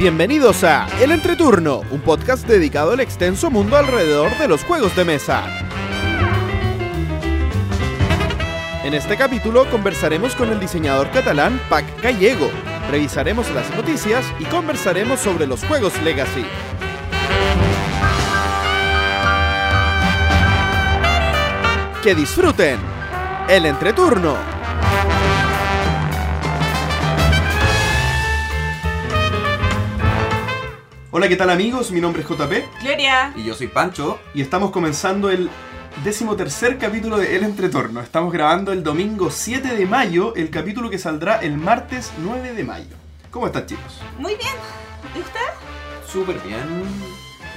Bienvenidos a El Entreturno, un podcast dedicado al extenso mundo alrededor de los juegos de mesa. En este capítulo conversaremos con el diseñador catalán Pac Gallego, revisaremos las noticias y conversaremos sobre los juegos Legacy. Que disfruten el entreturno. Hola, ¿qué tal amigos? Mi nombre es JP Gloria. Y yo soy Pancho. y estamos comenzando el decimotercer capítulo de El Entretorno. Estamos grabando el domingo 7 de mayo, el capítulo que saldrá el martes 9 de mayo. ¿Cómo están chicos? Muy bien. ¿Y usted? Súper bien.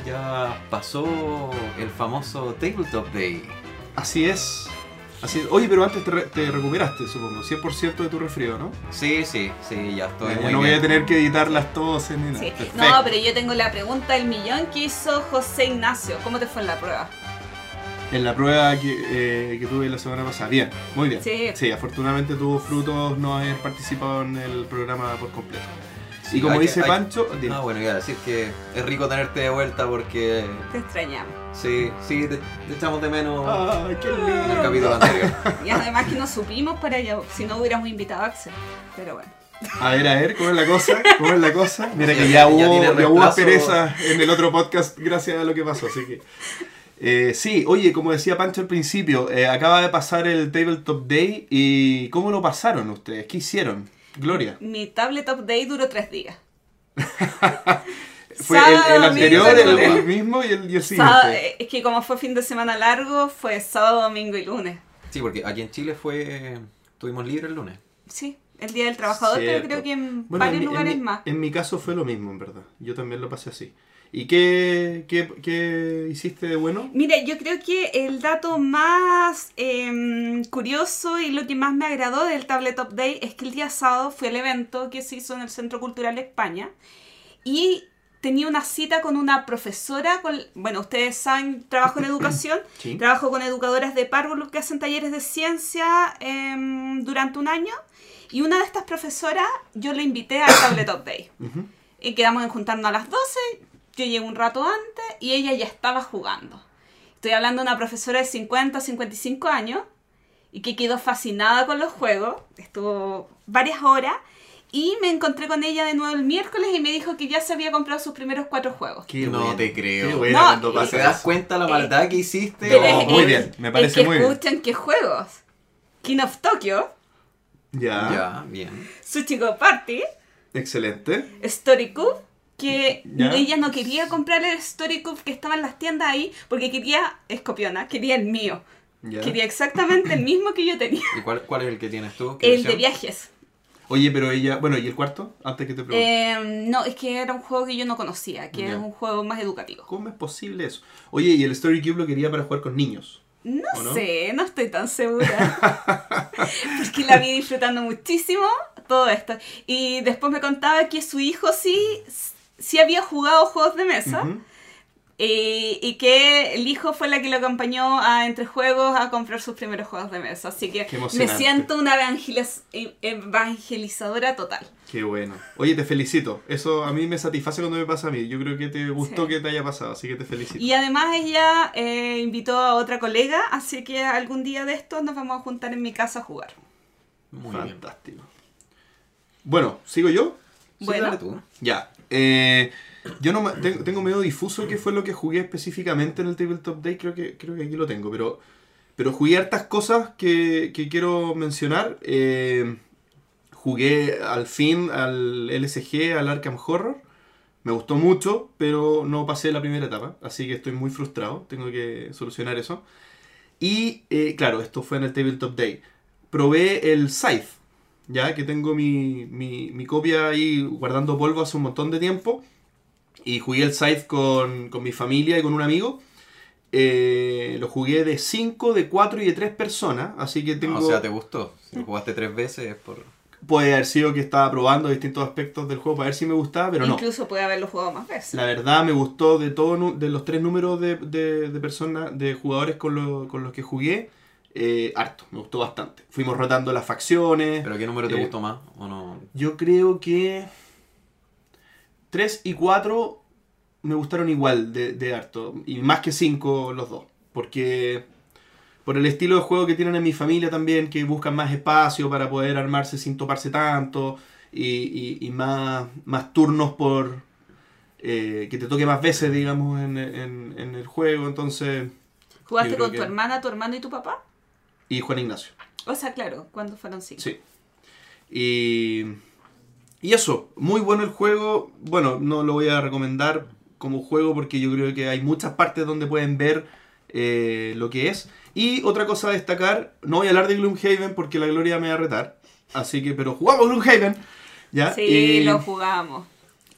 Ya pasó el famoso Tabletop Day. Así es. Así. Oye, pero antes te, re- te recuperaste, supongo. 100% de tu resfrío, ¿no? Sí, sí, sí, ya estoy Ya muy no voy a tener que editar las toses ni nada. Sí. No, pero yo tengo la pregunta del millón que hizo José Ignacio. ¿Cómo te fue en la prueba? En la prueba que, eh, que tuve la semana pasada. Bien, muy bien. Sí. afortunadamente tuvo frutos no haber participado en el programa por completo. Sí, y como hay dice hay- Pancho. Ah, bueno, iba a decir que es rico tenerte de vuelta porque Te extrañamos. Sí, sí, te, te echamos de menos qué en el capítulo anterior. Y además que nos supimos para allá, si no hubiéramos invitado a Axel. Pero bueno. A ver, a ver, ¿cómo es la cosa? ¿Cómo es la cosa? Mira que Ya- hubo, ya hubo aspereza en el otro podcast gracias a lo que pasó, así que... Eh, sí, oye, como decía Pancho al principio, eh, acaba de pasar el Tabletop Day y ¿cómo lo pasaron ustedes? ¿Qué hicieron? Gloria. Mi tablet update duró tres días. Fue el, anterior, domingo el, mismo y el, y el Sábado- siguiente. eh, es que como fue fin de semana largo, fue sábado, domingo y lunes. Sí, porque aquí en Chile fue tuvimos libre el lunes. Sí, el Día del Trabajador, Cierto. pero creo que en Bueno, varios en, mi- en lugares mi- más. en mi caso fue lo mismo, en verdad. Yo también lo pasé así. ¿Y qué, qué, qué hiciste de bueno? Mira, yo creo que el dato más em, curioso y lo que más me agradó del Tabletop Day es que el día sábado fue el evento que se hizo en el Centro Cultural España y tenía una cita con una profesora, con, bueno, ustedes saben, trabajo en educación, Sí. trabajo con educadoras de párvulos que hacen talleres de ciencia em, durante un año y una de estas profesoras yo la invité al Tabletop Day. Ujú. Y quedamos en juntarnos a las 12. Yo llegué un rato antes y ella ya estaba jugando. Estoy hablando de una profesora de 50, 55 años y que quedó fascinada con los juegos. Estuvo varias horas y me encontré con ella de nuevo el miércoles y me dijo que ya se había comprado sus primeros cuatro juegos. Qué No te creo. Qué bueno No, cuando ¿Te das cuenta la maldad que hiciste? No, es- muy bien, me es parece que muy bien. escuchan qué juegos. King of Tokyo, Ya, Ya, bien. Suchigo Party, excelente. Story Cube, que Ya. ella no quería comprar el Story Cube que estaba en las tiendas ahí porque quería, es copiona, quería el mío. Ya. Quería exactamente el mismo que yo tenía. ¿Y cuál, cuál es el que tienes tú? ¿Qué El de viajes. Oye, pero ella, bueno, ¿y el cuarto? Antes que te pregunte. Eh, no, es que era un juego que yo no conocía, que Ya. es un juego más educativo. ¿Cómo es posible eso? Oye, y el Story Cube lo quería para jugar con niños. No, sé, no estoy tan segura. Porque la vi disfrutando muchísimo todo esto. Y después me contaba que su hijo sí, sí había jugado juegos de mesa. Eh, y que el hijo fue la que lo acompañó a entre juegos a comprar sus primeros juegos de mesa. Así que me siento una evangeliz- evangelizadora total. Qué bueno. Oye, te felicito. Eso a mí me satisface cuando me pasa a mí. Yo creo que te gustó Sí. que te haya pasado, así que te felicito. Y además ella eh, invitó a otra colega, así que algún día de estos nos vamos a juntar en mi casa a jugar. Muy bien. Fantástico. Bueno, ¿sigo yo? Sí, Bueno. dale tú. Ya. Eh, yo no tengo, medio difuso qué fue lo que jugué específicamente en el Tabletop Day. Creo que, creo que aquí lo tengo. Pero, pero jugué hartas cosas que, que quiero mencionar. Eh, jugué al fin al LSG, al Arkham Horror. Me gustó mucho, pero no pasé la primera etapa. Así que estoy muy frustrado. Tengo que solucionar eso. Y eh, claro, esto fue en el Tabletop Day. Probé el Scythe. Ya que tengo mi, mi, mi copia ahí guardando polvo hace un montón de tiempo. Y jugué el Scythe con, con mi familia y con un amigo. Eh, lo jugué de 5, de 4 y de 3 personas. Así que tengo. O sea, ¿te gustó? Si lo jugaste tres veces es por... Puede haber sido que estaba probando distintos aspectos del juego para ver si me gustaba, pero no. Incluso puede haberlo jugado más veces. La verdad me gustó de todos de los tres números de, de, de personas, de jugadores con, lo- con los que jugué, eh, harto, me gustó bastante. Fuimos rotando las facciones. ¿Pero qué número te Eh, gustó más? ¿O no? Yo creo que 3 y 4 me gustaron igual de, de harto. Y más que 5 los dos. Porque por el estilo de juego que tienen en mi familia también, que buscan más espacio para poder armarse sin toparse tanto. Y, y- y más, más turnos por... eh, que te toque más veces, digamos, en, en- en el juego. Entonces... ¿Jugaste con tu hermana, tu hermano y tu papá? Y Juan Ignacio. O sea, claro, ¿cuándo fueron cinco? Sí. Y, y eso, muy bueno el juego. Bueno, no lo voy a recomendar como juego porque yo creo que hay muchas partes donde pueden ver eh, lo que es. Y otra cosa a destacar, no voy a hablar de Gloomhaven porque la gloria me va a retar. Así que, pero jugamos Gloomhaven. ¿ya? Sí, Y- lo jugamos.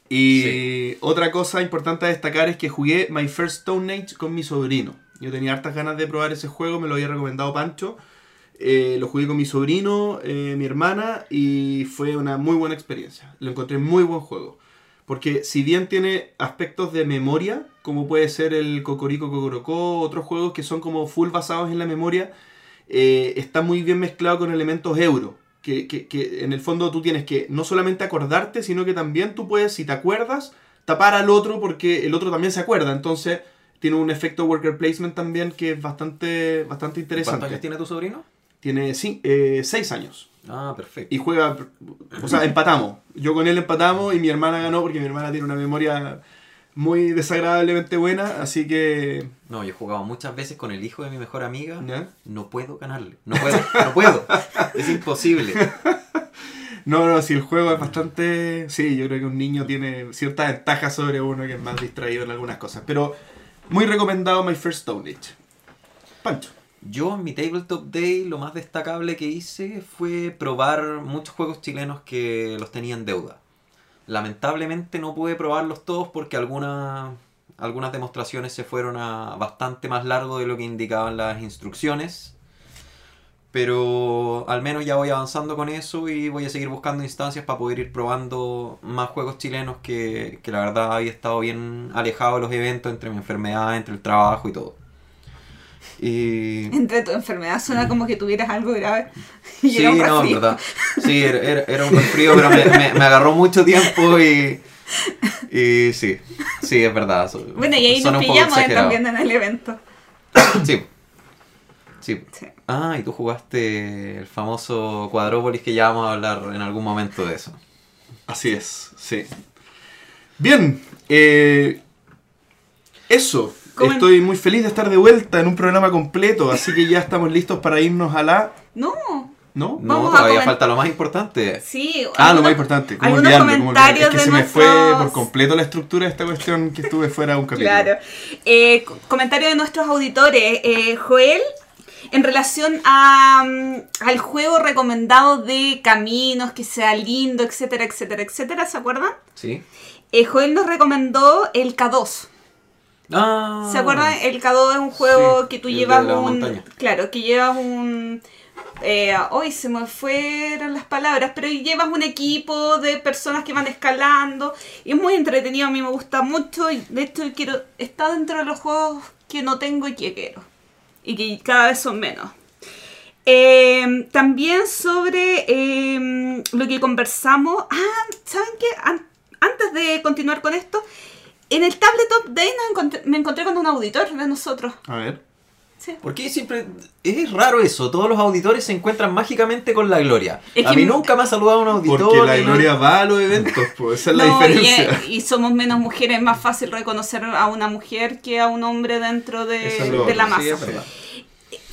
y otra cosa importante a destacar es que jugué My First Stone Age con mi sobrino. Yo tenía hartas ganas de probar ese juego, me lo había recomendado Pancho. Eh, lo jugué con mi sobrino, eh, mi hermana, y fue una muy buena experiencia. Lo encontré muy buen juego. Porque si bien tiene aspectos de memoria, como puede ser el Cocorico Cocorocó, otros juegos que son como full basados en la memoria, eh, está muy bien mezclado con elementos euro. Que, que- que en el fondo tú tienes que no solamente acordarte, sino que también tú puedes, si te acuerdas, tapar al otro porque el otro también se acuerda. Entonces tiene un efecto worker placement también que es bastante, bastante ¿Cuántos interesante. años tiene tu sobrino? Tiene eh, seis años. Ah, perfecto. Y juega, o sea, empatamos. Yo con él empatamos y mi hermana ganó porque mi hermana tiene una memoria muy desagradablemente buena, así que... No, yo he jugado muchas veces con el hijo de mi mejor amiga. No puedo ganarle. No puedo, no puedo. Es imposible. No, no, si el juego es bastante... Sí, yo creo que un niño tiene cierta ventaja sobre uno que es más distraído en algunas cosas. Pero muy recomendado My First Stone Age. Pancho. Yo en mi Tabletop Day lo más destacable que hice fue probar muchos juegos chilenos que los tenía en deuda. Lamentablemente no pude probarlos todos porque algunas demostraciones se fueron a bastante más largo de lo que indicaban las instrucciones. Pero al menos ya voy avanzando con eso y voy a seguir buscando instancias para poder ir probando más juegos chilenos que, que la verdad había estado bien alejado de los eventos entre mi enfermedad, entre el trabajo y todo. Y... Entre tu enfermedad suena como que tuvieras algo grave. Y Sí, era un no, en verdad. Sí, era, era- era un resfrío, pero me, me- me agarró mucho tiempo y. Y sí, sí, es verdad. so- Bueno, y ahí nos pillamos también en el evento. Sí. Sí. Sí. Ah, y tú jugaste el famoso Cuadrópolis que ya vamos a hablar en algún momento de eso. Así es, sí. Bien, eh, eso. Comen- Estoy muy feliz de estar de vuelta en un programa completo, así que ya estamos listos para irnos a la... No, ¿No? No, Vamos todavía falta lo más importante. sí. Ah, lo más importante. ¿Cómo algunos comentarios Es que de se me fue por completo la estructura de esta cuestión que estuve fuera un capítulo. Claro. Eh, co- comentario de nuestros auditores. Eh, Joel, en relación a, mm, al juego recomendado de caminos, que sea lindo, etcétera, etcétera, etcétera, ¿se acuerdan? ¿Sí? Eh, Joel nos recomendó el K2. Ah, ¿Se acuerdan? El K2 es un juego Sí, que tú llevas un... montaña. Claro, que llevas un... Eh, hoy se me fueron las palabras, pero llevas un equipo de personas que van escalando y es muy entretenido, a mí me gusta mucho y de hecho quiero está dentro de los juegos que no tengo y que quiero y que cada vez son menos. Eh, también sobre eh, lo que conversamos. Ah, ¿saben qué? An- antes de continuar con esto, en el Tabletop Day nos encontré- me encontré con un auditor de nosotros. A ver. Sí. ¿Por qué siempre es raro eso? Todos los auditores se encuentran mágicamente con la gloria. Es a mí nunca me ha saludado un auditor. Porque la gloria va a los eventos, pues esa es la No, y, diferencia. y somos menos mujeres, es más fácil reconocer a una mujer que a un hombre dentro de, es de la masa. Sí, es verdad.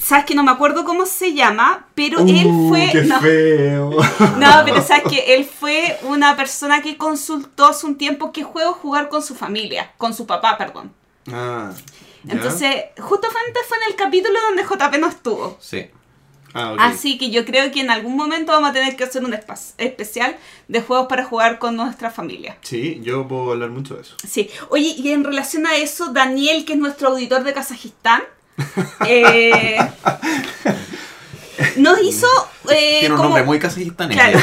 Sabes que no me acuerdo cómo se llama, pero Uh, él fue. ¡Qué no, feo! no, pero sabes que él fue una persona que consultó hace un tiempo qué juego jugar con su familia, con su papá, perdón. Ah, ¿ya? Entonces, justamente fue en el capítulo donde JP no estuvo. Sí. Ah. Así que yo creo que en algún momento vamos a tener que hacer un especial de juegos para jugar con nuestra familia. Sí, yo puedo hablar mucho de eso. Sí. Oye, y en relación a eso, Daniel, que es nuestro auditor de Kazajistán, eh, nos hizo eh, Tiene un como, nombre muy casajistanés. claro,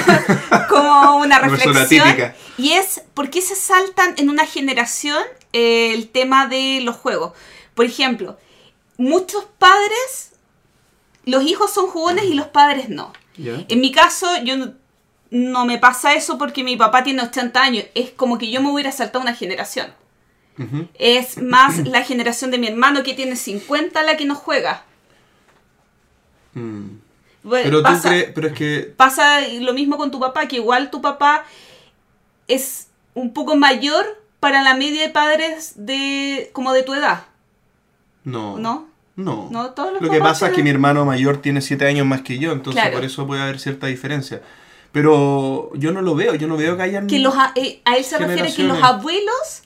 como una reflexión. Y es por qué se saltan en una generación eh, el tema de los juegos. Por ejemplo, muchos padres, los hijos son jugones y los padres no. En mi caso, yo no- no me pasa eso porque mi papá tiene 80 años. Es como que yo me hubiera saltado una generación. Es más la generación de mi hermano que tiene 50 la que no juega. Mm. Bueno, Pero tú pasa, crees, pero es que pasa lo mismo con tu papá, que igual tu papá es un poco mayor para la media de padres de como de tu edad, no. ¿no? No. No, todos los Lo que pasa es que mi hermano mayor tiene 7 años más que yo, entonces Claro. por eso puede haber cierta diferencia. Pero yo no lo veo, yo no veo que hayan Que los, a, eh, a él se refiere que los abuelos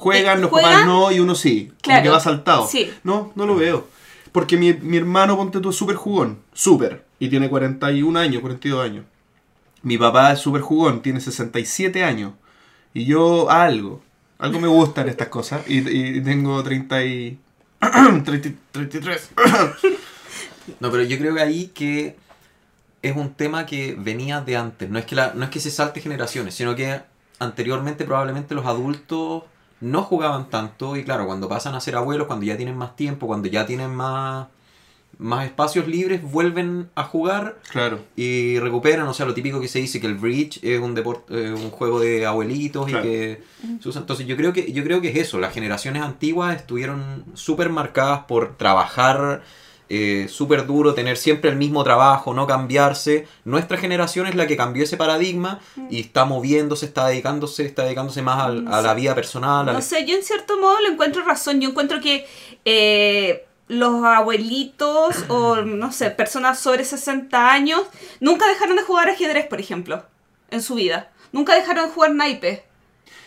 juegan, eh, los juegan, papás no y uno sí, como claro, que va saltado. sí. No, no lo veo. Porque mi, mi hermano, ponte tú, es súper jugón, súper, y tiene 41 años, 42 años. Mi papá es súper jugón, tiene 67 años. Y yo algo, algo me gustan estas cosas. Y, y tengo 30 y... 30 33. No, pero yo creo que ahí que es un tema que venía de antes. No es que, la, no es que se salte generaciones, sino que anteriormente probablemente los adultos no jugaban tanto y claro, cuando pasan a ser abuelos, cuando ya tienen más tiempo, cuando ya tienen más, más espacios libres, vuelven a jugar Claro. y recuperan, o sea, lo típico que se dice que el bridge es un deporte, eh, un juego de abuelitos Claro. y que se usa. Entonces yo creo que yo creo que es eso. Las generaciones antiguas estuvieron súper marcadas por trabajar eh, súper duro, tener siempre el mismo trabajo, no cambiarse. Nuestra generación es la que cambió ese paradigma y está moviéndose, está dedicándose, está dedicándose más al- a, la vida personal. al- No sé, yo en cierto modo lo encuentro razón. Yo encuentro que eh, los abuelitos o, no sé, personas sobre 60 años nunca dejaron de jugar ajedrez, por ejemplo, en su vida. Nunca dejaron de jugar naipes.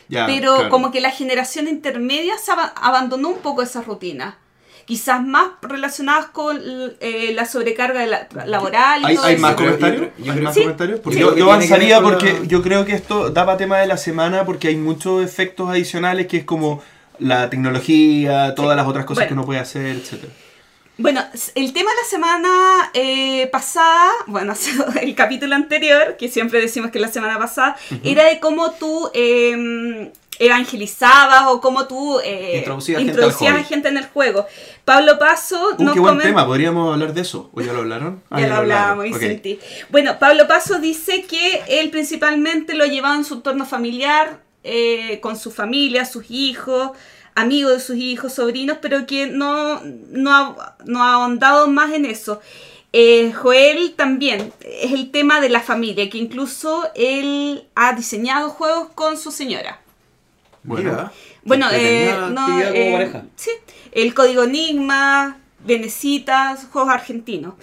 Ya, pero claro. como que la generación intermedia se abandonó un poco esa rutina. Quizás más relacionadas con eh, la sobrecarga de la- laboral y ¿Hay, todo hay eso. más yo comentarios? yo ¿Hay más Sí. comentarios? Porque Sí. yo, avanzaría porque la- yo creo que esto da para tema de la semana porque hay muchos efectos adicionales que es como la tecnología, todas Sí. las otras cosas Bueno. que uno puede hacer, etcétera. Bueno, el tema de la semana eh, pasada, bueno, el capítulo anterior, que siempre decimos que es la semana pasada, era de cómo tú eh, evangelizabas o cómo tú eh, Introducías introducías gente en el juego. Pablo Paso Uh, nos qué buen tema, podríamos hablar de eso. ¿O ya lo hablaron? Ah, Ya lo hablábamos, Ok. Vicente. Bueno, Pablo Paso dice que él principalmente lo llevaba en su entorno familiar, eh, con su familia, sus hijos, amigos de sus hijos, sobrinos, pero que no, no, ha, no ha ahondado más en eso. Eh, Joel también es el tema de la familia, que incluso él ha diseñado juegos con su señora. Bueno, Mira, Bueno, eh, tenía no, eh, sí, el código Enigma, Venecitas, juegos argentinos.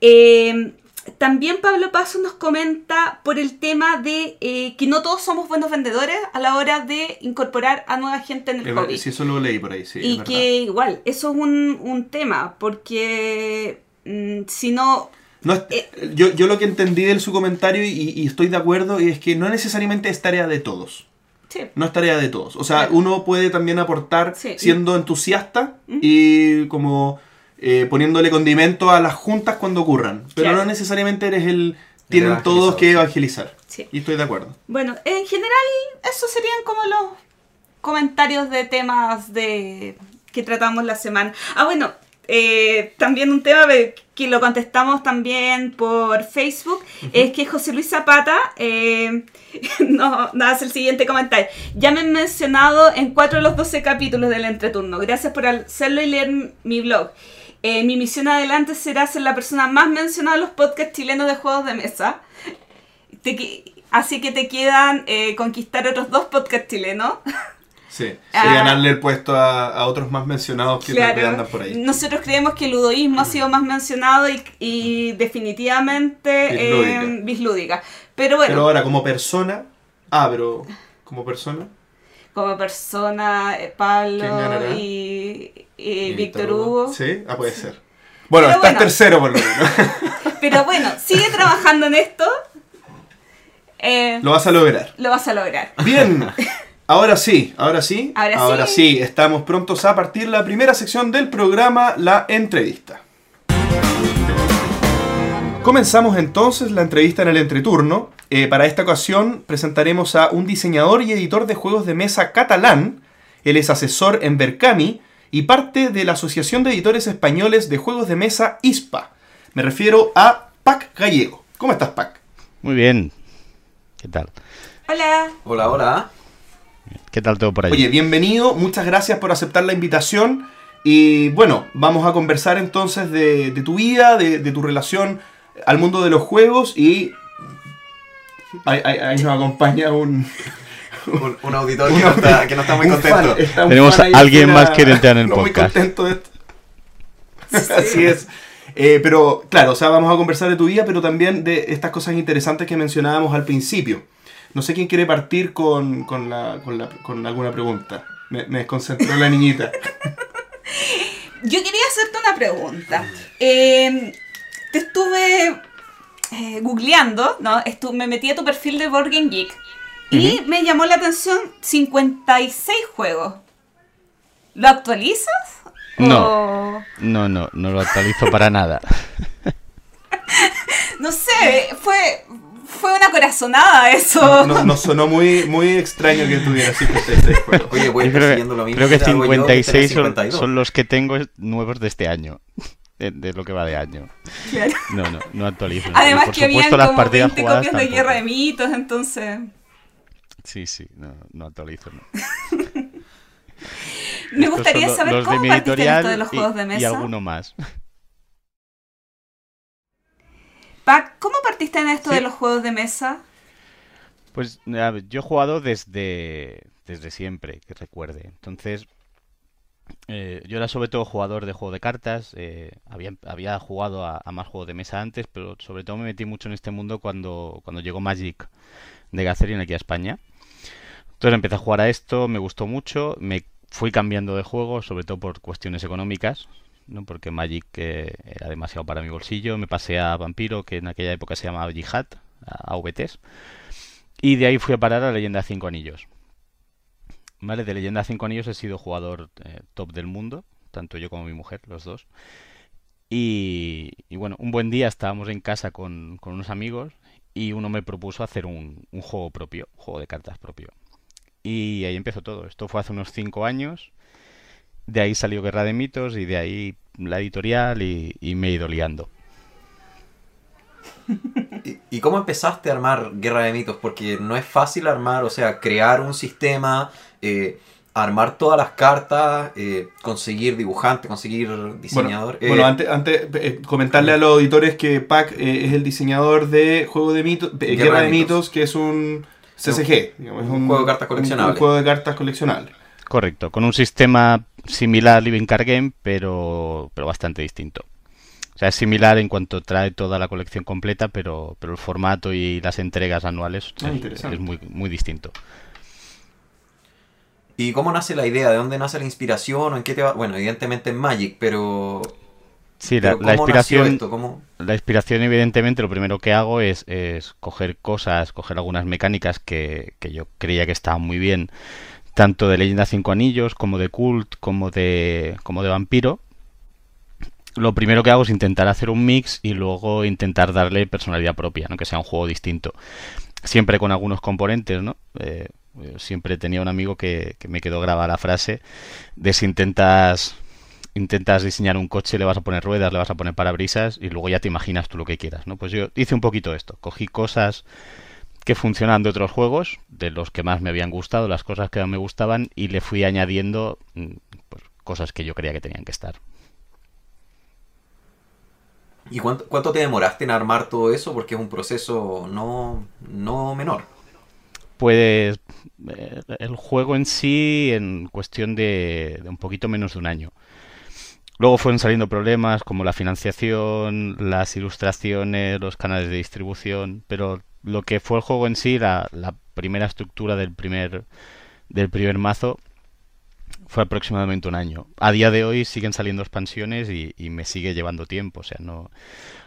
Eh, también Pablo Paso nos comenta por el tema de eh, que no todos somos buenos vendedores a la hora de incorporar a nueva gente en el hobby. sí, eso lo leí por ahí, sí. es y verdad. que igual, eso es un, un tema, porque mm, si no... No es- eh, yo, yo lo que entendí de su comentario y, y estoy de acuerdo es que no necesariamente es tarea de todos. Sí, No es tarea de todos. O sea, Claro. uno puede también aportar Sí. siendo entusiasta y como eh, poniéndole condimento a las juntas cuando ocurran. Pero Claro. no necesariamente eres el... Tienen todos que evangelizar. sí. Y estoy de acuerdo. Bueno, en general, esos serían como los comentarios de temas de que tratamos la semana. Ah, bueno, eh, también un tema que lo contestamos también por Facebook es que José Luis Zapata eh, nos, nos hace el siguiente comentario. Ya me han mencionado en cuatro de los 12 capítulos del entreturno. Gracias por hacerlo y leer mi blog. Eh, mi misión adelante será ser la persona más mencionada en los podcasts chilenos de juegos de mesa. Te así que te quedan eh, conquistar otros dos podcasts chilenos. Sí. Y Ah. ganarle el puesto a, a otros más mencionados que vez andan por ahí. Nosotros creemos que el ludoísmo ha sido más mencionado y, y definitivamente Bislúdica. eh, bislúdica. Pero bueno, Pero ahora, como persona... Ah, pero... Como persona... como persona, eh, ¿Quién Pablo y, y Y Víctor Hugo. Sí, ah, puede ser. Bueno, Pero estás bueno. tercero por lo menos. Pero bueno, sigue trabajando en esto. eh, lo vas a lograr. lo vas a lograr. Bien. Ahora sí, ahora sí. Ahora sí. sí, estamos prontos a partir la primera sección del programa, la entrevista. Comenzamos entonces la entrevista en el entreturno. Eh, para esta ocasión presentaremos a un diseñador y editor de juegos de mesa catalán. Él es asesor en Berkami y parte de la Asociación de Editores Españoles de Juegos de Mesa ISPA. Me refiero a Pac Gallego. ¿Cómo estás, Pac? Muy bien. ¿Qué tal? Hola. Hola, hola. ¿Qué tal todo por ahí? Oye, bienvenido, muchas gracias por aceptar la invitación. Y bueno, vamos a conversar entonces de, de tu vida, de, de tu relación al mundo de los juegos y ahí, ahí- ahí nos acompaña un, Un, un auditor un- que, no está, que no está muy contento. fan, está un Tenemos a alguien más que entrar en el no muy podcast. contento de esto. Así es. Eh, pero claro, o sea, vamos a conversar de tu vida, pero también de estas cosas interesantes que mencionábamos al principio. No sé quién quiere partir con, con, la, con, la- con alguna pregunta. Me, me desconcentró la niñita. Yo quería hacerte una pregunta. Eh, te estuve eh, googleando, ¿no? Estu- me metí a tu perfil de Board Game Geek y me llamó la atención 56 juegos. ¿Lo actualizas? No. O- No, no, no lo actualizo para nada. No sé, fue, fue una corazonada eso. Nos, nos sonó muy, muy extraño que tuviera 56 juegos. Oye, voy a Yo estar creo, siguiendo lo mismo creo que hago yo, que 56 son, 52. son los que tengo nuevos de este año. De, de lo que va de año. Claro. No, no, no actualizo. Y Además por que habían supuesto las como partidas 20 jugadas copias de tampoco. Guerra de Mitos, entonces... Sí, sí, no, no actualizo. no. Me gustaría saber los cómo de partiste en esto editorial de los y- juegos de Y mesa. alguno más. Pac, ¿cómo partiste en esto Sí. de los juegos de mesa? Pues ver, yo he jugado desde, desde siempre, que recuerde. Entonces, eh, yo era sobre todo jugador de juego de cartas. eh, había, había jugado a, a más juegos de mesa antes, pero sobre todo me metí mucho en este mundo cuando, cuando llegó Magic de Gathering aquí a España. Entonces empecé a jugar a esto, me gustó mucho, me fui cambiando de juego, sobre todo por cuestiones económicas, ¿no? Porque Magic era demasiado para mi bolsillo. Me pasé a Vampiro, que en aquella época se llamaba Jihad, a AVTs. Y de ahí fui a parar a Leyenda de 5 Anillos. Vale, de Leyenda de 5 Anillos he sido jugador eh, top del mundo, tanto yo como mi mujer, los dos. Y, y bueno, un buen día estábamos en casa con, con unos amigos y uno me propuso hacer un, un juego propio, un juego de cartas propio. Y ahí empezó todo. Esto fue hace unos 5 años. De ahí salió Guerra de Mitos y de ahí la editorial y, y me he ido liando. ¿Y, y cómo empezaste a armar Guerra de Mitos? Porque no es fácil armar, o sea, crear un sistema, eh, armar todas las cartas, eh, conseguir dibujante, conseguir diseñador. Bueno, bueno, eh, antes, antes eh, comentarle a los auditores que Pac eh, es el diseñador de Juego de Mitos, eh, Guerra, de Mitos, que es un CCG, digamos, es Un juego de cartas un- coleccionables. Un, juego de cartas coleccionables. Correcto, con un sistema similar a Living Card Game, pero, pero bastante distinto. O sea, es similar en cuanto trae toda la colección completa, pero, pero el formato y las entregas anuales Ah, es- muy, muy distinto. ¿Y cómo nace la idea? ¿De dónde nace la inspiración? ¿O en qué te va? Bueno, evidentemente en Magic, pero... Sí, la, pero la ¿cómo nació inspiración, esto? ¿Cómo- la inspiración, evidentemente, lo primero que hago es, es coger cosas, coger algunas mecánicas que, que yo creía que estaban muy bien, tanto de Leyenda 5 Anillos, como de Cult, como de, como de Vampiro. Lo primero que hago es intentar hacer un mix y luego intentar darle personalidad propia, ¿no? Que sea un juego distinto. Siempre con algunos componentes, ¿no? Eh, siempre tenía un amigo que, que me quedó grabada la frase de si intentas intentas diseñar un coche, le vas a poner ruedas, le vas a poner parabrisas y luego ya te imaginas tú lo que quieras, ¿no? Pues yo hice un poquito esto, cogí cosas que funcionan de otros juegos, de los que más me habían gustado, las cosas que más me gustaban y le fui añadiendo mm, pues, cosas que yo creía que tenían que estar. ¿Y cuánto, cuánto te demoraste en armar todo eso? Porque es un proceso no, no menor. Pues eh, el juego en sí en cuestión de, de un poquito menos de un año. Luego fueron saliendo problemas como la financiación, las ilustraciones, los canales de distribución, pero lo que fue el juego en sí, la, la primera estructura del primer, del primer mazo, fue aproximadamente un año. A día de hoy siguen saliendo expansiones y, y me sigue llevando tiempo. O sea, no.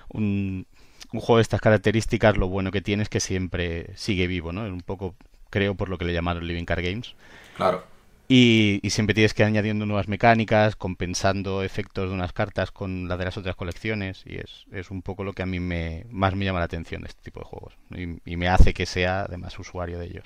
Un, un juego de estas características, lo bueno que tiene es que siempre sigue vivo, ¿no? Un poco, creo, por lo que le llamaron Living Card Games. Claro. Y, y siempre tienes que ir añadiendo nuevas mecánicas, compensando efectos de unas cartas con las de las otras colecciones. Y es, es un poco lo que a mí me, más me llama la atención de este tipo de juegos. Y, y me hace que sea, además, usuario de ellos.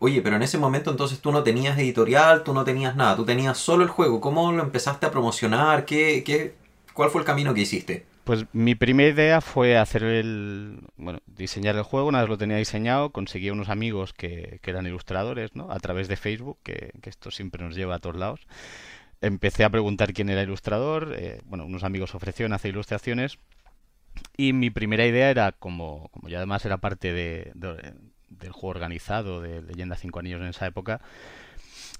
Oye, pero en ese momento entonces tú no tenías editorial, tú no tenías nada, tú tenías solo el juego. ¿Cómo lo empezaste a promocionar? ¿Qué, qué, ¿Cuál fue el camino que hiciste? Pues mi primera idea fue hacer el. Bueno, diseñar el juego. Una vez lo tenía diseñado, conseguí unos amigos que, eran ilustradores, ¿no? A través de Facebook, que, esto siempre nos lleva a todos lados. Empecé a preguntar quién era ilustrador. Eh, bueno, unos amigos ofrecieron hacer ilustraciones. Y mi primera idea era, como, como ya además era parte de, del juego organizado de Leyenda 5 Anillos en esa época,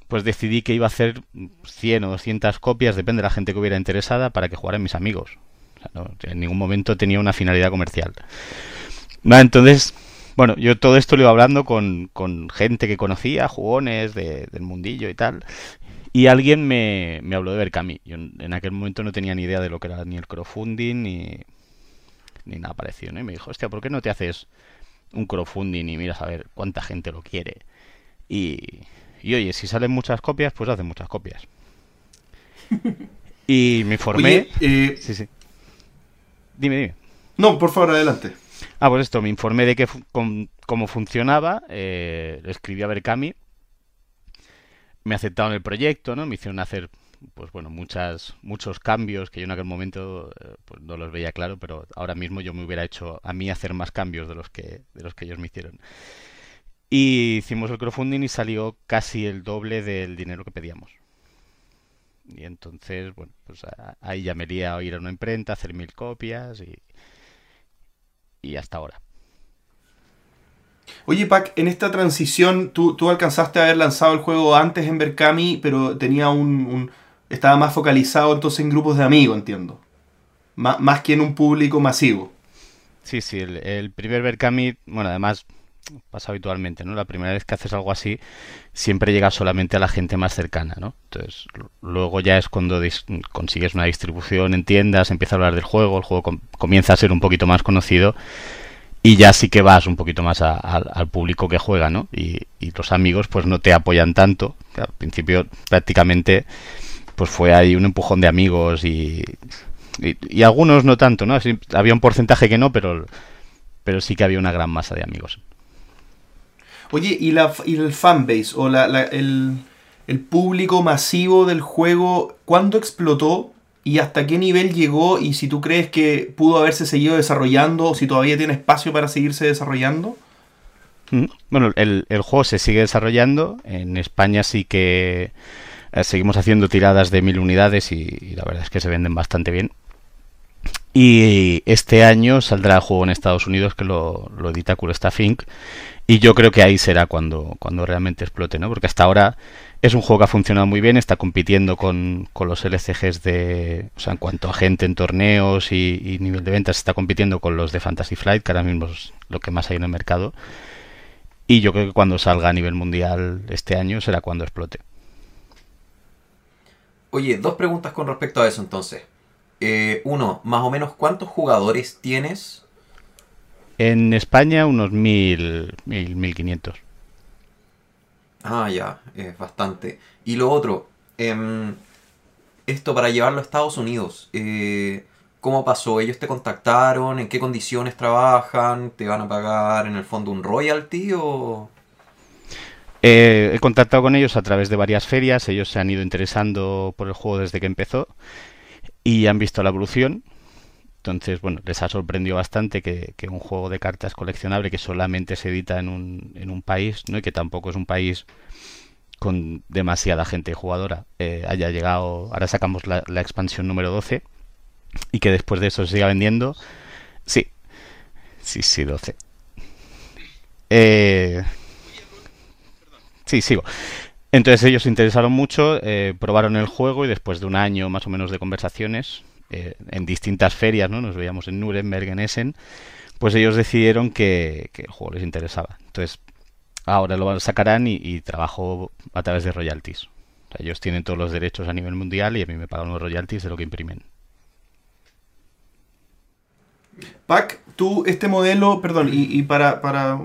pues decidí que iba a hacer 100 o 200 copias, depende de la gente que hubiera interesada, para que jugaran mis amigos. No, en ningún momento tenía una finalidad comercial. Entonces, bueno, yo todo esto lo iba hablando con, con gente que conocía, jugones de, del mundillo y tal. Y alguien me, me habló de Berkami. Yo en aquel momento no tenía ni idea de lo que era ni el crowdfunding ni, ni nada parecido. ¿no? Y me dijo, hostia, ¿por qué no te haces un crowdfunding y miras a ver cuánta gente lo quiere? Y, y oye, si salen muchas copias, pues hacen muchas copias. Y me informé. Oye, eh, Sí, sí. Dime, dime. No, por favor, adelante. Ah, pues esto, me informé de que cómo funcionaba, eh, le escribí a Berkami, me aceptaron el proyecto, ¿no? Me hicieron hacer, pues bueno, muchas, muchos cambios que yo en aquel momento eh, pues no los veía claro, pero ahora mismo yo me hubiera hecho a mí hacer más cambios de los que, de los que ellos me hicieron. Y hicimos el crowdfunding y salió casi el doble del dinero que pedíamos. Y entonces, bueno, pues ahí ya me lié a ir a una imprenta, hacer mil copias y, y hasta ahora. Oye, Pac, en esta transición, tú, tú alcanzaste a haber lanzado el juego antes en Berkami, pero tenía un, un- estaba más focalizado entonces en grupos de amigos, entiendo. Má- más que en un público masivo. Sí, sí, el, el primer Berkami, bueno, además pasa habitualmente, ¿no? La primera vez que haces algo así, siempre llega solamente a la gente más cercana, ¿no? Entonces, luego ya es cuando consigues una distribución en tiendas, empieza a hablar del juego, el juego com- comienza a ser un poquito más conocido y ya sí que vas un poquito más al- público que juega, ¿no? Y, los amigos pues no te apoyan tanto. Al principio prácticamente pues fue ahí un empujón de amigos y, y, algunos no tanto, ¿no? Había un porcentaje que no, pero, pero sí que había una gran masa de amigos. Oye, ¿y, la, y el fanbase o la, el, el público masivo del juego, cuándo explotó y hasta qué nivel llegó? Y si tú crees que pudo haberse seguido desarrollando o si todavía tiene espacio para seguirse desarrollando. Mm. Bueno, el, el juego se sigue desarrollando. En España sí que eh, seguimos haciendo tiradas de mil unidades y la verdad es que se venden bastante bien. Y este año saldrá el juego en Estados Unidos que lo, lo edita Cool Stuff Inc. Y yo creo que ahí será cuando, cuando realmente explote, ¿no? Porque hasta ahora es un juego que ha funcionado muy bien, está compitiendo con, con los LCGs de... O sea, en cuanto a gente en torneos y, y nivel de ventas, está compitiendo con los de Fantasy Flight, que ahora mismo es lo que más hay en el mercado. Y yo creo que cuando salga a nivel mundial este año será cuando explote. Oye, dos preguntas con respecto a eso entonces. Eh, uno, más o menos, ¿cuántos jugadores tienes? En España unos mil, mil, mil quinientos. Ah, ya, es bastante. Y lo otro, em, esto para llevarlo a Estados Unidos, eh, ¿cómo pasó? ¿Ellos te contactaron? ¿En qué condiciones trabajan? ¿Te van a pagar en el fondo un royalty o...? Eh, he contactado con ellos a través de varias ferias, ellos se han ido interesando por el juego desde que empezó y han visto la evolución. Entonces, bueno, les ha sorprendido bastante que, un juego de cartas coleccionable que solamente se edita en un, en un país, ¿no? y que tampoco es un país con demasiada gente jugadora, eh, haya llegado, ahora sacamos la, la expansión número 12 y que después de eso se siga vendiendo. Sí, sí, sí, 12. Eh, Sí, sigo. Entonces ellos se interesaron mucho, eh, probaron el juego y después de un año más o menos de conversaciones eh, en distintas ferias, ¿no? Nos veíamos en Nuremberg, en Essen, pues ellos decidieron que, el juego les interesaba. Entonces ahora lo sacarán y, y trabajo a través de royalties. O sea, ellos tienen todos los derechos a nivel mundial y a mí me pagan los royalties de lo que imprimen. Pac, tú, este modelo, perdón, y, para, para,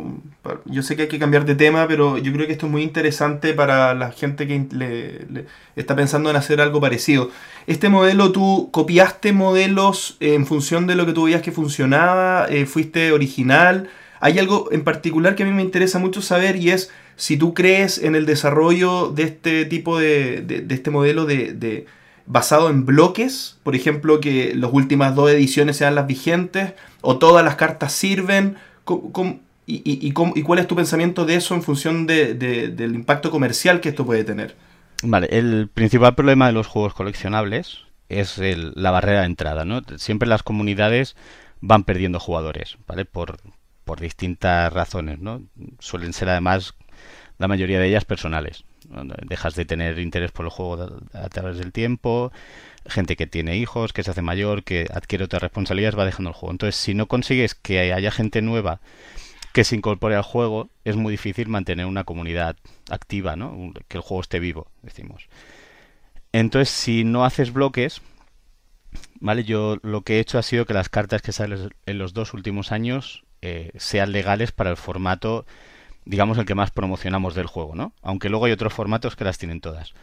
Yo sé que hay que cambiar de tema, pero yo creo que esto es muy interesante para la gente que le está pensando en hacer algo parecido. Este modelo, tú copiaste modelos en función de lo que tú veías que funcionaba, Eh, fuiste original. Hay algo en particular que a mí me interesa mucho saber y es si tú crees en el desarrollo de este tipo de, de- de este modelo de, de, basado en bloques, por ejemplo, que las últimas dos ediciones sean las vigentes, o todas las cartas sirven. y, cuál es tu pensamiento de eso en función del impacto comercial que esto puede tener? Vale, el principal problema de los juegos coleccionables es la barrera de entrada, ¿no? Siempre las comunidades van perdiendo jugadores, ¿vale? Por, por distintas razones, ¿no? Suelen ser además la mayoría de ellas personales. Dejas de tener interés por el juego a través del tiempo, gente que tiene hijos, que se hace mayor, que adquiere otras responsabilidades, va dejando el juego. Entonces, si no consigues que haya gente nueva que se incorpore al juego, es muy difícil mantener una comunidad activa, ¿no? Que el juego esté vivo, decimos. Entonces, si no haces bloques, ¿vale? Yo lo que he hecho ha sido que las cartas que salen en los dos últimos años eh, sean legales para el formato, digamos, el que más promocionamos del juego, ¿no? Aunque luego hay otros formatos que las tienen todas.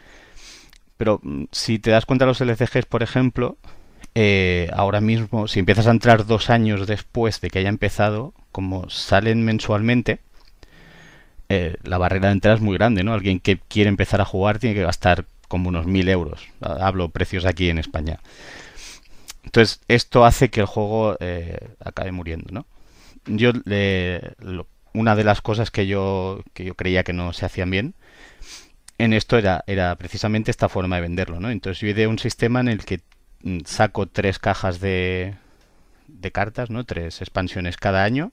Pero mm, si te das cuenta los LCGs, por ejemplo, eh, ahora mismo, si empiezas a entrar dos años después de que haya empezado, como salen mensualmente, eh, la barrera de entrada es muy grande, ¿no? Alguien que quiere empezar a jugar tiene que gastar como unos mil euros. Hablo precios aquí en España. Entonces, esto hace que el juego eh, acabe muriendo, ¿no? Yo, una de las cosas que yo, que yo creía que no se hacían bien en esto era, era precisamente esta forma de venderlo, ¿no? Entonces yo ideé un sistema en el que mm, saco tres cajas de, de cartas, ¿no? Tres expansiones cada año.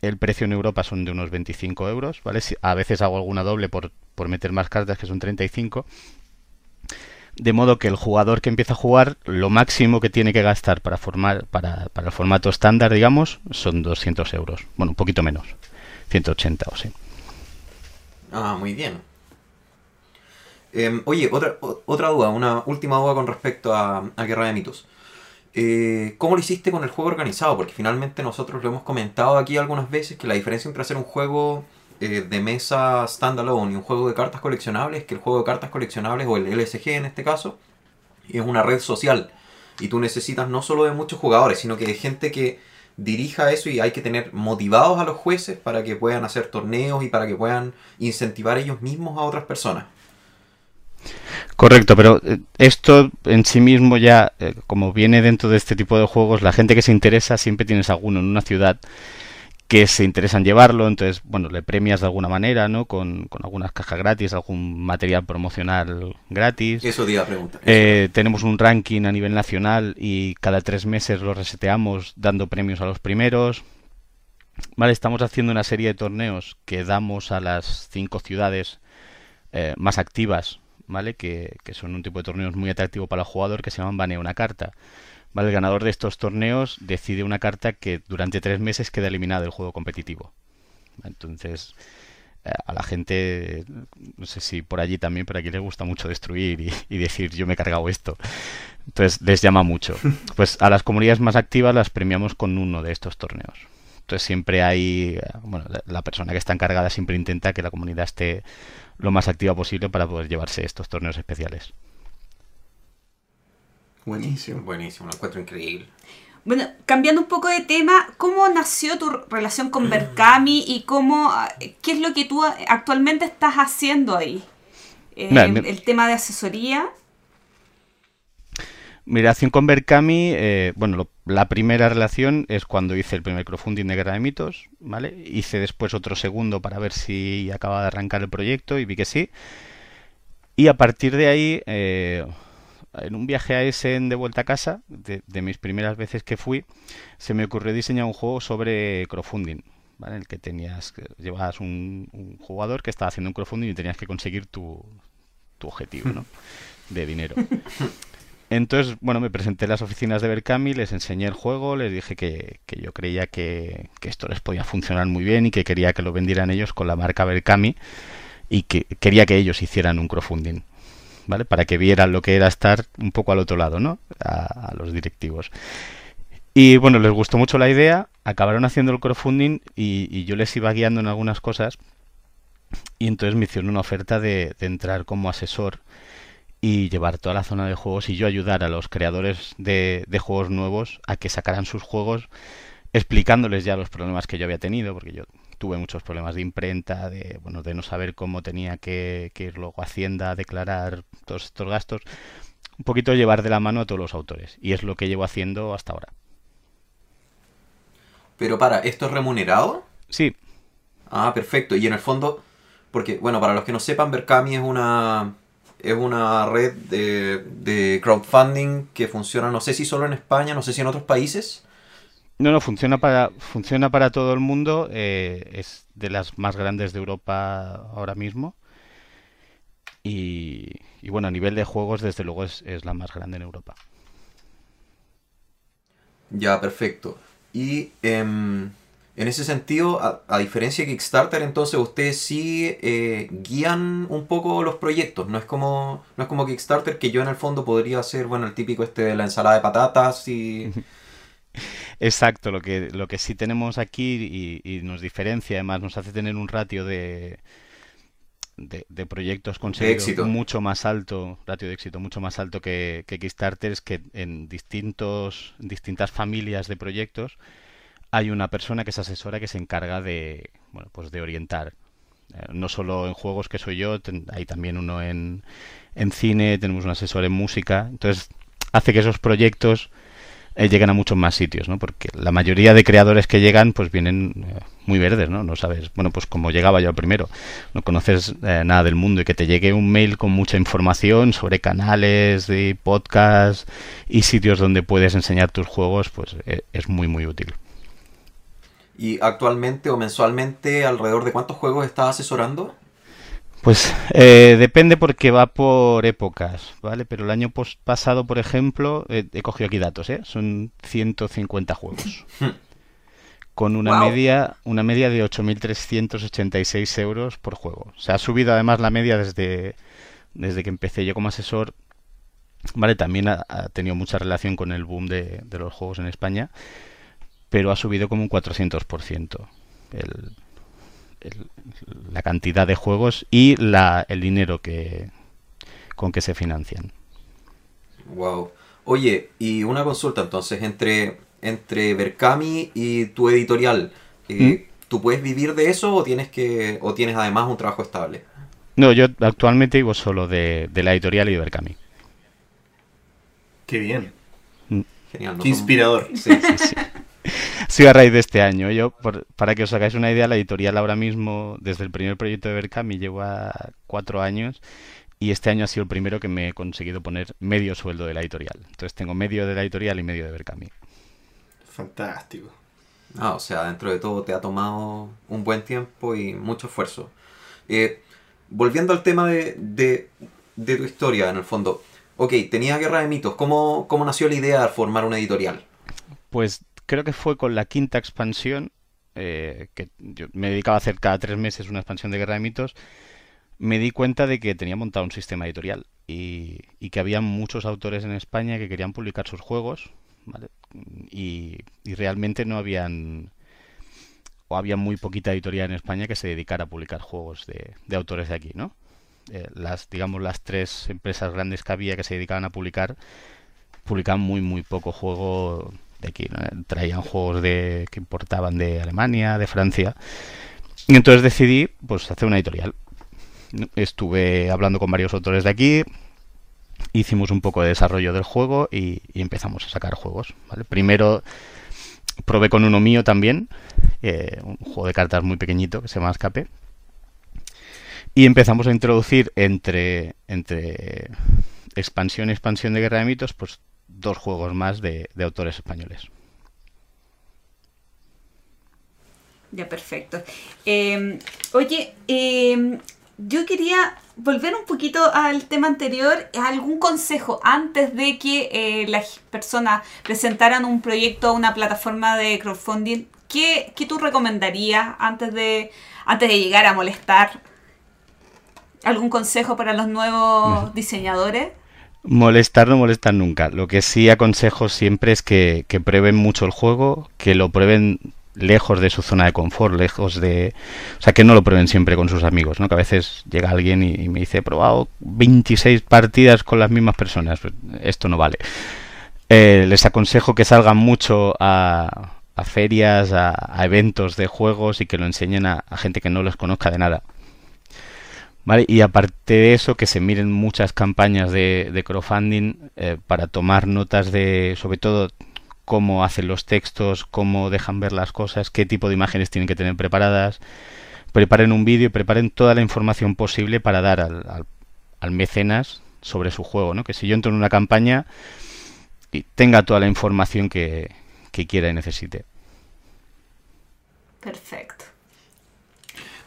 El precio en Europa son de unos 25 euros, ¿vale? A veces hago alguna doble por, por meter más cartas, que son 35. De modo que el jugador que empieza a jugar, lo máximo que tiene que gastar para, formar, para, para el formato estándar, digamos, son 200 euros. Bueno, un poquito menos. 180 o sí. Ah, muy bien. Em, oye, otra, otra duda, una última duda con respecto a, a Guerra de Mitos. Eh, ¿Cómo lo hiciste con el juego organizado? Porque finalmente nosotros lo hemos comentado aquí algunas veces que la diferencia entre hacer un juego eh, de mesa standalone y un juego de cartas coleccionables es que el juego de cartas coleccionables, o el LSG en este caso, es una red social. Y tú necesitas no solo de muchos jugadores, sino que de gente que dirija eso y hay que tener motivados a los jueces para que puedan hacer torneos y para que puedan incentivar ellos mismos a otras personas. Correcto, pero eh, esto en sí mismo ya, eh, como viene dentro de este tipo de juegos, la gente que se interesa siempre tienes alguno en una ciudad que se interesa en llevarlo, entonces, bueno, le premias de alguna manera, ¿no? Con, algunas cajas gratis, algún material promocional gratis. Eso día pregunta. Eh, tenemos un ranking a nivel nacional y cada tres meses lo reseteamos dando premios a los primeros. Vale, estamos haciendo una serie de torneos que damos a las cinco ciudades más activas ¿vale? Que, son un tipo de torneos muy atractivo para el jugador que se llaman Banea una carta. ¿Vale? El ganador de estos torneos decide una carta que durante tres meses queda eliminada del juego competitivo. Entonces, eh, a la gente, no sé si por allí también, pero aquí les gusta mucho destruir y, decir yo me he cargado esto. Entonces les llama mucho. Pues a las comunidades más activas las premiamos con uno de estos torneos. Entonces siempre hay, bueno, la persona que está encargada siempre intenta que la comunidad esté lo más activa posible para poder llevarse estos torneos especiales. Buenísimo. Buenísimo, lo encuentro increíble. Bueno, cambiando un poco de tema, ¿cómo nació tu relación con Berkami y cómo, qué es lo que tú actualmente estás haciendo ahí? Eh, el tema de asesoría. Mi relación con Berkami, eh, bueno, la primera relación es cuando hice el primer crowdfunding de Guerra de Mitos, ¿vale? Hice después otro segundo para ver si acababa de arrancar el proyecto y vi que sí. Y a partir de ahí, eh, en un viaje a Essen de vuelta a casa, de, mis primeras veces que fui, se me ocurrió diseñar un juego sobre crowdfunding, ¿vale? En el que tenías, llevabas un, un, jugador que estaba haciendo un crowdfunding y tenías que conseguir tu, tu objetivo, ¿no? De dinero. Entonces, bueno, me presenté en las oficinas de Berkami, les enseñé el juego, les dije que, yo creía que, esto les podía funcionar muy bien y que quería que lo vendieran ellos con la marca Berkami y que quería que ellos hicieran un crowdfunding, ¿vale? Para que vieran lo que era estar un poco al otro lado, ¿no? A, los directivos. Y bueno, les gustó mucho la idea, acabaron haciendo el crowdfunding y, yo les iba guiando en algunas cosas y entonces me hicieron una oferta de entrar como asesor y llevar toda la zona de juegos y yo ayudar a los creadores de, juegos nuevos a que sacaran sus juegos explicándoles ya los problemas que yo había tenido, porque yo tuve muchos problemas de imprenta, de, bueno, de no saber cómo tenía que, que ir luego a Hacienda a declarar todos estos gastos. Un poquito llevar de la mano a todos los autores. Y es lo que llevo haciendo hasta ahora. Pero para, ¿esto es remunerado? Sí, Ah, perfecto. Y en el fondo, porque, bueno, para los que no sepan, Berkami es una, es una red de, de crowdfunding que funciona, no sé si solo en España, no sé si en otros países. No, no, funciona para, funciona para todo el mundo. eh, es de las más grandes de Europa ahora mismo. Y, y bueno, a nivel de juegos, desde luego es, es la más grande en Europa. Ya, perfecto. Y em, en ese sentido, a, a diferencia de Kickstarter, entonces ustedes sí eh, guían un poco los proyectos. No es como no es como Kickstarter que yo en el fondo podría hacer, bueno, el típico este de la ensalada de patatas y... Exacto, lo que, lo que sí tenemos aquí y, y nos diferencia, además nos hace tener un ratio de, de, de proyectos conseguidos éxito. mucho más alto, ratio de éxito mucho más alto que, que Kickstarter, es que en distintos, distintas familias de proyectos hay una persona que es asesora que se encarga de, bueno, pues de orientar. Eh, no solo en juegos que soy yo, ten- hay también uno en, en cine, tenemos un asesor en música, entonces hace que esos proyectos eh, lleguen a muchos más sitios, ¿no? Porque la mayoría de creadores que llegan, pues vienen eh, muy verdes, ¿no? No sabes, bueno, pues como llegaba yo primero, no conoces eh, nada del mundo y que te llegue un mail con mucha información sobre canales de podcast y sitios donde puedes enseñar tus juegos, pues es muy, muy útil. Y actualmente o mensualmente, ¿alrededor de cuántos juegos estás asesorando? Pues eh, depende porque va por épocas, ¿vale? Pero el año pasado, por ejemplo, eh, he cogido aquí datos, ¿eh? Son 150 juegos. Con una media, una media de 8.386 euros por juego. Se ha subido además la media desde, desde que empecé yo como asesor. Vale, también ha, ha tenido mucha relación con el boom de, de los juegos en España, pero ha subido como un 400% el, el- la cantidad de juegos y la, el dinero que con que se financian. Wow. Oye, y una consulta entonces, entre, entre Berkami y tu editorial, eh, ¿tú puedes vivir de eso o tienes que o tienes además un trabajo estable? No, yo actualmente vivo solo de, de la editorial y de Berkami. Qué bien. Genial. ¿no? Qué inspirador. Sí. Sí, sí. Sido a raíz de este año. Yo, por- para que os hagáis una idea, la editorial ahora mismo, desde el primer proyecto de Berkami, lleva cuatro años y este año ha sido el primero que me he conseguido poner medio sueldo de la editorial. Entonces tengo medio de la editorial y medio de Berkami. Fantástico. Ah, o sea, dentro de todo te ha tomado un buen tiempo y mucho esfuerzo. Eh, volviendo al tema de, de, de tu historia, en el fondo. Ok, tenía Guerra de Mitos. ¿Cómo, cómo nació la idea de formar una editorial? Pues creo que fue con la quinta expansión, eh, que yo me dedicaba a hacer cada tres meses una expansión de Guerra de Mitos, me di cuenta de que tenía montado un sistema editorial y, que había muchos autores en España que querían publicar sus juegos, ¿vale? Y, realmente no habían, o había muy poquita editorial en España que se dedicara a publicar juegos de, de autores de aquí, ¿no? Eh, las, digamos, las tres empresas grandes que había que se dedicaban a publicar publicaban muy muy poco juego de aquí traían juegos de que importaban de Alemania de Francia. Y entonces decidí pues hacer una editorial. Estuve hablando con varios autores de aquí hicimos un poco de desarrollo del juego y, empezamos a sacar juegos primero probé con uno mío también eh, un juego de cartas muy pequeñito que se llama Escape. Y empezamos a introducir entre entre expansión y expansión de Guerra de Mitos pues dos juegos más de, de autores españoles. Ya, perfecto. Eh, oye, eh, yo quería volver un poquito al tema anterior. ¿Algún consejo antes de que eh, las personas presentaran un proyecto a una plataforma de crowdfunding? ¿Qué, qué tú recomendarías antes de, antes de llegar a molestar? ¿Algún consejo para los nuevos diseñadores? Molestar no molestar nunca. Lo que sí aconsejo siempre es que, prueben mucho el juego, que lo prueben lejos de su zona de confort, lejos de... O sea, que no lo prueben siempre con sus amigos, ¿no? Que a veces llega alguien y, me dice, he probado 26 partidas con las mismas personas. Pues, esto no vale. Eh, les aconsejo que salgan mucho a, a ferias, a, a eventos de juegos y que lo enseñen a, a gente que no los conozca de nada. ¿Vale? Y aparte de eso, que se miren muchas campañas de, de crowdfunding eh, para tomar notas de, sobre todo, cómo hacen los textos, cómo dejan ver las cosas, qué tipo de imágenes tienen que tener preparadas. Preparen un vídeo preparen toda la información posible para dar al, al, al mecenas sobre su juego, ¿no? Que si yo entro en una campaña y tenga toda la información que, que quiera y necesite. Perfecto.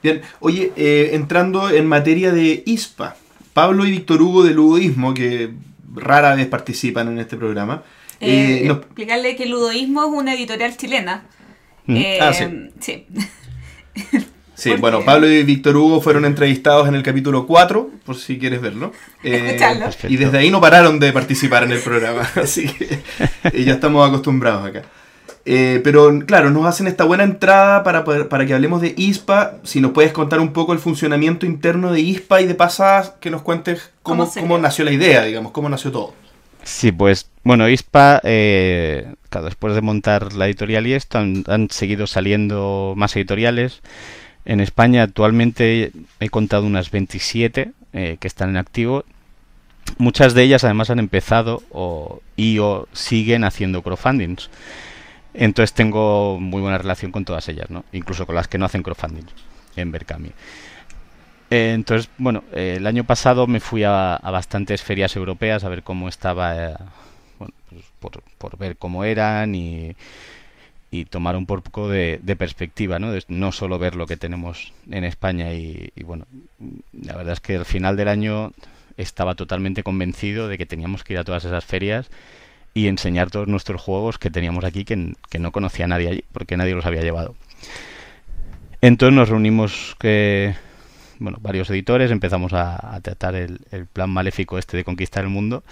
Bien, oye, eh, entrando en materia de ISPA, Pablo y Víctor Hugo de Ludoísmo, que rara vez participan en este programa. Eh, eh, nos- Explicarle que Ludoísmo es una editorial chilena. Mm. Eh, Ah, sí. sí. Sí, ¿Por bueno? Pablo y Víctor Hugo fueron entrevistados en el capítulo 4, por si quieres verlo. Eh, Escucharlo. Y desde ahí no pararon de participar en el programa, así que ya estamos acostumbrados acá. Eh, pero claro, nos hacen esta buena entrada para, poder- para que hablemos de ISPA. Si nos puedes contar un poco el funcionamiento interno de ISPA y de pasadas, que nos cuentes cómo, ¿Cómo nació la idea, digamos, cómo nació todo. Sí, pues bueno, ISPA, eh, claro, después de montar la editorial y esto, han, han seguido saliendo más editoriales. En España actualmente he contado unas 27 eh, que están en activo. Muchas de ellas además han empezado o, y o siguen haciendo crowdfundings. Entonces tengo muy buena relación con todas ellas, ¿no? Incluso con las que no hacen crowdfunding en Berkami. Eh, entonces, bueno, eh, el año pasado me fui a, bastantes ferias europeas a ver cómo estaba, eh, bueno, pues por, por ver cómo eran y, y tomar un poco de, perspectiva, ¿no? No solo ver lo que tenemos en España y, bueno, la verdad es que al final del año estaba totalmente convencido de que teníamos que ir a todas esas ferias y enseñar todos nuestros juegos que teníamos aquí que, que no conocía nadie allí porque nadie los había llevado. Entonces nos reunimos que bueno, varios editores, empezamos a, a tratar el, el, plan maléfico este de conquistar el mundo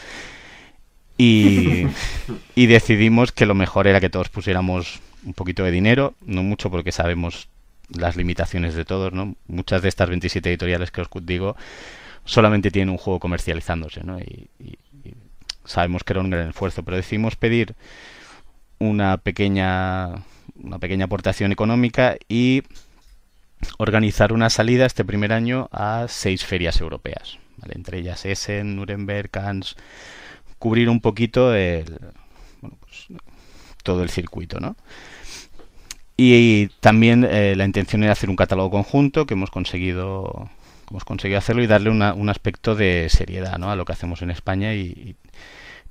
y, y, decidimos que lo mejor era que todos pusiéramos un poquito de dinero, no mucho porque sabemos las limitaciones de todos, ¿no? Muchas de estas 27 editoriales que os digo solamente tienen un juego comercializándose, ¿no? Y sabemos que era un gran esfuerzo, pero decidimos pedir una pequeña una pequeña aportación económica y organizar una salida este primer año a seis ferias europeas, entre ellas Essen, Nuremberg, Cannes, cubrir un poquito el, bueno, pues, todo el circuito, ¿no? Y, y también eh, la intención era hacer un catálogo conjunto que hemos conseguido hemos conseguido hacerlo y darle una, un aspecto de seriedad a lo que hacemos en España y,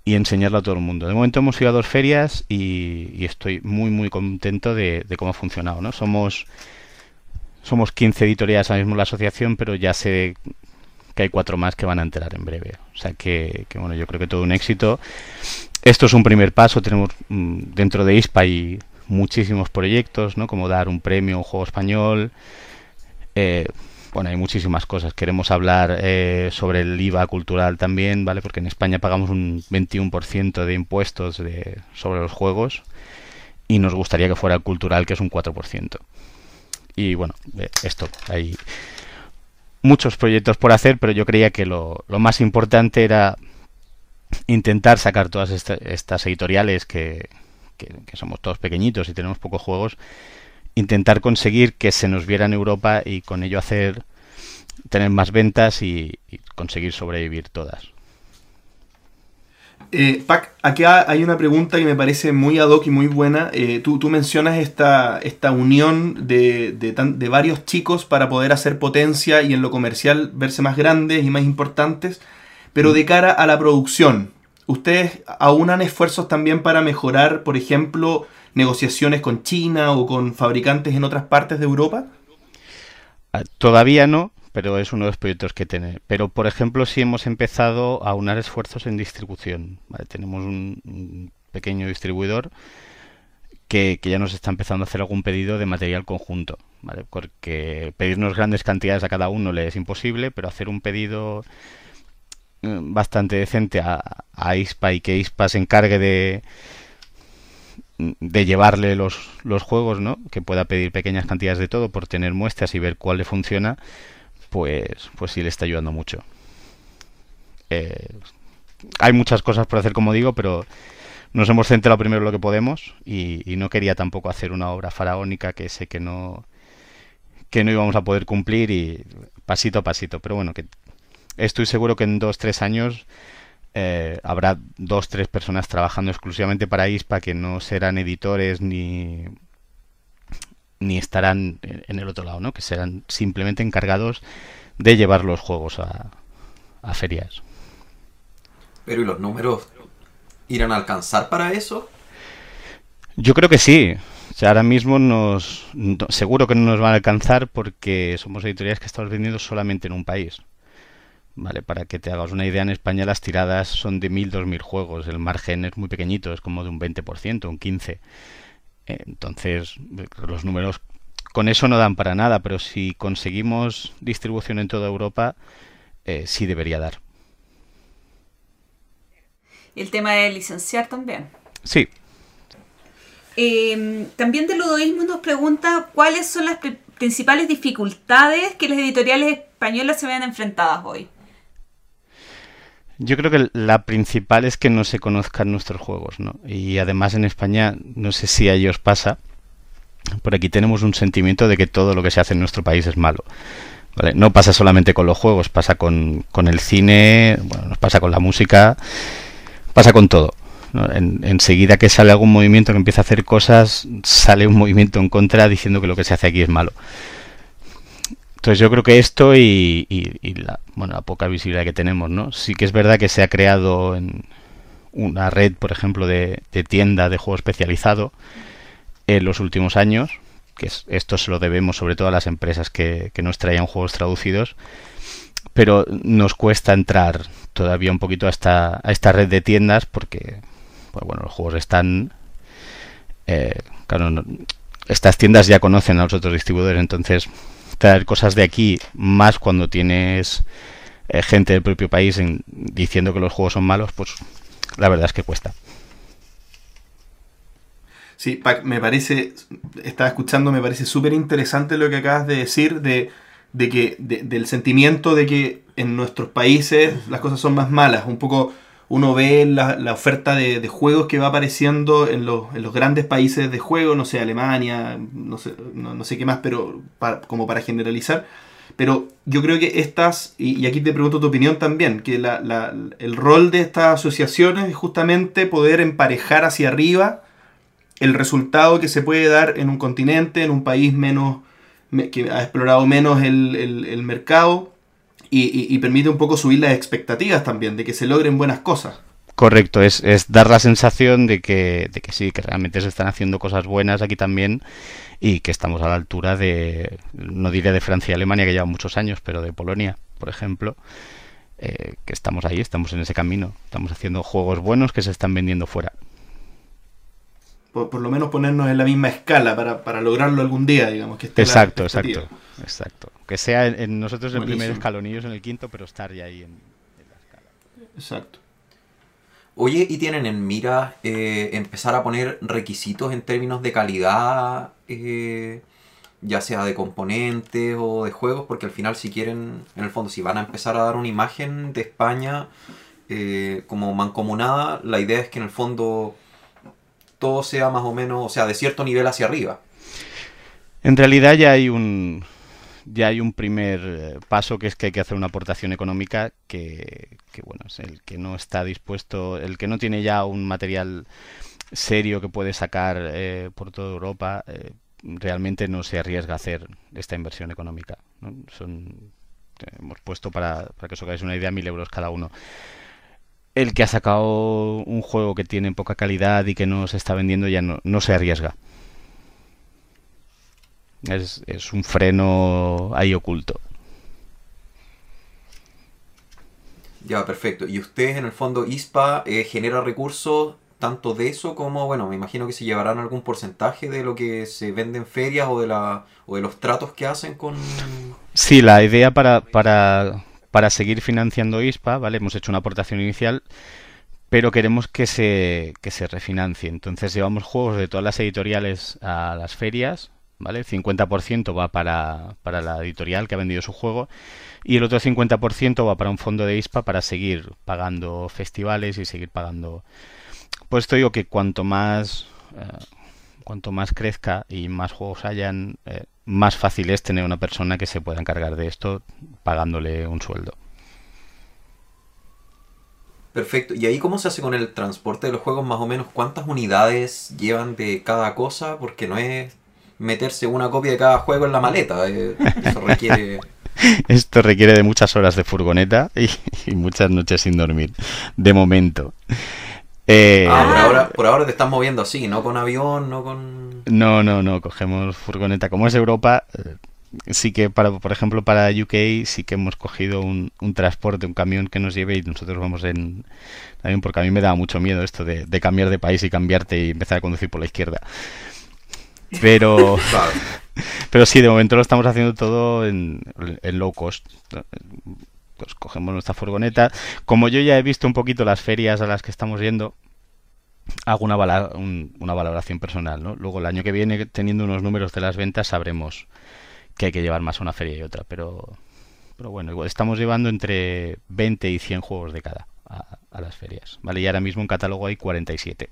y, enseñarlo a todo el mundo. De momento hemos ido a dos ferias y, estoy muy muy contento de, cómo ha funcionado. ¿no? Somos somos 15 editoriales ahora mismo la asociación, pero ya sé que hay cuatro más que van a enterar en breve. O sea que, que bueno, yo creo que todo un éxito. Esto es un primer paso. Tenemos mmm, dentro de ISPA y muchísimos proyectos, ¿no? Como dar un premio a un juego español. Eh, bueno, hay muchísimas cosas. Queremos hablar eh, sobre el IVA cultural también, ¿vale? Porque en España pagamos un 21% de impuestos de, sobre los juegos y nos gustaría que fuera cultural, que es un 4%. Y bueno, eh, esto, hay muchos proyectos por hacer, pero yo creía que lo, lo más importante era intentar sacar todas esta, estas editoriales que, que, que, somos todos pequeñitos y tenemos pocos juegos, intentar conseguir que se nos viera en Europa y con ello hacer tener más ventas y, y conseguir sobrevivir todas. Eh, Pac, acá hay una pregunta que me parece muy ad hoc y muy buena. Eh, tú, tú, mencionas esta, esta unión de, de, tan, de, varios chicos para poder hacer potencia y en lo comercial verse más grandes y más importantes, pero de cara a la producción, ¿ustedes aunan esfuerzos también para mejorar, por ejemplo, negociaciones con China o con fabricantes en otras partes de Europa? Todavía no, pero es uno de los proyectos que tiene. Pero, por ejemplo, sí hemos empezado a unar esfuerzos en distribución. Tenemos un, un, pequeño distribuidor que, que, ya nos está empezando a hacer algún pedido de material conjunto. ¿vale? Porque pedirnos grandes cantidades a cada uno le es imposible, pero hacer un pedido eh, bastante decente a, a ISPA y que ISPA se encargue de de llevarle los, los juegos, ¿no? Que pueda pedir pequeñas cantidades de todo por tener muestras y ver cuál le funciona, pues, pues sí le está ayudando mucho. Eh, hay muchas cosas por hacer, como digo, pero, nos hemos centrado primero en lo que podemos y, y no quería tampoco hacer una obra faraónica que sé que no que no íbamos a poder cumplir y pasito a pasito. Pero bueno, que estoy seguro que en dos, tres años eh, habrá dos, tres personas trabajando exclusivamente para ISPA que no serán editores ni ni estarán en el otro lado, ¿no? Que serán simplemente encargados de llevar los juegos a, a ferias. Pero ¿y los números irán a alcanzar para eso? Yo creo que sí. O sea, ahora mismo nos no- seguro que no nos van a alcanzar porque somos editoriales que estamos vendiendo solamente en un país. Vale, para que te hagas una idea, en España las tiradas son de 1000, 2000 juegos. El margen es muy pequeñito, es como de un 20%, un 15%. Eh, Entonces, los números con eso no dan para nada, pero si conseguimos distribución en toda Europa, eh, sí debería dar. Y el tema de licenciar también. Sí, Eh, también de Ludoísmo nos pregunta cuáles son las pri- principales dificultades que las editoriales españolas se ven enfrentadas hoy. Yo creo que la principal es que no se conozcan nuestros juegos, ¿no? Y además en España, no sé si a ellos pasa, por aquí tenemos un sentimiento de que todo lo que se hace en nuestro país es malo. ¿vale? No pasa solamente con los juegos, pasa con, con el cine, bueno, nos pasa con la música, pasa con todo. ¿no? En, enseguida que sale algún movimiento que empieza a hacer cosas, sale un movimiento en contra diciendo que lo que se hace aquí es malo. Entonces yo creo que esto y, y- y la, bueno, la poca visibilidad que tenemos, ¿no? Sí que es verdad que se ha creado en una red, por ejemplo, de, de tienda de juego especializado en los últimos años, que es- esto se lo debemos sobre todo a las empresas que, que nos traían juegos traducidos, pero nos cuesta entrar todavía un poquito a esta, a esta red de tiendas porque, pues bueno, los juegos están... eh, claro, no- estas tiendas ya conocen a los otros distribuidores, entonces traer cosas de aquí, más cuando tienes eh, gente del propio país en- diciendo que los juegos son malos, pues la verdad es que cuesta. Sí, Pac, me parece, estaba escuchando, me parece súper interesante lo que acabas de decir de, de que, de- del sentimiento de que en nuestros países las cosas son más malas. Un poco uno ve la, oferta de, juegos que va apareciendo en los, grandes países de juego, no sé, Alemania, no sé, qué más, pero como para generalizar. Pero yo creo que estas, y, aquí te pregunto tu opinión también, que el rol de estas asociaciones es justamente poder emparejar hacia arriba el resultado que se puede dar en un continente, en un país menos me- que ha explorado menos el mercado y, y- permite un poco subir las expectativas también, de que se logren buenas cosas. Correcto, es, es dar la sensación de que, de que sí, que realmente se están haciendo cosas buenas aquí también y que estamos a la altura de, no diré de Francia y Alemania, que llevan muchos años, pero de Polonia, por ejemplo, eh, que estamos ahí, estamos en ese camino, estamos haciendo juegos buenos que se están vendiendo fuera. Por, por lo menos ponernos en la misma escala para, para lograrlo algún día, digamos. Que esté Exacto, exacto, exacto. Que sea en, en nosotros el primer Buenísimo. escalón, ellos en el quinto, pero estar ya ahí en, en la escala. Exacto. Oye, ¿y tienen en mira eh, empezar a poner requisitos en términos de calidad, eh, ya sea de componentes o de juegos? Porque al final si quieren, en el fondo, si van a empezar a dar una imagen de España eh, como mancomunada, la idea es que en el fondo todo sea más o menos, o sea, de cierto nivel hacia arriba. En realidad ya hay un ya hay un primer eh, paso que es que hay que hacer una aportación económica que, bueno es el que no está dispuesto, el que no tiene ya un material serio que puede sacar eh, por toda Europa eh, realmente no se arriesga a hacer esta inversión económica. ¿no? Son hemos puesto para, para que os hagáis una idea mil euros cada uno. El que ha sacado un juego que tiene poca calidad y que no se está vendiendo ya no, no se arriesga. Es, es un freno ahí oculto. Ya, perfecto. Y ustedes en el fondo, ISPA eh, genera recursos tanto de eso como, bueno, me imagino que se llevarán algún porcentaje de lo que se vende en ferias o de, la, o de los tratos que hacen con... Sí, la idea para, para, para seguir financiando ISPA, ¿vale? Hemos hecho una aportación inicial, pero queremos que se, que se refinancie. Entonces llevamos juegos de todas las editoriales a las ferias, ¿vale? El 50% va para, para la editorial que ha vendido su juego y el otro 50% va para un fondo de ISPA para seguir pagando festivales y seguir pagando pues esto digo que cuanto más eh, cuanto más crezca y más juegos hayan, eh, más fácil es tener una persona que se pueda encargar de esto pagándole un sueldo. Perfecto. ¿Y ahí cómo se hace con el transporte de los juegos? Más o menos, ¿cuántas unidades llevan de cada cosa? Porque no es meterse una copia de cada juego en la maleta. eh, Eso requiere... Esto requiere de muchas horas de furgoneta y, y muchas noches sin dormir, de momento. Eh, Ah, por ahora, por ahora te estás moviendo así, no con avión, no con... No, no, no, cogemos furgoneta. Como es Europa, eh, sí que, para, por ejemplo, para UK sí que hemos cogido un, un transporte, un camión que nos lleve y nosotros vamos en avión, porque a mí me daba mucho miedo esto de, de cambiar de país y cambiarte y empezar a conducir por la izquierda. Pero, Claro. pero sí, de momento lo estamos haciendo todo en, en low cost. Pues cogemos nuestra furgoneta. Como yo ya he visto un poquito las ferias a las que estamos yendo, hago una, valoración personal, ¿no? Luego el año que viene, teniendo unos números de las ventas, sabremos que hay que llevar más a una feria y otra. Pero, bueno, estamos llevando entre 20 y 100 juegos de cada a, a las ferias. ¿Vale? Y ahora mismo en catálogo hay 47.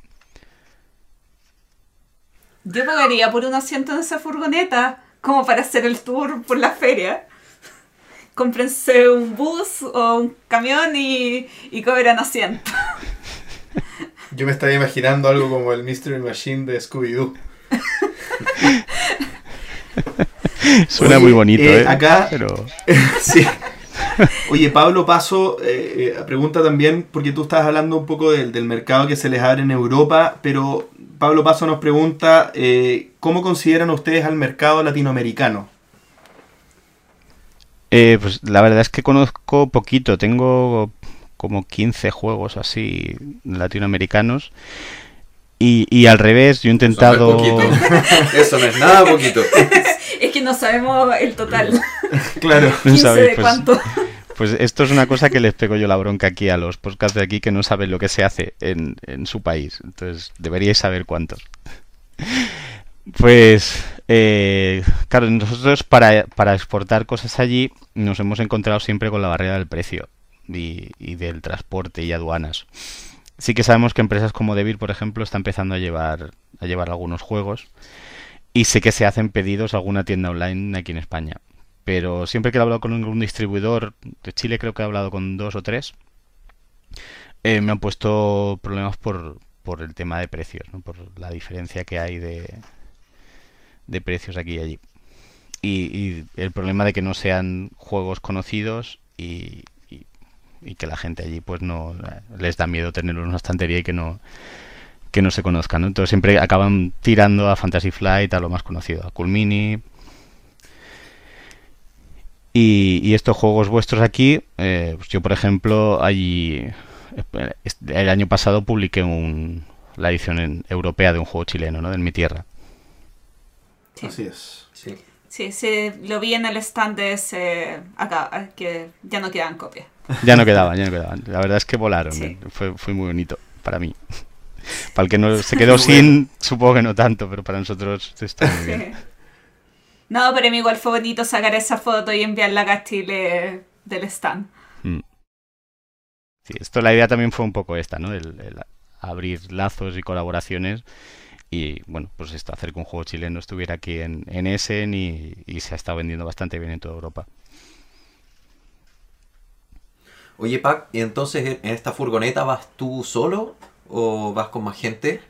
Yo pagaría por un asiento en esa furgoneta, como para hacer el tour por la feria. Cómprense un bus o un camión y, y cobran asiento. Yo me estaba imaginando algo como el Mystery Machine de Scooby-Doo. Suena Oye, muy bonito, eh, ¿eh? acá- Pero... sí. Oye, Pablo Paso eh, eh, pregunta también, porque tú estás hablando un poco del, del mercado que se les abre en Europa, pero Pablo Paso nos pregunta, eh, ¿cómo consideran ustedes al mercado latinoamericano? Eh, pues la verdad es que conozco poquito, tengo como 15 juegos así latinoamericanos y, y al revés, yo he Eso no es intentado... poquito. Eso no es nada poquito. Es que no sabemos el total. Claro. No 15 sabéis, de pues, cuánto. pues esto es una cosa que les pego yo la bronca aquí a los podcasts de aquí que no saben lo que se hace en, en su país. Entonces deberíais saber cuántos. Pues, eh, claro, nosotros para, para exportar cosas allí nos hemos encontrado siempre con la barrera del precio y, del transporte y aduanas. Sí que sabemos que empresas como Devir, por ejemplo, está empezando a llevar, a llevar algunos juegos y sé que se hacen pedidos a alguna tienda online aquí en España. Pero siempre que he hablado con algún distribuidor de Chile, creo que he hablado con dos o tres, eh, me han puesto problemas por, por el tema de precios, ¿no? por la diferencia que hay de, de precios aquí y allí. Y, el problema de que no sean juegos conocidos y, y- que la gente allí pues no les da miedo tenerlos en una estantería y que no que no se conozcan, ¿no? Entonces siempre acaban tirando a Fantasy Flight, a lo más conocido, a Cool Mini. Y, estos juegos vuestros aquí, eh, pues yo por ejemplo, allí eh, el año pasado publiqué un, la edición en- europea de un juego chileno, ¿no? De mi tierra. Sí. Así es. Sí. Sí, sí, lo vi en el stand de ese acá, que ya no quedan copias. Ya no quedaban, ya no quedaban. La verdad es que volaron. Sí. eh, Fue, fue muy bonito para mí. Para el que no se quedó sin, supongo que no tanto, pero para nosotros está muy bien. No, pero a mí igual fue bonito sacar esa foto y enviarla acá a Chile del stand. Mm. Sí, esto la idea también fue un poco esta, ¿no? El, el abrir lazos y colaboraciones y, bueno, pues esto, hacer que un juego chileno estuviera aquí en, en Essen y, y se ha estado vendiendo bastante bien en toda Europa. Oye, Pac, ¿y entonces en esta furgoneta vas tú solo o vas con más gente?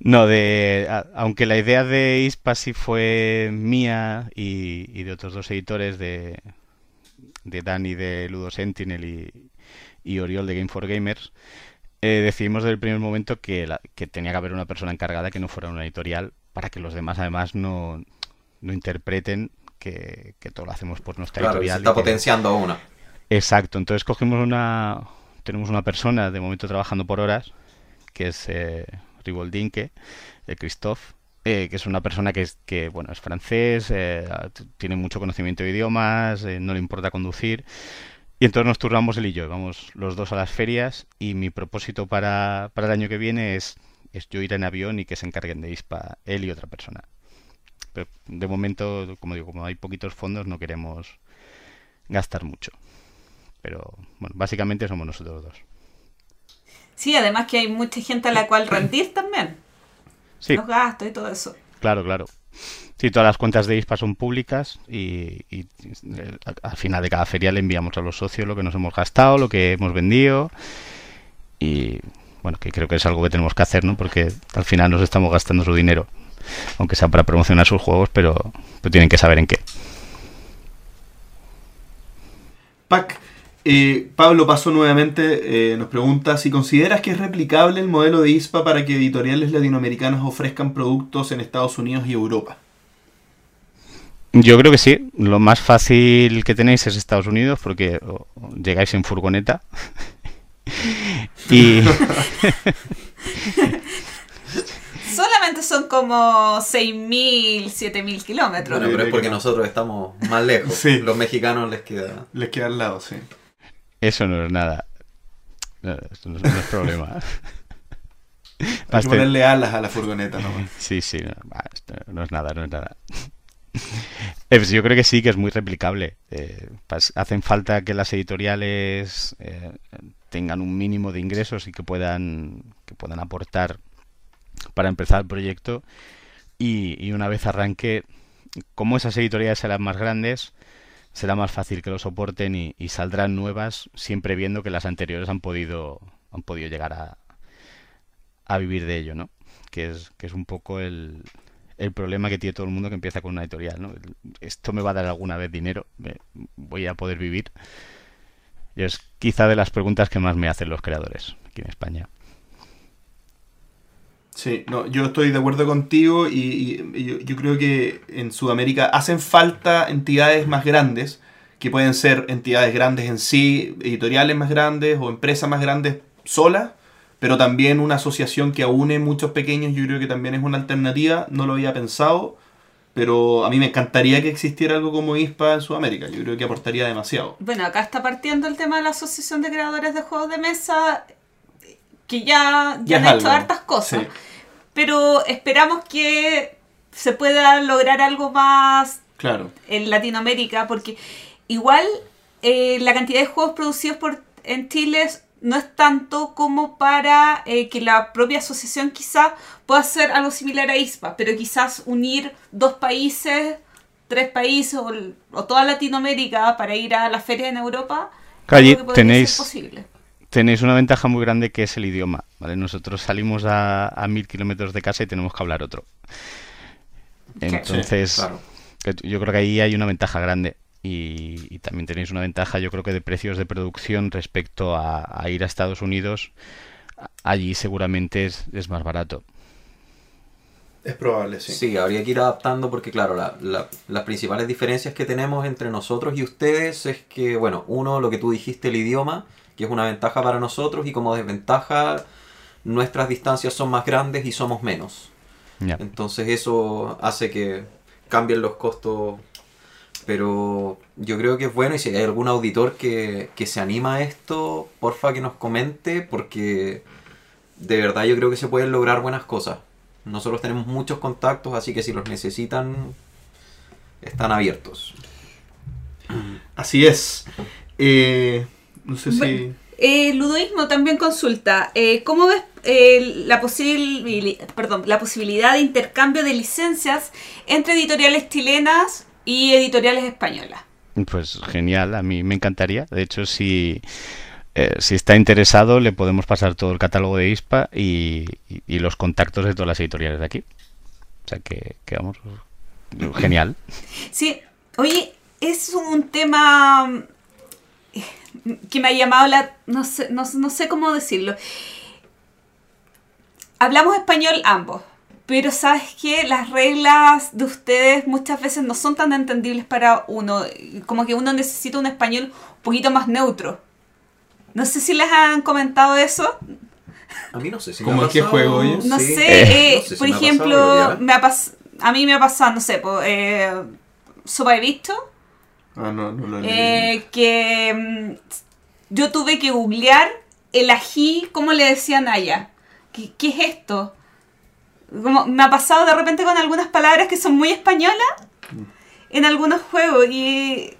No, de, a- aunque la idea de ISPA sí fue mía y, y de otros dos editores, de, de Dani de Ludo Sentinel y, y Oriol de Game for Gamers, eh, decidimos desde el primer momento que, la- que tenía que haber una persona encargada que no fuera una editorial para que los demás además no, no interpreten que, que todo lo hacemos por nuestra Claro, se editorial. está y que- potenciando a una. Exacto, entonces cogimos una, tenemos una persona de momento trabajando por horas, que es eh, Riboldinque, eh, Christophe, eh, que es una persona que es, que, bueno, es francés, eh, tiene mucho conocimiento de idiomas, eh, no le importa conducir, y entonces nos turnamos él y yo, vamos los dos a las ferias, y mi propósito para, para el año que viene es, es yo ir en avión y que se encarguen de ISPA él y otra persona. Pero de momento, como digo, como hay poquitos fondos, no queremos gastar mucho. Pero bueno, básicamente somos nosotros dos. Sí, además que hay mucha gente a la cual rendir también. Sí, Los gastos y todo eso. claro, claro. Sí, todas las cuentas de ISPA son públicas y, al final de cada feria le enviamos a los socios lo que nos hemos gastado, lo que hemos vendido y bueno, que creo que es algo que tenemos que hacer, ¿no? Porque al final nos estamos gastando su dinero, aunque sea para promocionar sus juegos, pero, pero tienen que saber en qué. Pac, eh, Pablo Paso nuevamente eh, nos pregunta si consideras que es replicable el modelo de ISPA para que editoriales latinoamericanas ofrezcan productos en Estados Unidos y Europa. Yo creo que sí. Lo más fácil que tenéis es Estados Unidos porque llegáis en furgoneta. y Solamente son como 6.000, 7.000 kilómetros. Bueno, pero es porque no. nosotros estamos más lejos. Sí. Los mexicanos les queda. Les queda al lado, sí. eso no es nada. No, esto no es, no es problema. Hay que ponerle alas a la furgoneta nomás. Sí, sí, no, va, esto no es nada, no es nada. Eh, pues yo creo que sí, que es muy replicable. Eh, hacen falta que las editoriales eh, tengan un mínimo de ingresos y que puedan, que puedan aportar para empezar el proyecto. Y, y una vez arranque, como esas editoriales serán más grandes, será más fácil que lo soporten y, y saldrán nuevas, siempre viendo que las anteriores han podido, han podido llegar a, a vivir de ello, ¿no? Que es, que es un poco el, el problema que tiene todo el mundo que empieza con una editorial, ¿no? Esto me va a dar alguna vez dinero, voy a poder vivir. Y es quizá de las preguntas que más me hacen los creadores aquí en España. Sí, no, yo estoy de acuerdo contigo y yo, yo creo que en Sudamérica hacen falta entidades más grandes, que pueden ser entidades grandes en sí, editoriales más grandes o empresas más grandes solas, pero también una asociación que aúne muchos pequeños, yo creo que también es una alternativa, no lo había pensado, pero a mí me encantaría que existiera algo como ISPA en Sudamérica, yo creo que aportaría demasiado. Bueno, acá está partiendo el tema de la Asociación de Creadores de Juegos de Mesa, que ya, ya Ya han es hecho hartas cosas. sí. Pero esperamos que se pueda lograr algo más Claro, en Latinoamérica, porque igual eh, la cantidad de juegos producidos por, en Chile no es tanto como para eh, que la propia asociación quizás pueda hacer algo similar a ISPA, pero quizás unir dos países, tres países o, o toda Latinoamérica para ir a las ferias en Europa, podría tenéis- ser posible. Tenéis una ventaja muy grande que es el idioma, ¿vale? Nosotros salimos a, a mil kilómetros de casa y tenemos que hablar otro. Entonces, Claro. yo creo que ahí hay una ventaja grande. Y, y también tenéis una ventaja, yo creo que de precios de producción respecto a, a ir a Estados Unidos. Allí seguramente es, es más barato. es probable, sí. Sí, habría que ir adaptando porque, claro, la- la- las principales diferencias que tenemos entre nosotros y ustedes es que, bueno, uno, lo que tú dijiste, el idioma, que es una ventaja para nosotros, y como desventaja, nuestras distancias son más grandes y somos menos. Entonces eso hace que cambien los costos. Pero yo creo que es bueno y si hay algún auditor que, que se anima a esto, porfa que nos comente porque de verdad yo creo que se pueden lograr buenas cosas. Nosotros tenemos muchos contactos, así que si los necesitan, están abiertos. Así es. Eh, no sé si... Bueno. Eh, Ludoísmo también consulta, eh, ¿cómo ves eh, la, posibil- perdón, la posibilidad de intercambio de licencias entre editoriales chilenas y editoriales españolas? Pues genial, a mí me encantaría. De hecho, si, eh, si está interesado, le podemos pasar todo el catálogo de ISPA y, y- y los contactos de todas las editoriales de aquí. O sea que, que vamos, genial. Sí, oye, es un tema mm, que me ha llamado la... no sé, no, no sé cómo decirlo. Hablamos español ambos, pero sabes que las reglas de ustedes muchas veces no son tan entendibles para uno, como que uno necesita un español un poquito más neutro. No sé si les han comentado eso. A mí no sé si ¿Cómo me ha pasado- juego, oye? No Sí. sé, Eh. eh, No sé si por me ha pasado, ejemplo, me ha pas- a mí me ha pasado, no sé, po, eh, Sopa he visto, Ah, no, no lo leí. eh, que mm, yo tuve que googlear el ají, ¿cómo le decían allá? ¿Qué, qué es esto? Como, me ha pasado de repente con algunas palabras que son muy españolas en algunos juegos y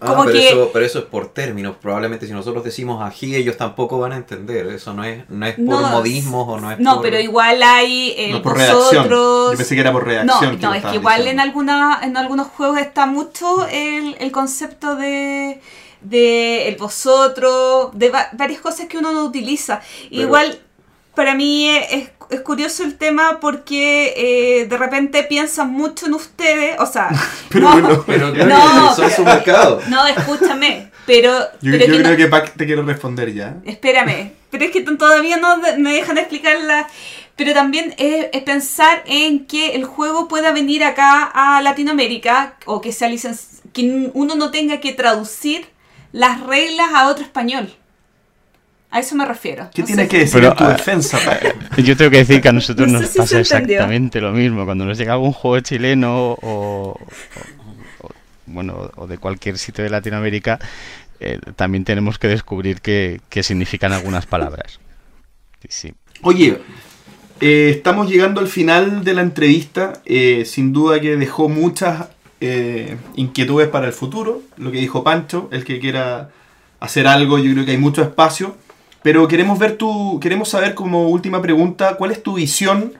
Ah, Como pero, que- eso, pero eso es por términos. Probablemente si nosotros decimos ají, ellos tampoco van a entender. Eso no es, no es por No, modismos o no es No, por... pero igual hay el no por redacción. vosotros. Yo pensé que era por No, redacción. no, lo es que igual en, alguna, en algunos juegos está mucho el, el concepto de, de el vosotros, de va- varias cosas que uno no utiliza. Pero- igual, para mí es, es curioso el tema porque eh, de repente piensan mucho en ustedes, o sea, Pero no, bueno, Pero yo, claro, No, son pero- su mercado. no, escúchame, pero, yo pero que creo no- que Pac te quiero responder ya. Espérame, pero es que todavía no me dejan explicar la... Pero también es, es pensar en que el juego pueda venir acá a Latinoamérica o que sea que n- uno no tenga que traducir las reglas a otro español. A eso me refiero. ¿Qué No tienes que decir Pero, en tu ah, defensa? Yo tengo que decir que a nosotros No sé nos si pasa exactamente lo mismo. Cuando nos llega algún juego chileno o, o- o- bueno, o de cualquier sitio de Latinoamérica, eh, también tenemos que descubrir qué, qué significan algunas palabras. Sí, sí. Oye, eh, estamos llegando al final de la entrevista. Eh, sin duda que dejó muchas eh, inquietudes para el futuro. Lo que dijo Pancho, el que quiera hacer algo, yo creo que hay mucho espacio. Pero queremos ver tu, queremos saber como última pregunta, ¿cuál es tu visión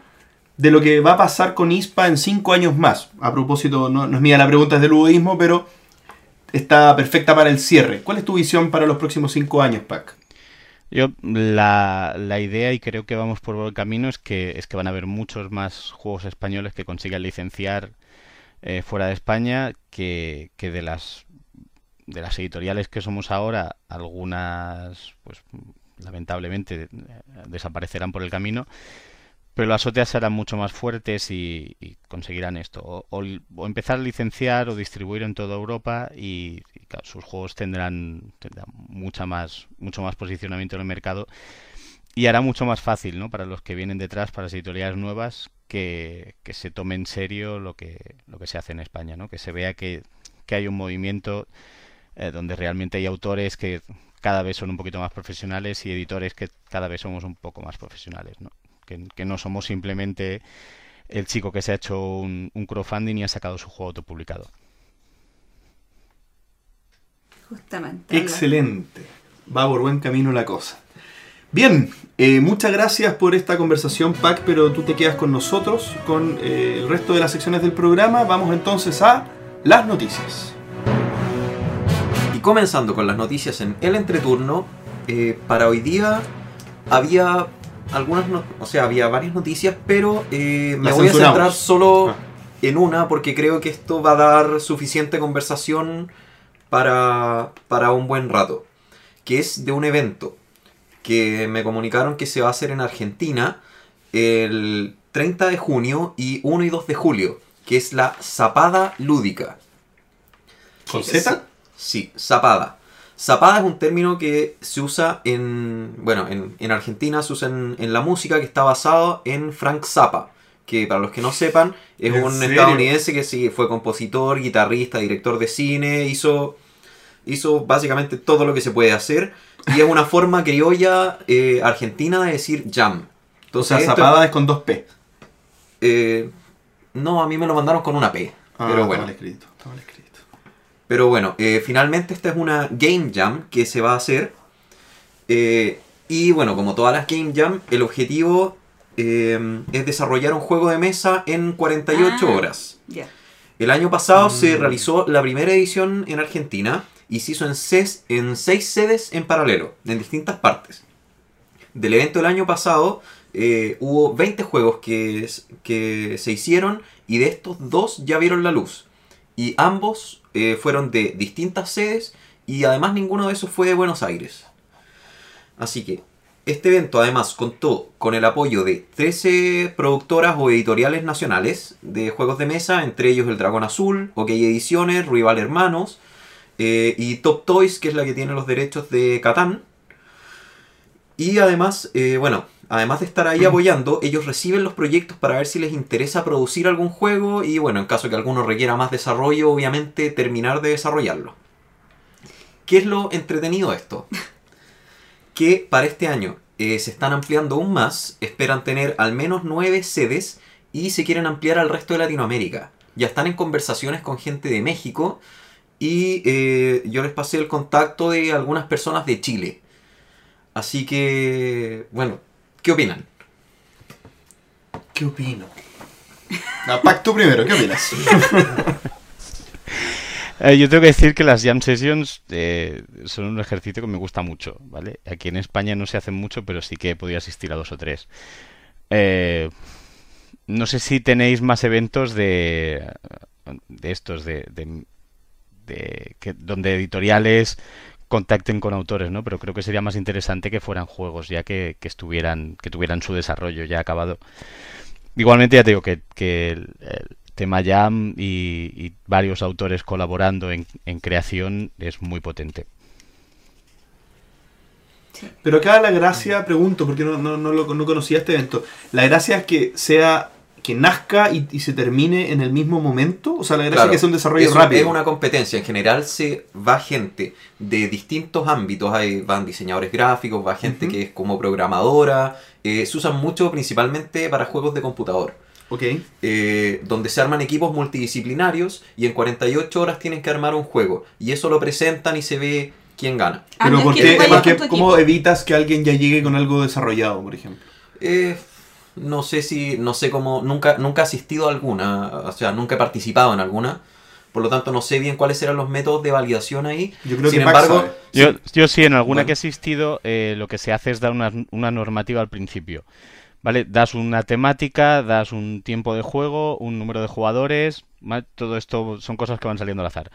de lo que va a pasar con ISPA en cinco años más? A propósito, no, no es mía la pregunta, es del ludismo, pero está perfecta para el cierre. ¿Cuál es tu visión para los próximos cinco años, Pac? Yo la, la idea, y creo que vamos por buen camino, es que, es que van a haber muchos más juegos españoles que consigan licenciar eh, fuera de España que, que de las de las editoriales que somos ahora, algunas, pues lamentablemente eh, desaparecerán por el camino, pero las otras serán mucho más fuertes y, y conseguirán esto, o, empezar a licenciar o distribuir en toda Europa y, sus juegos tendrán, tendrán mucha más, mucho más posicionamiento en el mercado y hará mucho más fácil, ¿no? Para los que vienen detrás, para las editoriales nuevas, que, que se tome en serio lo que, lo que se hace en España, ¿no? Que se vea que, que hay un movimiento eh, donde realmente hay autores que cada vez son un poquito más profesionales y editores que cada vez somos un poco más profesionales, ¿no? Que, que no somos simplemente el chico que se ha hecho un, un crowdfunding y ha sacado su juego autopublicado. Justamente. Excelente. Va por buen camino la cosa. Bien, eh, muchas gracias por esta conversación, Pac, pero tú te quedas con nosotros, con eh, el resto de las secciones del programa. Vamos entonces a las noticias. Comenzando con las noticias en el entreturno, eh, para hoy día había algunas, no- o sea, había varias noticias, pero eh, me Las voy a centrar solo Ah. en una porque creo que esto va a dar suficiente conversación para, para un buen rato, que es de un evento que me comunicaron que se va a hacer en Argentina el 30 de junio y 1 y 2 de julio, que es la Zapada Lúdica. ¿Con Z? Sí, zapada. Zapada es un término que se usa en. Bueno, en, en Argentina se usa en, en la música que está basado en Frank Zappa. Que para los que no sepan, es ¿En un serio? estadounidense que sí fue compositor, guitarrista, director de cine, hizo. Hizo básicamente todo lo que se puede hacer. Y es una forma criolla eh, argentina de decir jam. O Entonces, sea, zapada es con dos P. eh, no, a mí me lo mandaron con una P. Ah, pero está bueno. mal escrito, está mal escrito. Pero bueno, eh, finalmente esta es una Game Jam que se va a hacer. Eh, y bueno, como todas las Game Jam, el objetivo eh, es desarrollar un juego de mesa en 48 Ah. horas. El año pasado se Mm. realizó la primera edición en Argentina y se hizo en, ses- en seis sedes en paralelo, en distintas partes. Del evento del año pasado eh, hubo 20 juegos que, que se hicieron y de estos dos ya vieron la luz. Y ambos eh, fueron de distintas sedes y además ninguno de esos fue de Buenos Aires. Así que este evento además contó con el apoyo de 13 productoras o editoriales nacionales de juegos de mesa, entre ellos El Dragón Azul, OK Ediciones, Rival Hermanos eh, y Top Toys, que es la que tiene los derechos de Catán. Y además, eh, bueno, además de estar ahí apoyando, ellos reciben los proyectos para ver si les interesa producir algún juego y bueno, en caso que alguno requiera más desarrollo, obviamente terminar de desarrollarlo. ¿Qué es lo entretenido de esto? que para este año eh, se están ampliando aún más, esperan tener al menos nueve sedes y se quieren ampliar al resto de Latinoamérica. Ya están en conversaciones con gente de México y eh, yo les pasé el contacto de algunas personas de Chile. Así que, bueno, ¿qué opinan? ¿Qué opino? No, Pac, tú primero, ¿qué opinas? Eh, yo tengo que decir que las Jam Sessions eh, son un ejercicio que me gusta mucho, ¿vale? Aquí en España no se hacen mucho, pero sí que he podido asistir a dos o tres. Eh, no sé si tenéis más eventos de, de estos, de, de- de que, donde editoriales contacten con autores, ¿no? Pero creo que sería más interesante que fueran juegos, ya que, estuvieran, que tuvieran su desarrollo ya acabado. Igualmente ya te digo que, que el, el tema Jam y, y varios autores colaborando en, en creación es muy potente. Pero acá la gracia, pregunto, porque no, no, no, lo, no conocía este evento. La gracia es que sea que nazca y, y se termine en el mismo momento. O sea, la gracia Claro, es que sea un desarrollo es un- rápido. Es una competencia. En general se va gente de distintos ámbitos. Hay, van diseñadores gráficos, va gente que es como programadora. eh, se usan mucho principalmente para juegos de computador. Ok. eh, donde se arman equipos multidisciplinarios y en 48 horas tienen que armar un juego. Y eso lo presentan y se ve quién gana. Ah, Pero no es ¿por que qué- tú vayas por qué- con tu ¿cómo equipo. evitas que alguien ya llegue con algo desarrollado, por ejemplo? Eh, no sé si, no sé cómo, nunca, nunca he asistido a alguna, o sea, nunca he participado en alguna. Por lo tanto, no sé bien cuáles eran los métodos de validación ahí. Yo creo Sin que embargo. Yo, yo sí, en alguna Bueno. que he asistido, eh, lo que se hace es dar una, una normativa al principio. ¿Vale? Das una temática, das un tiempo de juego, un número de jugadores, ¿vale? todo esto son cosas que van saliendo al azar.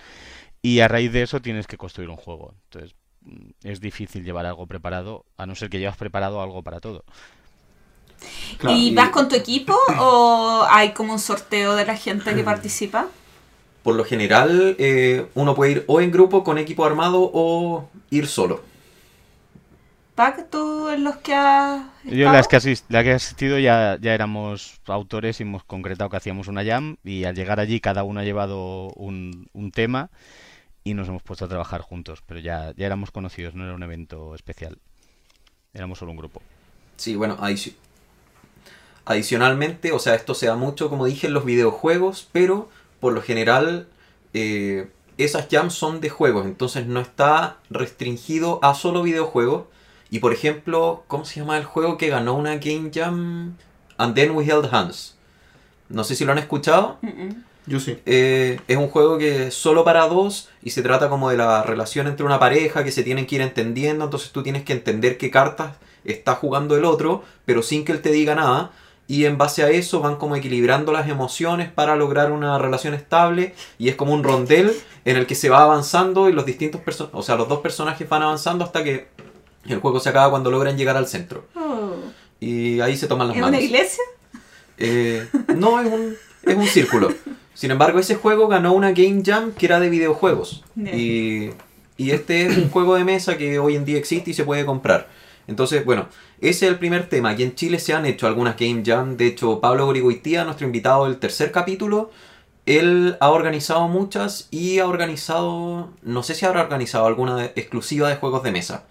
Y a raíz de eso tienes que construir un juego. Entonces, mm, es difícil llevar algo preparado, a no ser que llevas preparado algo para todo. Claro, ¿Y y- vas con tu equipo o hay como un sorteo de la gente que participa? por lo general, eh, uno puede ir o en grupo con equipo armado o ir solo. Pac, tú en los que has Yo las que la que he asistido ya, ya éramos autores y hemos concretado que hacíamos una jam y al llegar allí cada uno ha llevado un, un tema y nos hemos puesto a trabajar juntos, pero ya, ya éramos conocidos, no era un evento especial. Éramos solo un grupo. Sí, bueno, adici- adicionalmente, o sea, esto se da mucho, como dije, en los videojuegos, pero por lo general eh, esas jams son de juegos, entonces no está restringido a solo videojuegos. Y por ejemplo, ¿cómo se llama el juego que ganó una Game Jam? And Then We Held Hands. No sé si lo han escuchado. Yo sí. Eh, es un juego que es solo para dos y se trata como de la relación entre una pareja que se tienen que ir entendiendo, entonces tú tienes que entender qué cartas está jugando el otro, pero sin que él te diga nada. Y en base a eso van como equilibrando las emociones para lograr una relación estable. Y es como un rondel en el que se va avanzando y los distintos personajes, o sea, los dos personajes van avanzando hasta que el juego se acaba cuando logran llegar al centro. Oh. Y ahí se toman las ¿Es manos. una iglesia? Eh, no, es un, es un círculo. Sin embargo, ese juego ganó una Game Jam que era de videojuegos. Y, y este es un juego de mesa que hoy en día existe y se puede comprar. Entonces, bueno, ese es el primer tema. Aquí en Chile se han hecho algunas Game Jam. De hecho, Pablo Grigoitía, nuestro invitado del tercer capítulo, él ha organizado muchas y ha organizado, no sé si habrá organizado alguna exclusiva de juegos de mesa.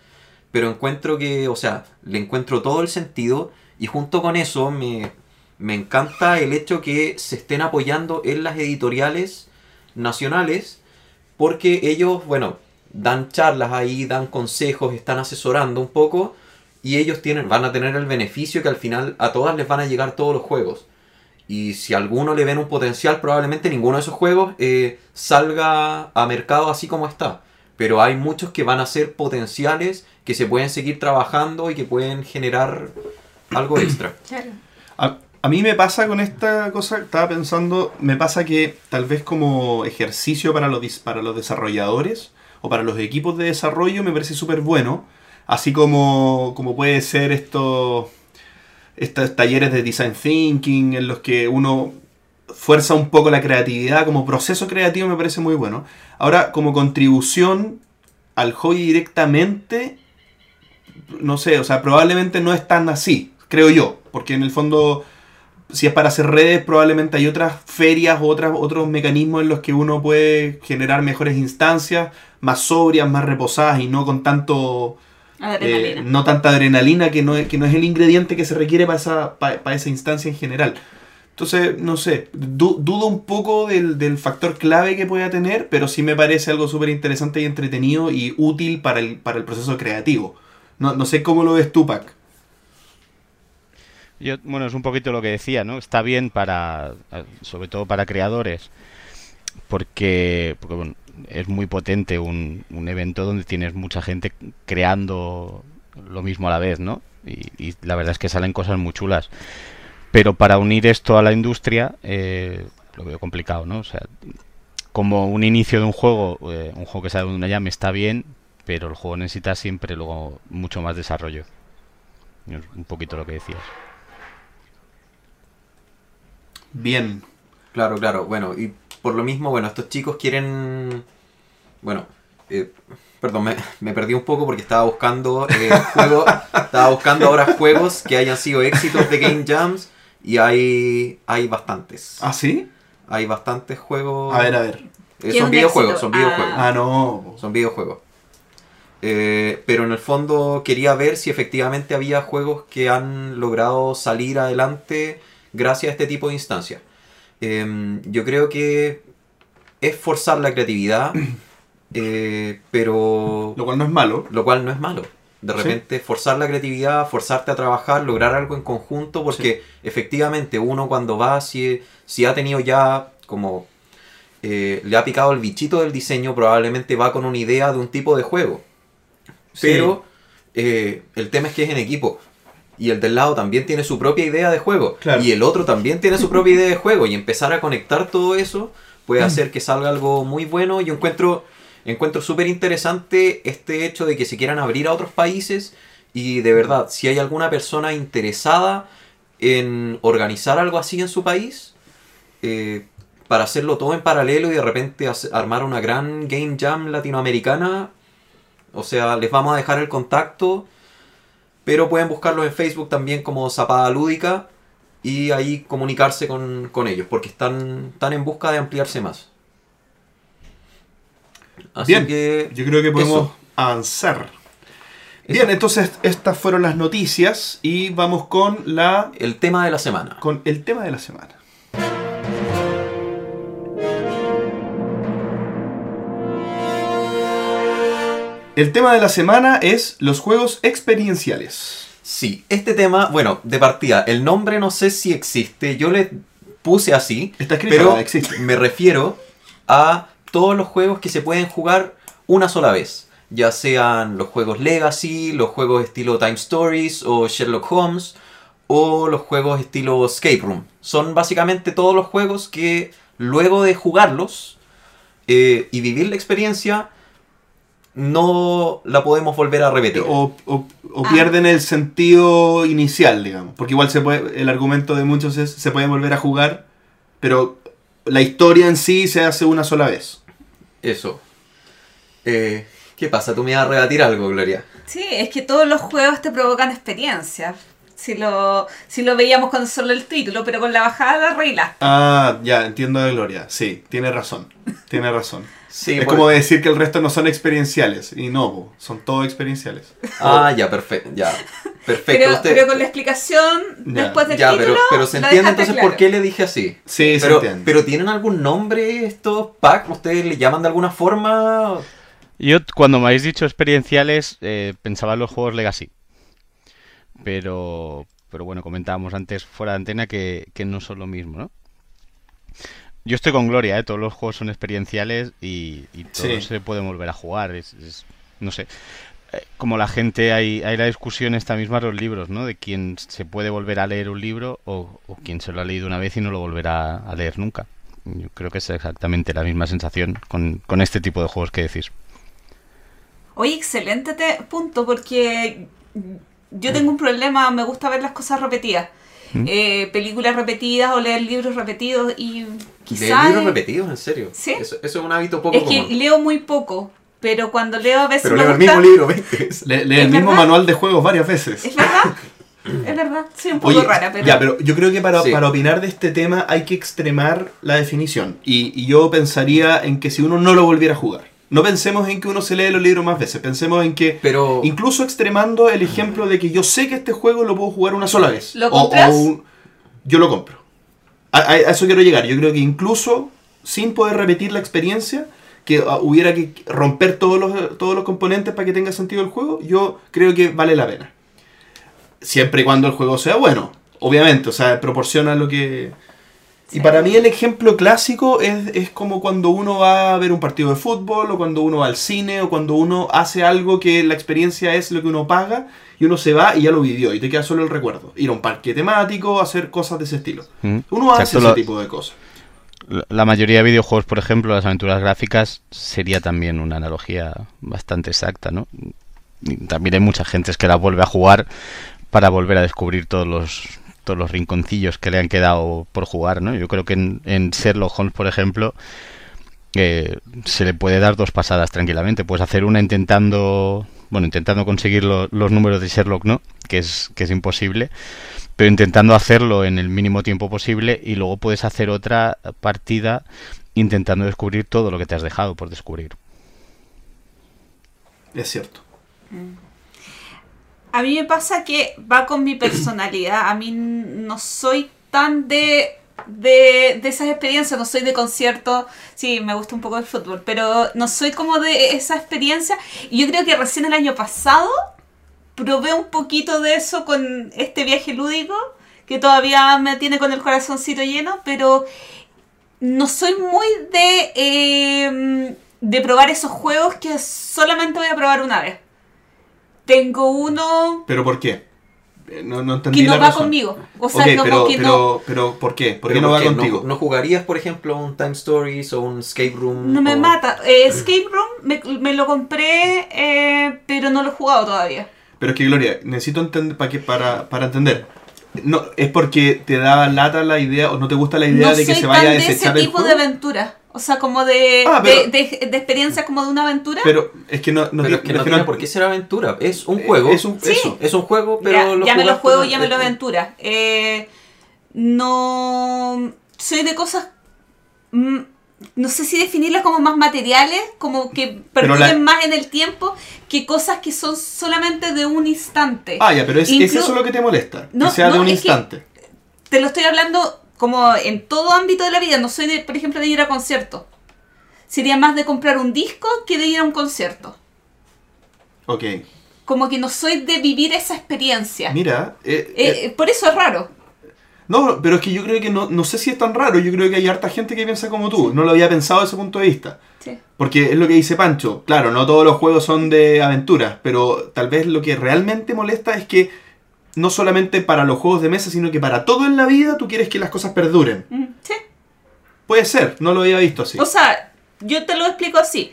Pero encuentro que, o sea, le encuentro todo el sentido y junto con eso me, me encanta el hecho que se estén apoyando en las editoriales nacionales porque ellos, bueno, dan charlas ahí, dan consejos, están asesorando un poco y ellos tienen, van a tener el beneficio que al final a todas les van a llegar todos los juegos. Y si a alguno le ven un potencial, probablemente ninguno de esos juegos eh, salga a mercado así como está. Pero hay muchos que van a ser potenciales, que se pueden seguir trabajando y que pueden generar algo extra. Claro. A, a mí me pasa con esta cosa, estaba pensando, me pasa que tal vez como ejercicio para los, para los desarrolladores o para los equipos de desarrollo me parece súper bueno, así como, como puede ser estos, estos talleres de design thinking en los que uno fuerza un poco la creatividad, como proceso creativo me parece muy bueno. Ahora, como contribución al hobby directamente, no sé, o sea, probablemente no es tan así, creo yo, porque en el fondo, si es para hacer redes, probablemente hay otras ferias o otros mecanismos en los que uno puede generar mejores instancias, más sobrias, más reposadas y no con tanto... eh, Adrenalina. no tanta adrenalina que no, es, que no es el ingrediente que se requiere para esa, pa- para esa instancia en general. Entonces, no sé, du- dudo un poco del, del factor clave que pueda tener, pero sí me parece algo súper interesante y entretenido y útil para el, para el proceso creativo. No, no sé cómo lo ves tú, Pac. Yo, bueno, es un poquito lo que decía, ¿no? Está bien para, sobre todo para creadores, porque, porque, bueno, es muy potente un, un evento donde tienes mucha gente creando lo mismo a la vez, ¿no? Y, la verdad es que salen cosas muy chulas. Pero para unir esto a la industria, eh, lo veo complicado, ¿no? O sea, como un inicio de un juego, eh, un juego que sale de una llama está bien, pero el juego necesita siempre luego mucho más desarrollo. Es un poquito lo que decías. Bien. Claro, claro. Bueno, y por lo mismo, bueno, estos chicos quieren. Bueno, eh, perdón, me, me perdí un poco porque estaba buscando eh, juegos. estaba buscando ahora juegos que hayan sido éxitos de Game Jams y hay, hay bastantes. ¿Ah, sí? Hay bastantes juegos. A ver, a ver. Eh, ¿Qué es son un videojuegos, éxito? son videojuegos. Ah, no. Son videojuegos. Eh, pero en el fondo quería ver si efectivamente había juegos que han logrado salir adelante gracias a este tipo de instancias. Eh, yo creo que es forzar la creatividad, eh, pero Lo cual no es malo. lo cual no es malo. De Sí. repente forzar la creatividad, forzarte a trabajar, lograr algo en conjunto, porque efectivamente uno cuando va, si, si ha tenido ya como... eh, le ha picado el bichito del diseño, probablemente va con una idea de un tipo de juego. Pero eh, el tema es que es en equipo. Y el del lado también tiene su propia idea de juego. Claro. Y el otro también tiene su propia idea de juego. Y empezar a conectar todo eso puede hacer que salga algo muy bueno. Yo encuentro encuentro súper interesante este hecho de que se quieran abrir a otros países. Y de verdad, si hay alguna persona interesada en organizar algo así en su país, eh, para hacerlo todo en paralelo y de repente armar una gran game jam latinoamericana, o sea, les vamos a dejar el contacto, pero pueden buscarlos en Facebook también como Zapada Lúdica y ahí comunicarse con, con ellos, porque están, están en busca de ampliarse más. Así Bien. que Yo creo que podemos Eso. avanzar. Bien, entonces estas fueron las noticias y vamos con la el tema de la semana. con el tema de la semana. El tema de la semana es los juegos experienciales. Sí, este tema, bueno, de partida, el nombre no sé si existe, yo le puse así, Está escrito, pero existe. me refiero a todos los juegos que se pueden jugar una sola vez. Ya sean los juegos Legacy, los juegos estilo Time Stories o Sherlock Holmes, o los juegos estilo Escape Room. Son básicamente todos los juegos que luego de jugarlos eh, y vivir la experiencia, no la podemos volver a repetir. O, o- o Ah. pierden el sentido inicial, digamos. Porque igual se puede, el argumento de muchos es se puede volver a jugar, pero la historia en sí se hace una sola vez. Eso. Eh, ¿Qué pasa? ¿Tú me vas a rebatir algo, Gloria? Sí, es que todos los juegos te provocan experiencias. Si lo, si lo veíamos con solo el título, pero con la bajada arregla. Ah, ya, entiendo de Gloria. Sí, tiene razón. Tiene razón. Sí, es por- como decir que el resto no son experienciales. Y no, po, son todos experienciales. Ah, ya, perfecto. Ya. Perfecto. Pero, usted- pero con la explicación Ya, después del ya, título. pero, pero se entiende entonces claro. por qué le dije así. Sí, se Pero, entiende. pero ¿tienen algún nombre estos packs? ¿Ustedes le llaman de alguna forma? Yo cuando me habéis dicho experienciales eh, pensaba en los juegos Legacy. Pero, pero bueno, comentábamos antes fuera de antena que, que no son lo mismo, ¿no? Yo estoy con Gloria, ¿eh? Todos los juegos son experienciales y, y todos Sí. se pueden volver a jugar. Es, es- no sé. Eh, Como la gente, hay, hay la discusión esta misma de los libros, ¿no? De quién se puede volver a leer un libro o, o quién se lo ha leído una vez y no lo volverá a leer nunca. Yo creo que es exactamente la misma sensación con, con este tipo de juegos que decís. Oye, excelente te- punto, porque yo tengo un problema, me gusta ver las cosas repetidas. ¿Mm? Eh, películas repetidas o leer libros repetidos y ¿De quizás... libros repetidos? ¿En serio? Sí. Eso, eso es un hábito poco Es que común. leo muy poco, pero cuando leo a veces Pero leo el mismo libro 20 veces. Le- ¿Es el mismo verdad? manual de juegos varias veces. ¿Es verdad? Es verdad, soy un poco Oye, rara, pero... ya, pero yo creo que para, Sí. para opinar de este tema hay que extremar la definición. Y, y yo pensaría en que si uno no lo volviera a jugar. No pensemos en que uno se lee los libros más veces. Pensemos en que, Pero incluso extremando el ejemplo de que yo sé que este juego lo puedo jugar una sola vez. ¿Lo O- o compras? un- yo lo compro. A, a- a eso quiero llegar. Yo creo que incluso sin poder repetir la experiencia, que ah, hubiera que romper todos los, todos los componentes para que tenga sentido el juego, yo creo que vale la pena. Siempre y cuando el juego sea bueno, obviamente, o sea, proporciona lo que... Y para mí el ejemplo clásico es, es como cuando uno va a ver un partido de fútbol, o cuando uno va al cine, o cuando uno hace algo que la experiencia es lo que uno paga, y uno se va y ya lo vivió, y te queda solo el recuerdo. Ir a un parque temático, hacer cosas de ese estilo. Mm. Uno hace Exacto, ese lo- tipo de cosas. La- mayoría de videojuegos, por ejemplo, las aventuras gráficas, sería también una analogía bastante exacta, ¿no? Y también hay mucha gente que la vuelve a jugar para volver a descubrir todos los todos los rinconcillos que le han quedado por jugar, ¿no? Yo creo que en, en Sherlock Holmes, por ejemplo, eh, se le puede dar dos pasadas tranquilamente. Puedes hacer una intentando, bueno, intentando conseguir lo- los números de Sherlock, ¿no? Que es que es imposible pero intentando hacerlo en el mínimo tiempo posible y luego puedes hacer otra partida intentando descubrir todo lo que te has dejado por descubrir. Es cierto. A mí me pasa que va con mi personalidad. A mí no soy tan de, de, esas experiencias, no soy de conciertos. Sí, me gusta un poco el fútbol, pero no soy como de esa experiencia. Y yo creo que recién el año pasado probé un poquito de eso con este viaje lúdico, que todavía me tiene con el corazoncito lleno, pero no soy muy de, eh, de probar esos juegos que solamente voy a probar una vez. Tengo uno ¿Pero por qué? Eh, No, no entendí que no la va razón. conmigo. O sea, como pero, que pero, no, pero, ¿por qué? ¿Por qué Pero no va contigo? ¿No, jugarías, por ejemplo, un Time Stories o un Escape Room? no me o- mata. Eh, Escape Room me, me lo compré, eh, pero no lo he jugado todavía. Pero es que, Gloria, necesito entender para, que, para, para entender. No, ¿Es porque te da lata la idea o no te gusta la idea no de que se vaya a tan de ese desechar el tipo de aventura. O sea, como de, Ah, de, pero- de- de experiencia como de una aventura. Pero es que no, no Pero ti- es que no tiene por qué ser aventura. Es un Eh, juego. es un- Sí. eso. Es un juego, pero ya, lo ya me lo jugaste juego, una- ya me lo eh, aventura. Eh, no. Soy de cosas. mm, no sé si definirlas como más materiales, como que la- perduren más en el tiempo, que cosas que son solamente de un instante. Ah, ya, pero es, Inclu- es eso lo que te molesta. No, que sea de un instante. Te lo estoy hablando como en todo ámbito de la vida. No soy, de, por ejemplo, de ir a conciertos. Sería más de comprar un disco que de ir a un concierto. Ok. Como que no soy de vivir esa experiencia. Mira, eh, Eh, eh, eh, por eso es raro. no, pero es que yo creo que no, no sé si es tan raro. Yo creo que hay harta gente que piensa como tú. No lo había pensado desde ese punto de vista. Sí. Porque es lo que dice Pancho. Claro, no todos los juegos son de aventuras, pero tal vez lo que realmente molesta es que no solamente para los juegos de mesa, sino que para todo en la vida tú quieres que las cosas perduren. Mm, sí. Puede ser, no lo había visto así. O sea, yo te lo explico así.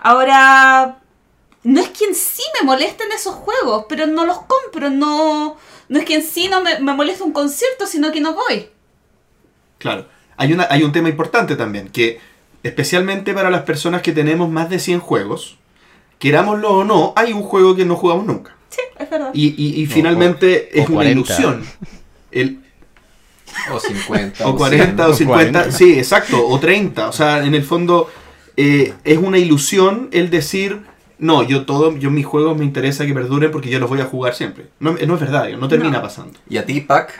Ahora, no es que en sí me molesten esos juegos, pero no los compro. No, no es que en sí no me, me molesta un concierto, sino que no voy. Claro. Hay, una, hay un tema importante también, que especialmente para las personas que tenemos más de 100 juegos, querámoslo o no, hay un juego que no jugamos nunca. Sí, es verdad. Y, y- finalmente o- o es una 40. ilusión. El, O 50. o 40 o 100. 50, 40. sí, exacto, o 30. O sea, en el fondo eh, es una ilusión el decir, no, yo todo, yo mis juegos me interesa que perduren porque yo los voy a jugar siempre. No, no es verdad, no termina No. pasando. Y a ti, Pac,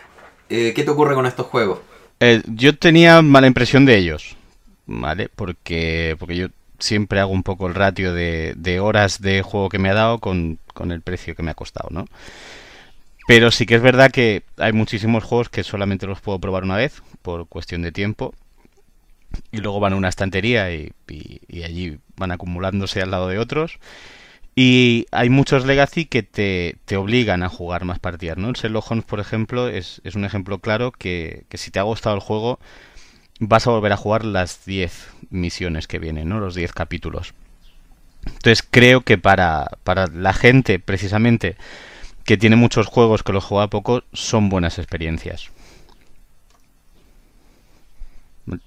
eh, ¿qué te ocurre con estos juegos? Eh, yo tenía mala impresión de ellos, ¿vale? Porque, porque yo siempre hago un poco el ratio de, de horas de juego que me ha dado con, con el precio que me ha costado, ¿no? Pero sí que es verdad que hay muchísimos juegos que solamente los puedo probar una vez por cuestión de tiempo y luego van a una estantería y, y- allí van acumulándose al lado de otros. Y hay muchos Legacy que te, te obligan a jugar más partidas, ¿no? El Sherlock Holmes, por ejemplo, es, es un ejemplo claro que, que si te ha gustado el juego vas a volver a jugar las 10 misiones que vienen, ¿no? Los 10 capítulos. Entonces creo que para, para la gente, precisamente, que tiene muchos juegos que los juega poco, son buenas experiencias.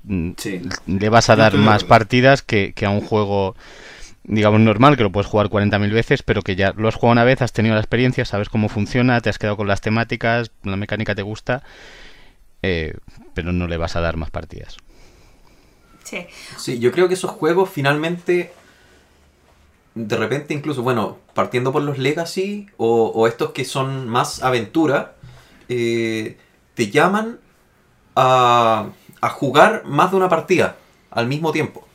Mm, Sí. Le vas a dar más partidas que, que a un juego, digamos, normal, que lo puedes jugar 40.000 veces, pero que ya lo has jugado una vez, has tenido la experiencia, sabes cómo funciona, te has quedado con las temáticas, la mecánica te gusta, eh, pero no le vas a dar más partidas. Sí. Sí, yo creo que esos juegos finalmente, de repente incluso, bueno, partiendo por los Legacy o, o estos que son más aventura, eh, te llaman a, a jugar más de una partida al mismo tiempo.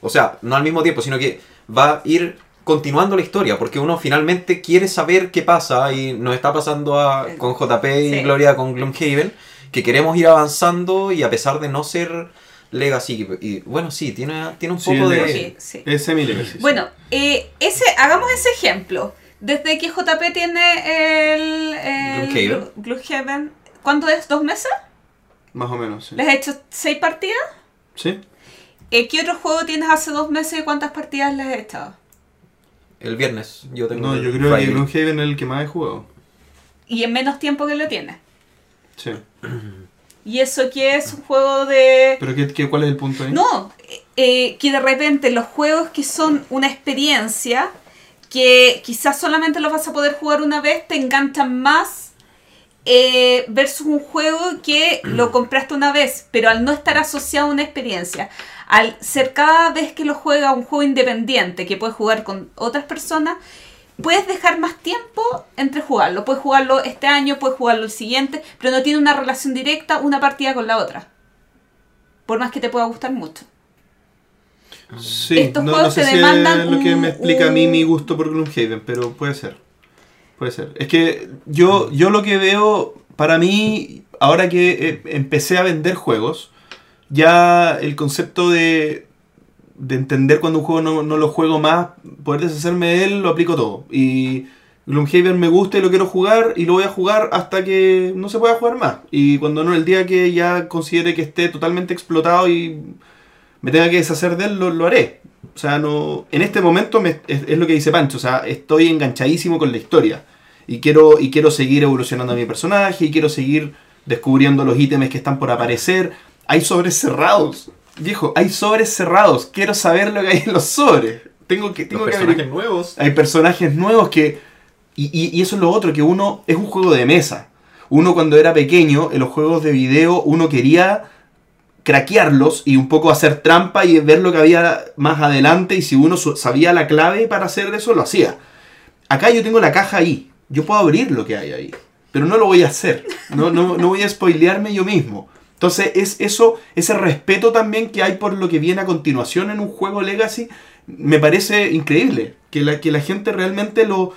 O sea, no al mismo tiempo, sino que va a ir continuando la historia, porque uno finalmente quiere saber qué pasa y nos está pasando a- con JP y Sí. Gloria con Gloomhaven, que queremos ir avanzando y a pesar de no ser Legacy, y bueno, sí, tiene, tiene un Sí, poco de... Sí. Es semi-legacy. sí. Bueno, eh, ese, hagamos ese ejemplo. Desde que JP tiene el, el Gloomhaven. Glo- Gloomhaven, ¿cuánto es? ¿Dos meses? Más o menos, sí. ¿Les has hecho seis partidas? ¿Sí? Eh, ¿Qué otro juego tienes hace dos meses y cuántas partidas les has echado? El viernes, yo tengo No, el yo creo Friday. que Gloomhaven es el que más he jugado. Y en menos tiempo que lo tienes. Sí. ¿Y eso qué es un juego de...? ¿Pero qué, qué- cuál es el punto ahí? No, eh, que de repente los juegos que son una experiencia, que quizás solamente los vas a poder jugar una vez, te enganchan más eh, versus un juego que lo compraste una vez, pero al no estar asociado a una experiencia, al ser cada vez que lo juega un juego independiente que puedes jugar con otras personas, puedes dejar más tiempo entre jugarlo. Puedes jugarlo este año, puedes jugarlo el siguiente, pero no tiene una relación directa una partida con la otra. Por más que te pueda gustar mucho. Sí, Estos no, juegos no sé te si demandan es lo que un- me explica a mí mi gusto por Gloomhaven, pero puede ser. Puede ser. Es que yo, yo lo que veo, para mí, ahora que eh, empecé a vender juegos, ya el concepto de, de entender cuando un juego no, no lo juego más, poder deshacerme de él, lo aplico todo. Y Gloomhaven me gusta y lo quiero jugar y lo voy a jugar hasta que no se pueda jugar más. Y cuando no, el día que ya considere que esté totalmente explotado y me tenga que deshacer de él, lo, lo haré. O sea, no. En este momento me- es, es lo que dice Pancho. O sea, estoy enganchadísimo con la historia. Y quiero, y quiero seguir evolucionando a mi personaje. Y quiero seguir descubriendo los ítems que están por aparecer. Hay sobres cerrados. Viejo, hay sobres cerrados. Quiero saber lo que hay en los sobres. Tengo que, tengo Los que personajes nuevos. hay personajes nuevos que... Y, y- y eso es lo otro, que uno es un juego de mesa. Uno cuando era pequeño, en los juegos de video, uno quería craquearlos y un poco hacer trampa y ver lo que había más adelante y si uno sabía la clave para hacer eso, lo hacía. Acá yo tengo la caja ahí, yo puedo abrir lo que hay ahí, pero no lo voy a hacer, no, no, no voy a spoilearme yo mismo. Entonces es eso, ese respeto también que hay por lo que viene a continuación en un juego Legacy, me parece increíble. Que la, que la gente realmente lo,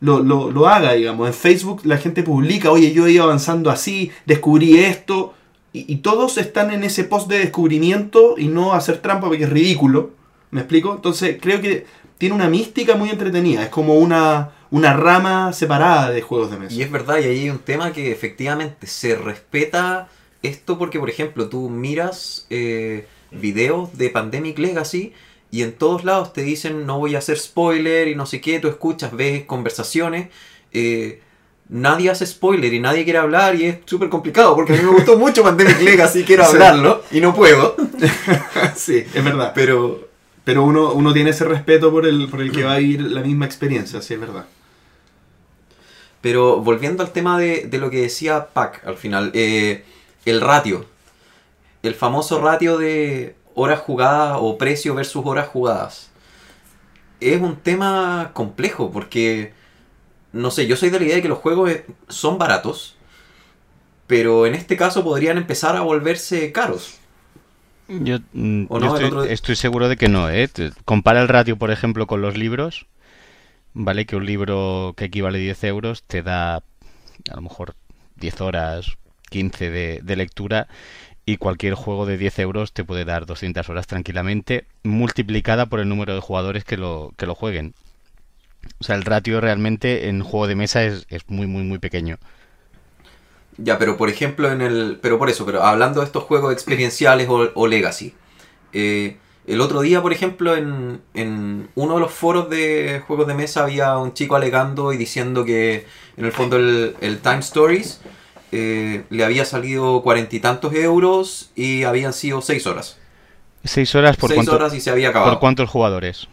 lo, lo- lo haga, digamos. En Facebook la gente publica, oye, yo he ido avanzando así, descubrí esto. Y, y todos están en ese post de descubrimiento y no hacer trampa porque es ridículo. ¿Me explico? Entonces creo que tiene una mística muy entretenida. Es como una, una rama separada de juegos de mesa. Y es verdad, y ahí hay un tema que efectivamente se respeta esto porque, por ejemplo, tú miras eh, videos de Pandemic Legacy y en todos lados te dicen no voy a hacer spoiler y no sé qué, tú escuchas, ves conversaciones. eh, nadie hace spoiler y nadie quiere hablar y es súper complicado porque a mí me gustó mucho Pandemic Legacy, quiero Sí. hablarlo y no puedo. sí, es verdad. Pero Pero uno, uno tiene ese respeto por el, por el que va a vivir la misma experiencia, sí, es verdad. Pero volviendo al tema de, de lo que decía Pac al final, eh, el ratio. El famoso ratio de horas jugadas o precio versus horas jugadas. Es un tema complejo porque, no sé, yo soy de la idea de que los juegos eh, son baratos, pero en este caso podrían empezar a volverse caros. Yo, mm, ¿O yo no? El estoy, otro- estoy seguro de que no, ¿eh? Compara el ratio, por ejemplo, con los libros. Vale, que un libro que equivale a 10 euros te da a lo mejor 10 horas, 15 de, lectura y cualquier juego de 10 euros te puede dar 200 horas tranquilamente, multiplicada por el número de jugadores que lo, que lo jueguen. O sea, el ratio realmente en juego de mesa es, es muy, muy, muy pequeño. Ya, pero por ejemplo en el... Pero por eso, pero hablando de estos juegos experienciales o, legacy. eh, el otro día, por ejemplo, en, en uno de los foros de juegos de mesa había un chico alegando y diciendo que en el fondo el Time Stories eh, le había salido cuarenta y tantos euros y habían sido seis horas. 6 horas por, seis cuánto- horas y se había acabado. por cuántos jugadores.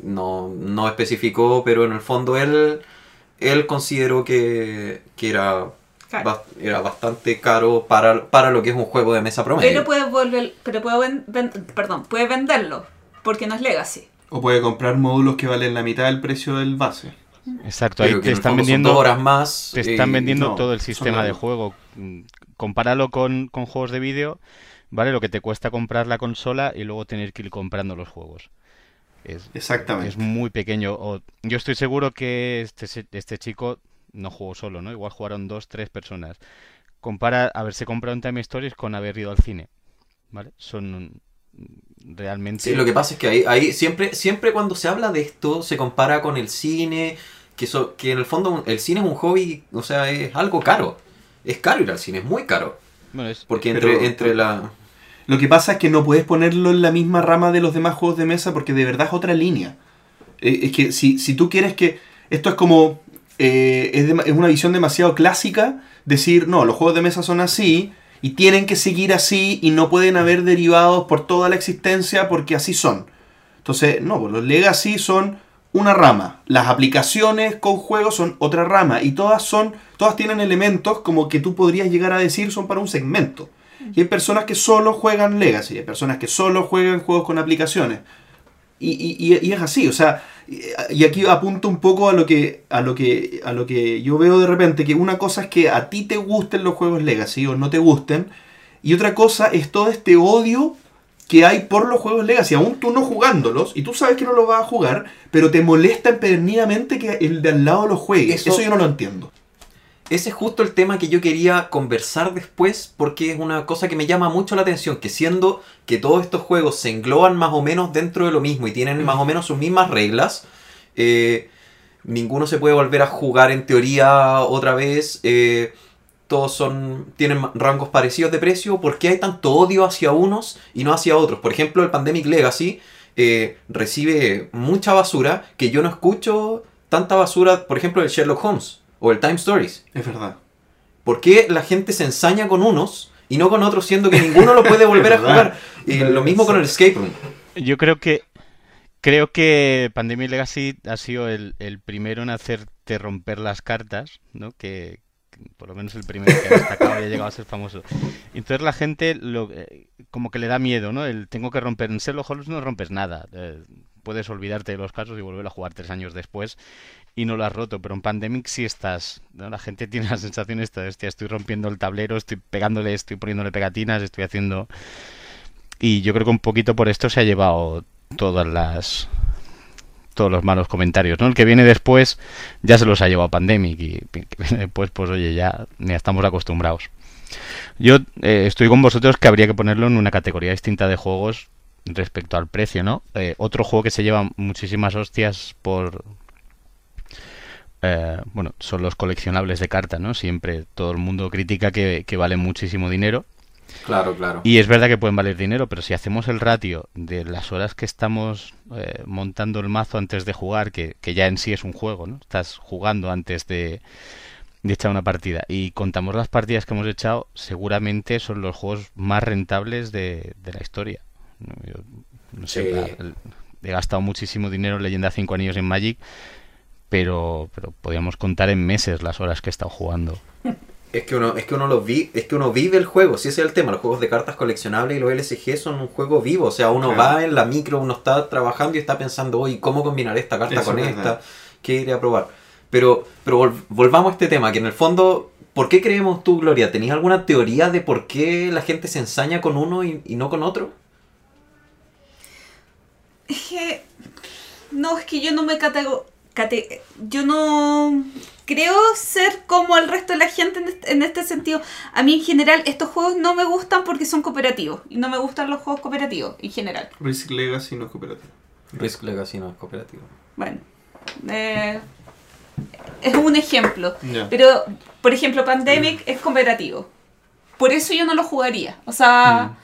No, no especificó, pero en el fondo él, él consideró que, que era, Claro. era bastante caro para, para lo que es un juego de mesa promedio. Pero puede volver, pero puede ven- ven- perdón, puede venderlo, porque no es legacy. O puede comprar módulos que valen la mitad del precio del base. Exacto, ahí te están vendiendo horas más. Te están eh, vendiendo no, todo el sistema de juego compáralo con, con juegos de vídeo, ¿vale? Lo que te cuesta comprar la consola y luego tener que ir comprando los juegos. Es, Exactamente. es muy pequeño. O, yo estoy seguro que este, este chico no jugó solo, ¿no? Igual jugaron dos, tres personas. Compara haberse comprado un Time Stories con haber ido al cine, ¿vale? Son realmente... Sí, lo que pasa es que ahí, ahí siempre, siempre cuando se habla de esto se compara con el cine, que, so- que en el fondo el cine es un hobby, o sea, es algo caro. Es caro ir al cine, es muy caro. Bueno, es- Porque Pero- entre, entre la... Lo que pasa es que no puedes ponerlo en la misma rama de los demás juegos de mesa porque de verdad es otra línea. Eh, es que si, si tú quieres que... Esto es como... eh, es, dema- es una visión demasiado clásica decir, no, los juegos de mesa son así y tienen que seguir así y no pueden haber derivados por toda la existencia porque así son. Entonces, no, pues los legacy son una rama. Las aplicaciones con juegos son otra rama. Y todas son. Todas tienen elementos como que tú podrías llegar a decir son para un segmento. Y hay personas que solo juegan Legacy, hay personas que solo juegan juegos con aplicaciones. Y, y- es así, o sea, y aquí apunto un poco a lo que a lo que a lo que yo veo de repente que una cosa es que a ti te gusten los juegos Legacy o no te gusten y otra cosa es todo este odio que hay por los juegos Legacy, aún tú no jugándolos y tú sabes que no los vas a jugar, pero te molesta empedernidamente que el de al lado lo juegue. Eso- Eso yo no lo entiendo. Ese es justo el tema que yo quería conversar después porque es una cosa que me llama mucho la atención, que siendo que todos estos juegos se engloban más o menos dentro de lo mismo y tienen más o menos sus mismas reglas, eh, ninguno se puede volver a jugar en teoría otra vez, eh, todos son tienen rangos parecidos de precio, ¿por qué hay tanto odio hacia unos y no hacia otros? Por ejemplo, el Pandemic Legacy eh, recibe mucha basura que yo no escucho tanta basura, por ejemplo, el Sherlock Holmes o el Time Stories. Es verdad. ¿Por qué la gente se ensaña con unos y no con otros, siendo que ninguno lo puede volver a jugar? Y lo mismo con el Escape Room. Yo creo que creo que Pandemic Legacy ha sido el, el primero en hacerte romper las cartas, ¿no? Que por lo menos el primero que ha destacado y ha llegado a ser famoso. Entonces la gente lo, eh, como que le da miedo, ¿no? El tengo que romper. En Sherlock Holmes no rompes nada. eh, puedes olvidarte de los casos y volver a jugar tres años después y no lo has roto. Pero en Pandemic sí estás. La gente tiene la sensación esta de, hostia, estoy rompiendo el tablero, estoy pegándole, estoy poniéndole pegatinas, estoy haciendo... Y yo creo que un poquito por esto se ha llevado todas las todos los malos comentarios, ¿no? El que viene después ya se los ha llevado Pandemic y después, pues oye, ya, ya estamos acostumbrados. Yo eh, estoy con vosotros que habría que ponerlo en una categoría distinta de juegos respecto al precio, ¿no? Eh, otro juego que se lleva muchísimas hostias por... eh, bueno, son los coleccionables de carta, ¿no? Siempre todo el mundo critica que, que valen muchísimo dinero. Claro, claro. Y es verdad que pueden valer dinero, pero si hacemos el ratio de las horas que estamos eh, montando el mazo antes de jugar, que, que ya en sí es un juego, ¿no? Estás jugando antes de, de echar una partida. Y contamos las partidas que hemos echado, seguramente son los juegos más rentables de, de la historia. ¿no? Yo, no sé, Sí. la- el- he gastado muchísimo dinero en Leyenda 5 Anillos en Magic, pero, pero podríamos contar en meses las horas que he estado jugando. Es que uno, es que uno lo vi, es que uno vive el juego, si ese es el tema, los juegos de cartas coleccionables y los LSG son un juego vivo, o sea, uno Claro. va en la micro, uno está trabajando y está pensando, oye, ¿cómo combinar esta carta Eso con es esta? verdad. ¿Qué iré a probar? Pero, pero vol- volvamos a este tema, que en el fondo, ¿por qué creemos tú, Gloria? ¿Tenías alguna teoría de por qué la gente se ensaña con uno y, y no con otro? Es que. No, es que yo no me catego. Cate- yo no creo ser como el resto de la gente en este, en este sentido. A mí en general estos juegos no me gustan porque son cooperativos. Y no me gustan los juegos cooperativos en general. Risk Legacy no es cooperativo. Risk Legacy no es cooperativo. Bueno. eh, es un ejemplo. Pero, por ejemplo, Pandemic es cooperativo. Por eso yo no lo jugaría. O sea,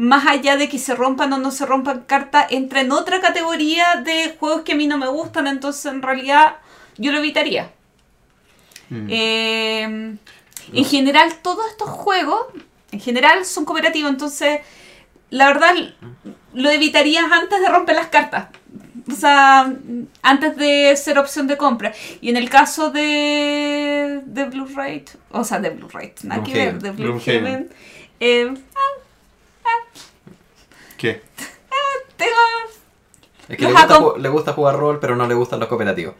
más allá de que se rompan o no se rompan cartas, entra en otra categoría de juegos que a mí no me gustan, entonces en realidad yo lo evitaría. Mm. Eh, En general, todos estos juegos, en general, son cooperativos, entonces, la verdad, lo evitarías antes de romper las cartas. O sea, antes de ser opción de compra. Y en el caso de, de Blu-ray, o sea, de Blu-ray, nada que ver, Gloomhaven. de. Blu-haven, eh, ¿Qué? tengo Es que le gusta, ju- le gusta jugar rol, pero no le gustan los cooperativos.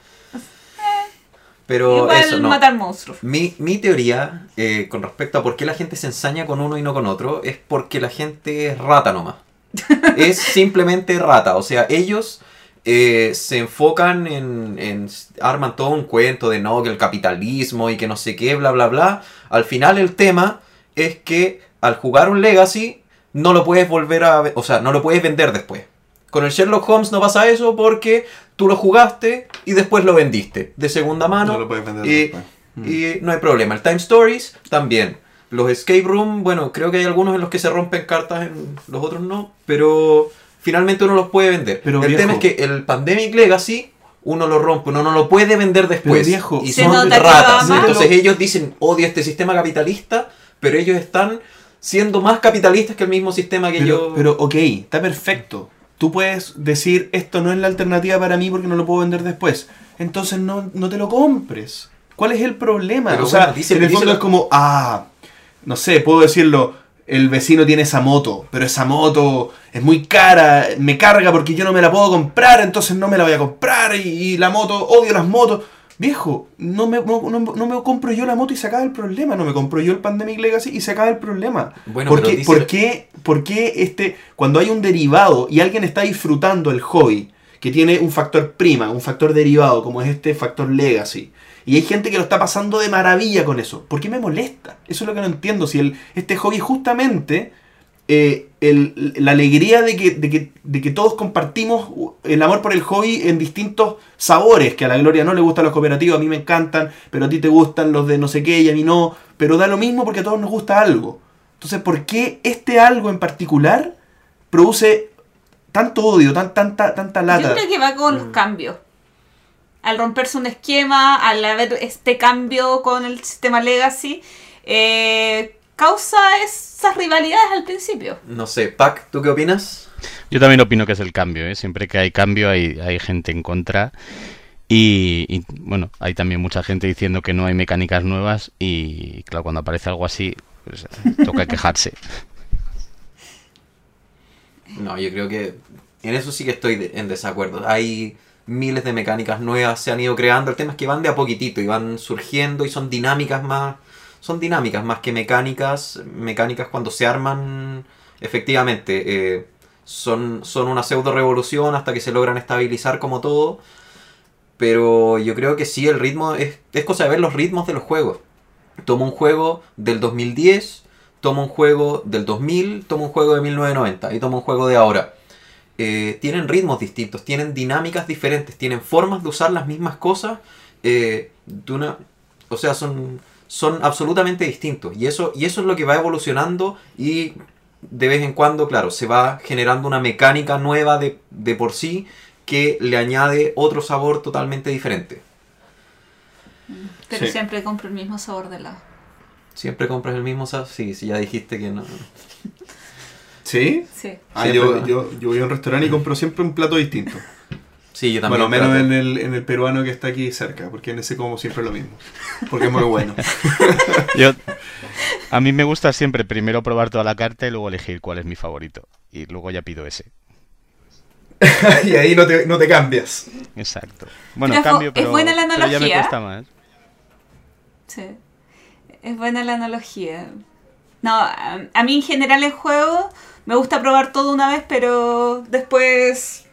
Pero Igual eso no. matar monstruos. Mi, mi teoría eh, con respecto a por qué la gente se ensaña con uno y no con otro es porque la gente es rata nomás. es simplemente rata. O sea, ellos eh, se enfocan en, en- arman todo un cuento de no, que el capitalismo y que no sé qué, bla, bla, bla. Al final el tema es que al jugar un Legacy no lo puedes volver a... O sea, no lo puedes vender después. Con el Sherlock Holmes no pasa eso porque tú lo jugaste y después lo vendiste de segunda mano. No lo puedes vender y, después. Mm. y no hay problema. El Time Stories también. Los Escape Room, bueno, creo que hay algunos en los que se rompen cartas, en los otros no, pero finalmente uno los puede vender. Pero, el viejo. tema es que el Pandemic Legacy uno lo rompe, uno no lo puede vender después. Viejo, y Se son ratas. Entonces ellos dicen, odio este sistema capitalista, pero ellos están siendo más capitalistas que el mismo sistema que Pero, yo... pero, ok, está perfecto. Tú puedes decir, esto no es la alternativa para mí porque no lo puedo vender después. Entonces no, no te lo compres. ¿Cuál es el problema? Pero o sea, bueno, dice- en el fondo es como, ah, no sé, puedo decirlo, el vecino tiene esa moto, pero esa moto es muy cara, me carga porque yo no me la puedo comprar, entonces no me la voy a comprar y, y la moto, odio las motos. Viejo, no me, no, no- no me compro yo la moto y se acaba el problema, no me compro yo el Pandemic Legacy y se acaba el problema. Bueno, ¿Por, qué, dice- por qué- por qué este, cuando hay un derivado y alguien está disfrutando el hobby, que tiene un factor prima, un factor derivado, como es este factor legacy, y hay gente que lo está pasando de maravilla con eso, ¿por qué me molesta? Eso es lo que no entiendo. Si el, este hobby justamente, eh, el- la alegría de que, de, que, de que todos compartimos el amor por el hobby en distintos sabores, que a la Gloria no le gustan los cooperativos, a mí me encantan, pero a ti te gustan los de no sé qué y a mí no, pero da lo mismo porque a todos nos gusta algo. Entonces, ¿por qué este algo en particular produce tanto odio, tan, tanta, tanta Yo lata? creo que va con los Mm. cambios. Al romperse un esquema, al haber este cambio con el sistema Legacy, eh, causa esas rivalidades al principio. No sé, Pac, ¿tú qué opinas? Yo también opino que es el cambio, ¿eh? Siempre que hay cambio hay, hay gente en contra. Y, y, bueno, hay también mucha gente diciendo que no hay mecánicas nuevas y claro, cuando aparece algo así, pues toca quejarse. No, yo creo que en eso sí que estoy de- en desacuerdo. Hay miles de mecánicas nuevas, se han ido creando. El tema es que van de a poquitito y van surgiendo y son dinámicas más. Son dinámicas más que mecánicas. Mecánicas cuando se arman, efectivamente, eh, son, son una pseudo revolución hasta que se logran estabilizar como todo. Pero yo creo que sí, el ritmo es, es cosa de ver los ritmos de los juegos. Tomo un juego del 2010, tomo un juego del 2000, tomo un juego de 1990 y tomo un juego de ahora. Eh, tienen ritmos distintos, tienen dinámicas diferentes, tienen formas de usar las mismas cosas eh, de una, o sea, son, son absolutamente distintos. Y eso, y eso es lo que va evolucionando y de vez en cuando, claro, se va generando una mecánica nueva de, de por sí que le añade otro sabor totalmente diferente. Pero Sí. siempre compro el mismo sabor de helado. ¿Siempre compras el mismo sabor? Sí, sí, ya dijiste que no. ¿Sí? Sí. Ah, yo, yo, yo voy a un restaurante y compro siempre un plato distinto. Sí, yo también. Bueno, menos en el, en el peruano que está aquí cerca, porque en ese como siempre lo mismo. Porque es muy bueno. Yo, a mí me gusta siempre primero probar toda la carta y luego elegir cuál es mi favorito. Y luego ya pido ese. y ahí no te, no te cambias. Exacto. Bueno, Pero cambio, es pero, buena la pero ya me analogía. cuesta más. Sí. Es buena la analogía. No, a, a mí en general el juego me gusta probar todo una vez, pero después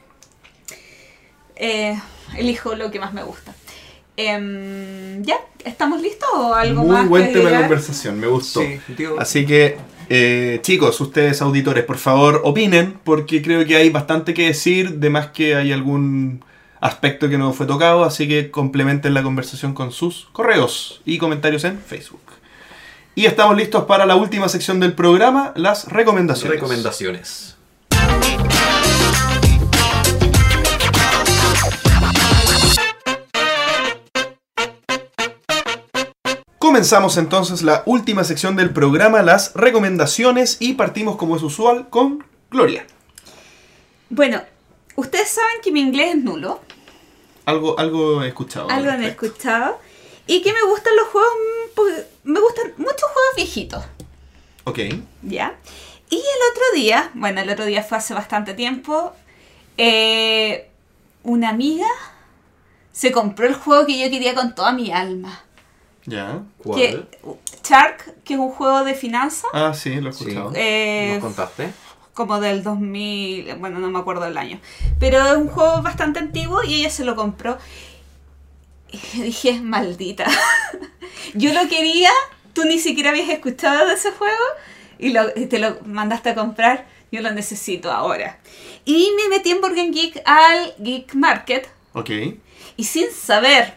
eh, elijo lo que más me gusta. Em, ¿Ya? ¿Estamos listos o algo Muy más? buen que tema de conversación, me gustó. Sí, digo, Así que, eh, chicos, ustedes auditores, por favor, opinen, porque creo que hay bastante que decir, de más que hay algún aspecto que no fue tocado, así que complementen la conversación con sus correos y comentarios en Facebook. Y estamos listos para la última sección del programa, las recomendaciones. recomendaciones. Comenzamos entonces la última sección del programa, las recomendaciones, y partimos como es usual con Gloria. Bueno, ustedes saben que mi inglés es nulo. Algo, algo he escuchado. al Algo respecto. escuchado. Y que me gustan los juegos. mm, porque Me gustan muchos juegos viejitos. Ok. ¿Ya? Y el otro día, bueno, el otro día fue hace bastante tiempo, eh, una amiga se compró el juego que yo quería con toda mi alma. Ya. ¿Cuál? Que, Shark, que es un juego de finanzas, Ah, sí, lo he Sí. escuchado. eh, ¿Nos contaste? como del 2000, bueno, no me acuerdo del año. Pero es un juego bastante antiguo y ella se lo compró. Y dije, maldita. Yo lo quería, tú ni siquiera habías escuchado de ese juego y, lo- y te lo mandaste a comprar. Yo lo necesito ahora. Y me metí en Burger Geek al Geek Market Ok. y sin saber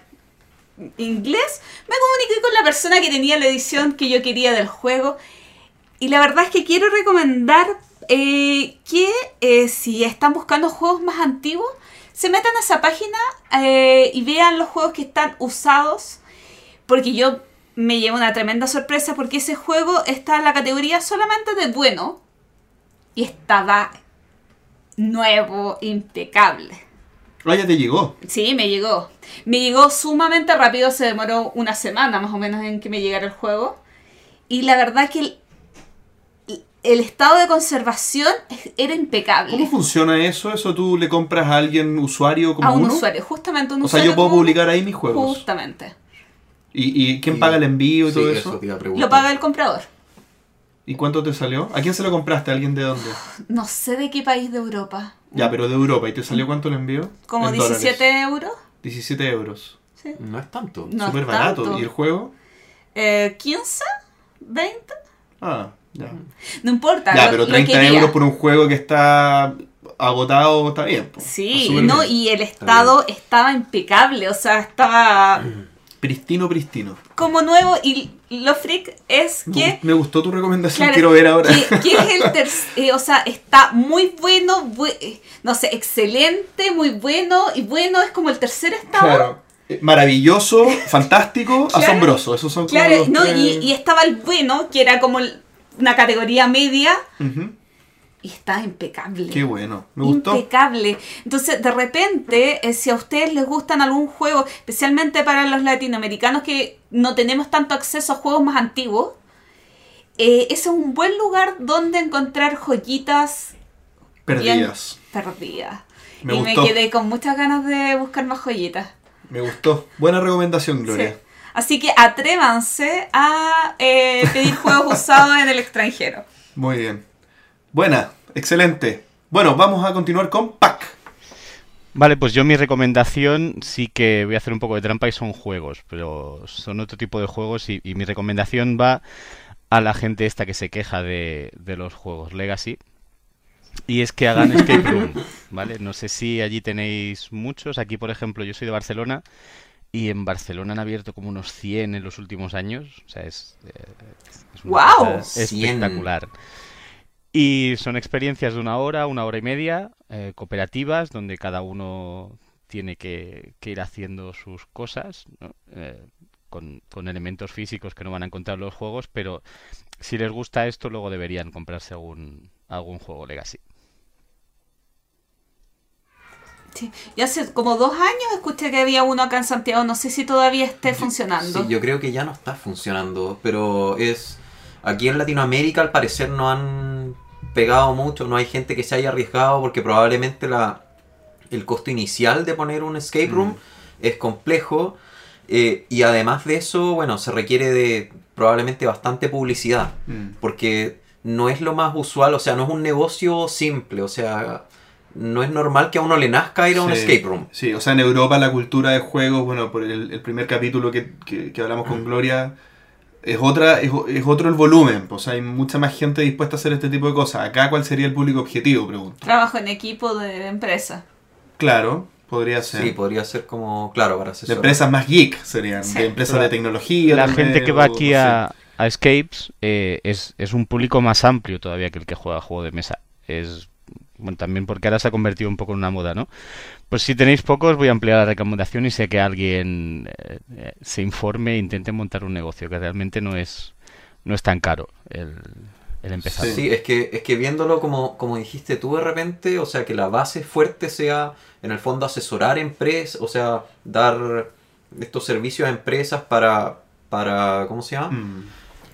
inglés me comuniqué con la persona que tenía la edición que yo quería del juego y la verdad es que quiero recomendar eh, que eh, si están buscando juegos más antiguos se metan a esa página eh, y vean los juegos que están usados porque yo me llevo una tremenda sorpresa porque ese juego está en la categoría solamente de bueno y estaba nuevo, impecable. Ah, ya te llegó. Sí, me llegó. Me llegó sumamente rápido, se demoró una semana más o menos en que me llegara el juego. Y la verdad que el, el estado de conservación era impecable. ¿Cómo funciona eso? ¿Eso tú le compras a alguien usuario como A un uno? usuario, justamente un O sea, usuario. yo puedo como- publicar ahí mis juegos. Justamente. ¿Y, y quién Y- paga el envío y Sí, todo eso? te iba a preguntar. Lo paga el comprador. ¿Y cuánto te salió? ¿A quién se lo compraste? ¿A alguien de dónde? No sé de qué país de Europa. Ya, pero de Europa. ¿Y te salió cuánto el envío? Como En dólares. 17 euros. 17 euros. Sí. No es tanto. No Súper barato. tanto. ¿Y el juego? Eh, 15, 20. Ah, ya. No importa. Ya, lo- pero lo 30 quería. euros por un juego que está agotado está bien. po. Sí, no, bien. y el estado estaba impecable, o sea, estaba Pristino, pristino. como nuevo y lo freak es que... Me gustó tu recomendación, claro, quiero ver ahora. Que, que es el tercer, o sea, está muy bueno, bu- eh, no sé, excelente, muy bueno, y bueno es como el tercer estado. Claro. Eh, Maravilloso, fantástico, Claro. asombroso. Esos son como Claro, los no, tres- y, y estaba el bueno, que era como una categoría media. Y está impecable. Qué bueno. Me gustó. Impecable. Entonces, de repente, eh, si a ustedes les gustan algún juego, especialmente para los latinoamericanos que no tenemos tanto acceso a juegos más antiguos, eh, ese es un buen lugar donde encontrar joyitas Perdidas. perdidas. Me y gustó. me quedé con muchas ganas de buscar más joyitas. Me gustó. Buena recomendación, Gloria. Sí. Así que atrévanse a eh, pedir juegos usados en el extranjero. Muy bien. Buena, excelente. Bueno, vamos a continuar con Pac. Vale, pues yo mi recomendación sí que voy a hacer un poco de trampa y son juegos, pero son otro tipo de juegos y, y mi recomendación va a la gente esta que se queja de, de los juegos Legacy y es que hagan escape room, ¿vale? No sé si allí tenéis muchos, aquí por ejemplo yo soy de Barcelona y en Barcelona han abierto como unos 100 en los últimos años, o sea, es, eh, es una ¡Guau! cosa 100. Y son experiencias de una hora, una hora y media, eh, cooperativas, donde cada uno tiene que, que ir haciendo sus cosas, ¿no? Eh, con, con elementos físicos que no van a encontrar los juegos, pero si les gusta esto, luego deberían comprarse algún, algún juego Legacy. Sí. Yo hace como dos años escuché que había uno acá en Santiago, no sé si todavía esté funcionando. Sí, yo creo que ya no está funcionando, pero es... Aquí en Latinoamérica al parecer no han pegado mucho, no hay gente que se haya arriesgado porque probablemente la, el costo inicial de poner un escape room Mm. es complejo eh, y además de eso, bueno, se requiere de probablemente bastante publicidad Mm. porque no es lo más usual, o sea, no es un negocio simple, o sea, no es normal que a uno le nazca ir a un escape room. Sí, o sea, en Europa la cultura de juegos, bueno, por el, el primer capítulo que, que- que hablamos Mm. con Gloria, es otra es, es otro el volumen. Pues hay mucha más gente dispuesta a hacer este tipo de cosas. Acá, ¿cuál sería el público objetivo? Pregunto. Trabajo en equipo de empresa. Claro, podría ser. Sí, podría ser como, claro, para de asesorar. empresas más geek serían, Sí. de empresas de tecnología. La también, gente que va o- aquí a, a Escapes eh, es, es un público más amplio todavía que el que juega a juego de mesa. Es bueno, también porque ahora se ha convertido un poco en una moda, ¿no? Pues si tenéis pocos, voy a ampliar la recomendación y sé que alguien eh, eh, se informe e intente montar un negocio, que realmente no es, no es tan caro el, el empezar. Sí. Sí, es que, es que viéndolo como, como dijiste tú de repente, o sea, que la base fuerte sea, en el fondo, asesorar empresas, o sea, dar estos servicios a empresas para, para ¿cómo se llama? Mm.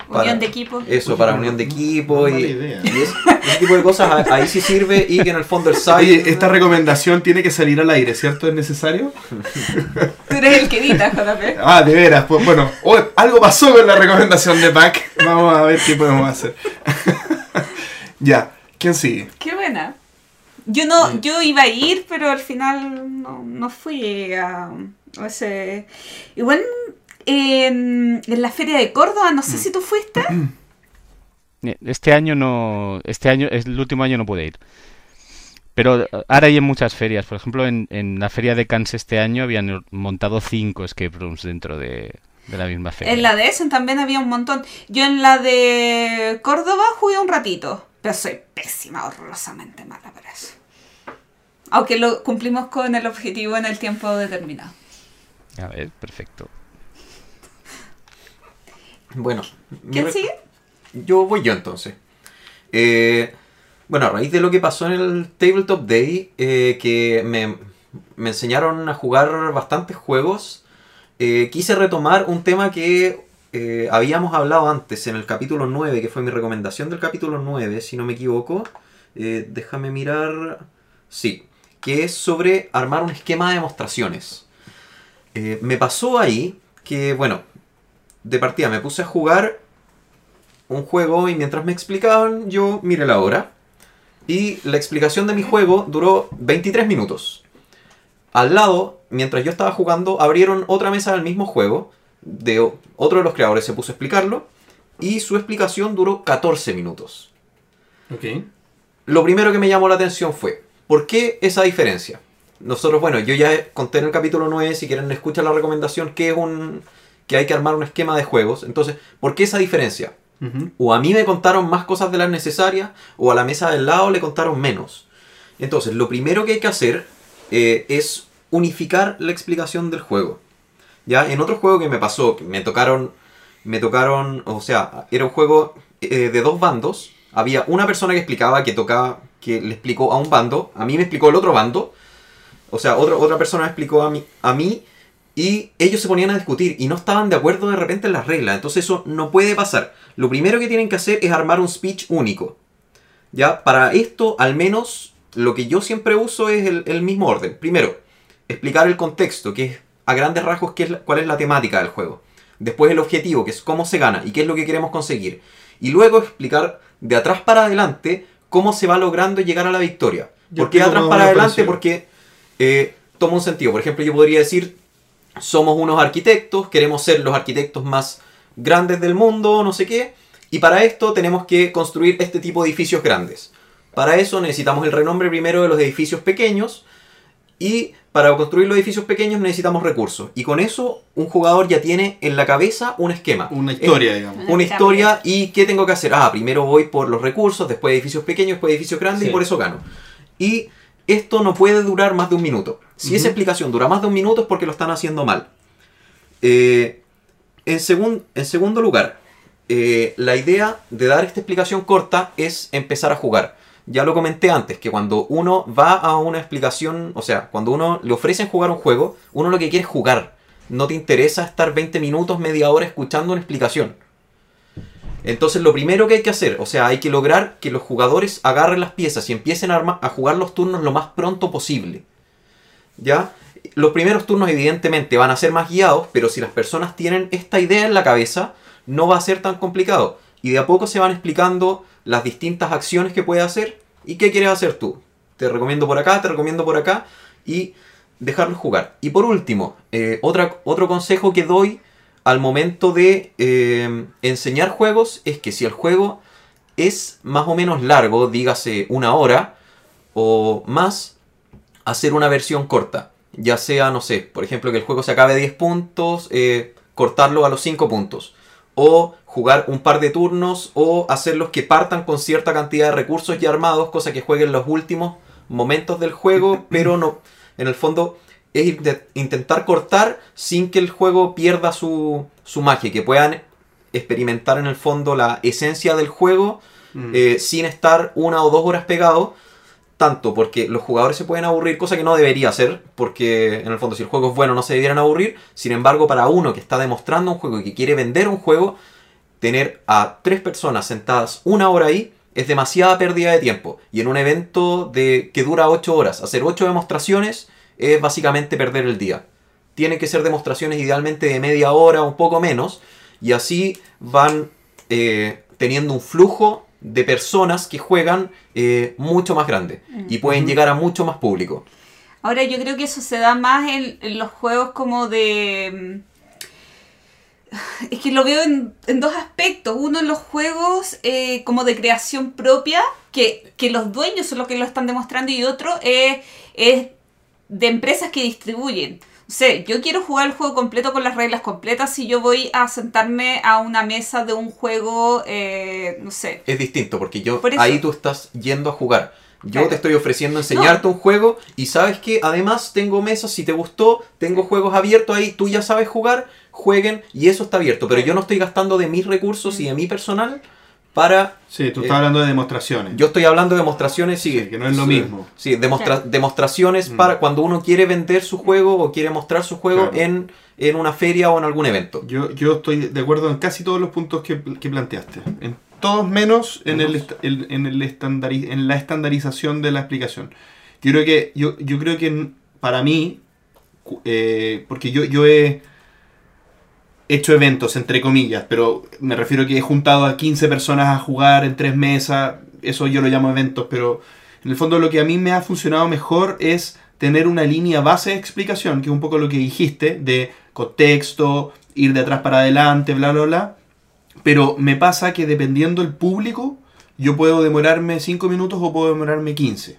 Para- Unión de equipo. Eso, para no- unión de equipo no y, y es- ese tipo de cosas ahí sí sirve y que en el fondo el site... Oye, esta recomendación tiene que salir al aire, ¿cierto? ¿Es necesario? Tú eres el que edita, JP. Ah, de veras, pues bueno, oh, algo pasó con la recomendación de Pac. Vamos a ver qué podemos hacer. ya, ¿quién sigue? Qué buena. Yo no, yo iba a ir, pero al final no, no fui a, a ese. Igual en, en la feria de Córdoba, no sé si tú fuiste. Eh, Este año no. Este año, es el último año no pude ir. Pero eh, ahora hay en muchas ferias. Por ejemplo, en, en la feria de Cannes este año habían montado cinco escape rooms dentro de, de la misma feria. En la de Essen también había un montón. Yo en la de Córdoba jugué un ratito, pero soy pésima, horrorosamente mala para eso. Aunque lo cumplimos con el objetivo en el tiempo determinado. A ver, perfecto. Bueno, ¿Quién sigue? Yo voy yo entonces. Eh, bueno, a raíz de lo que pasó en el Tabletop Day, eh, que me, me enseñaron a jugar bastantes juegos, eh, quise retomar un tema que habíamos hablado antes en el capítulo 9, que fue mi recomendación del capítulo 9, si no me equivoco. Déjame mirar. Sí, que es sobre armar un esquema de demostraciones. Me pasó ahí que, bueno, de partida me puse a jugar un juego y mientras me explicaban yo miré la hora y la explicación de mi juego duró 23 minutos. Al lado, mientras yo estaba jugando, abrieron otra mesa del mismo juego, de otro de los creadores se puso a explicarlo y su explicación duró 14 minutos. Ok. Lo primero que me llamó la atención fue, ¿por qué esa diferencia? Nosotros, bueno, yo ya conté en el capítulo 9, si quieren escuchar la recomendación, que es un que hay que armar un esquema de juegos. Entonces, ¿por qué esa diferencia? O a mí me contaron más cosas de las necesarias, o a la mesa del lado le contaron menos. Entonces, lo primero que hay que hacer eh, es unificar la explicación del juego. Ya, en otro juego que me pasó, que me tocaron, me tocaron, o sea, era un juego eh, de dos bandos. Había una persona que explicaba, que tocaba, que le explicó a un bando, a mí me explicó el otro bando. O sea, otra, otra persona me explicó a mí, a mí y ellos se ponían a discutir y no estaban de acuerdo de repente en las reglas. Entonces eso no puede pasar. Lo primero que tienen que hacer es armar un speech único. Ya, para esto, al menos, lo que yo siempre uso es el, el mismo orden. Primero, explicar el contexto, que es a grandes rasgos qué es la- cuál es la temática del juego. Después el objetivo, que es cómo se gana y qué es lo que queremos conseguir. Y luego explicar de atrás para adelante cómo se va logrando llegar a la victoria. Yo ¿Por qué de atrás para adelante? parecido. Porque eh, toma un sentido. Por ejemplo, yo podría decir, somos unos arquitectos, queremos ser los arquitectos más grandes del mundo, no sé qué, y para esto tenemos que construir este tipo de edificios grandes. Para eso necesitamos el renombre primero de los edificios pequeños, y para construir los edificios pequeños necesitamos recursos. Y con eso un jugador ya tiene en la cabeza un esquema. Una historia, digamos. Una historia y ¿qué tengo que hacer? Ah, primero voy por los recursos, después edificios pequeños, después edificios grandes Sí. y por eso gano. Y esto no puede durar más de un minuto. Si esa explicación dura más de un minuto es porque lo están haciendo mal. Eh, en, segun- en segundo lugar, eh, la idea de dar esta explicación corta es empezar a jugar. Ya lo comenté antes, que cuando uno va a una explicación, o sea, cuando uno le ofrecen jugar un juego, uno lo que quiere es jugar. No te interesa estar 20 minutos, media hora escuchando una explicación. Entonces lo primero que hay que hacer, o sea, hay que lograr que los jugadores agarren las piezas y empiecen a jugar los turnos lo más pronto posible. ¿Ya? Los primeros turnos evidentemente van a ser más guiados, pero si las personas tienen esta idea en la cabeza, no va a ser tan complicado. Y de a poco se van explicando las distintas acciones que puede hacer y qué quieres hacer tú. Te recomiendo por acá, te recomiendo por acá y dejarlos jugar. Y por último, eh, otra, otro consejo que doy al momento de eh, enseñar juegos es que si el juego es más o menos largo, dígase una hora o más, hacer una versión corta. Ya sea, no sé, por ejemplo, que el juego se acabe a 10 puntos, eh, cortarlo a los 5 puntos. O jugar un par de turnos, o hacerlos que partan con cierta cantidad de recursos ya armados, cosa que jueguen los últimos momentos del juego, pero no. En el fondo, es int- intentar cortar sin que el juego pierda su, su magia, que puedan experimentar en el fondo la esencia del juego Mm. eh, sin estar una o dos horas pegados. Tanto porque los jugadores se pueden aburrir, cosa que no debería ser, porque en el fondo si el juego es bueno no se debieran aburrir. Sin embargo, para uno que está demostrando un juego y que quiere vender un juego, tener a tres personas sentadas una hora ahí es demasiada pérdida de tiempo. Y en un evento de, que dura ocho horas, hacer ocho demostraciones es básicamente perder el día. tienen que ser demostraciones idealmente de media hora un poco menos, y así van eh, teniendo un flujo de personas que juegan eh, mucho más grande y pueden llegar a mucho más público. Ahora yo creo que eso se da más en, en los juegos como de... mm, Es que lo veo en, en dos aspectos. Uno en los juegos eh, como de creación propia, que, que los dueños son los que lo están demostrando, y otro es, es de empresas que distribuyen. Sea, yo quiero jugar el juego completo con las reglas completas si yo voy a sentarme a una mesa de un juego, eh, no sé, Es distinto porque yo Por ahí tú estás yendo a jugar. Yo Claro. te estoy ofreciendo enseñarte un juego y sabes que además tengo mesas, si te gustó, tengo juegos abiertos ahí, tú ya sabes jugar, jueguen y eso está abierto. Pero Claro. yo no estoy gastando de mis recursos y de mi personal para... Sí, tú Eh, estás hablando de demostraciones. Yo estoy hablando de demostraciones, sí, Sí, que no es lo sí, mismo. Sí, demostra- Claro. demostraciones Mm. para cuando uno quiere vender su juego o quiere mostrar su juego Claro. en, en una feria o en algún evento. Yo, yo estoy de acuerdo en casi todos los puntos que, que planteaste. En todos menos en, el, en, el estandari- en la estandarización de la explicación. Yo creo que, yo, yo creo que para mí, eh, porque yo, yo he hecho eventos, entre comillas, pero me refiero que he juntado a 15 personas a jugar en tres mesas, eso yo lo llamo eventos, pero en el fondo lo que a mí me ha funcionado mejor es tener una línea base de explicación, que es un poco lo que dijiste, de contexto, ir de atrás para adelante, bla, bla, bla. Pero me pasa que dependiendo del público, yo puedo demorarme 5 minutos o puedo demorarme 15.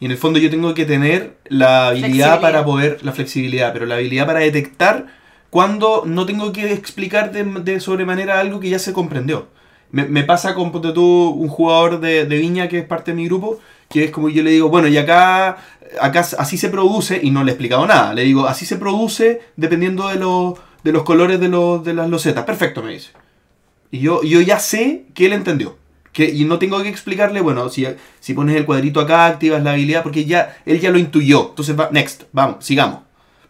Y en el fondo yo tengo que tener la habilidad para poder, la flexibilidad, pero la habilidad para detectar cuando no tengo que explicar de, de sobremanera algo que ya se comprendió. Me, pasa con ponte tú, un jugador de, de Viña que es parte de mi grupo, que es como yo le digo, bueno, y acá, acá así se produce, y no le he explicado nada, le digo, así se produce dependiendo de, los de los colores de, los, de las losetas. Perfecto, me dice. Y yo, yo ya sé que él entendió. Que, y no tengo que explicarle, bueno, si, si pones el cuadrito acá, activas la habilidad, porque ya él ya lo intuyó. Entonces, va, next, vamos, sigamos.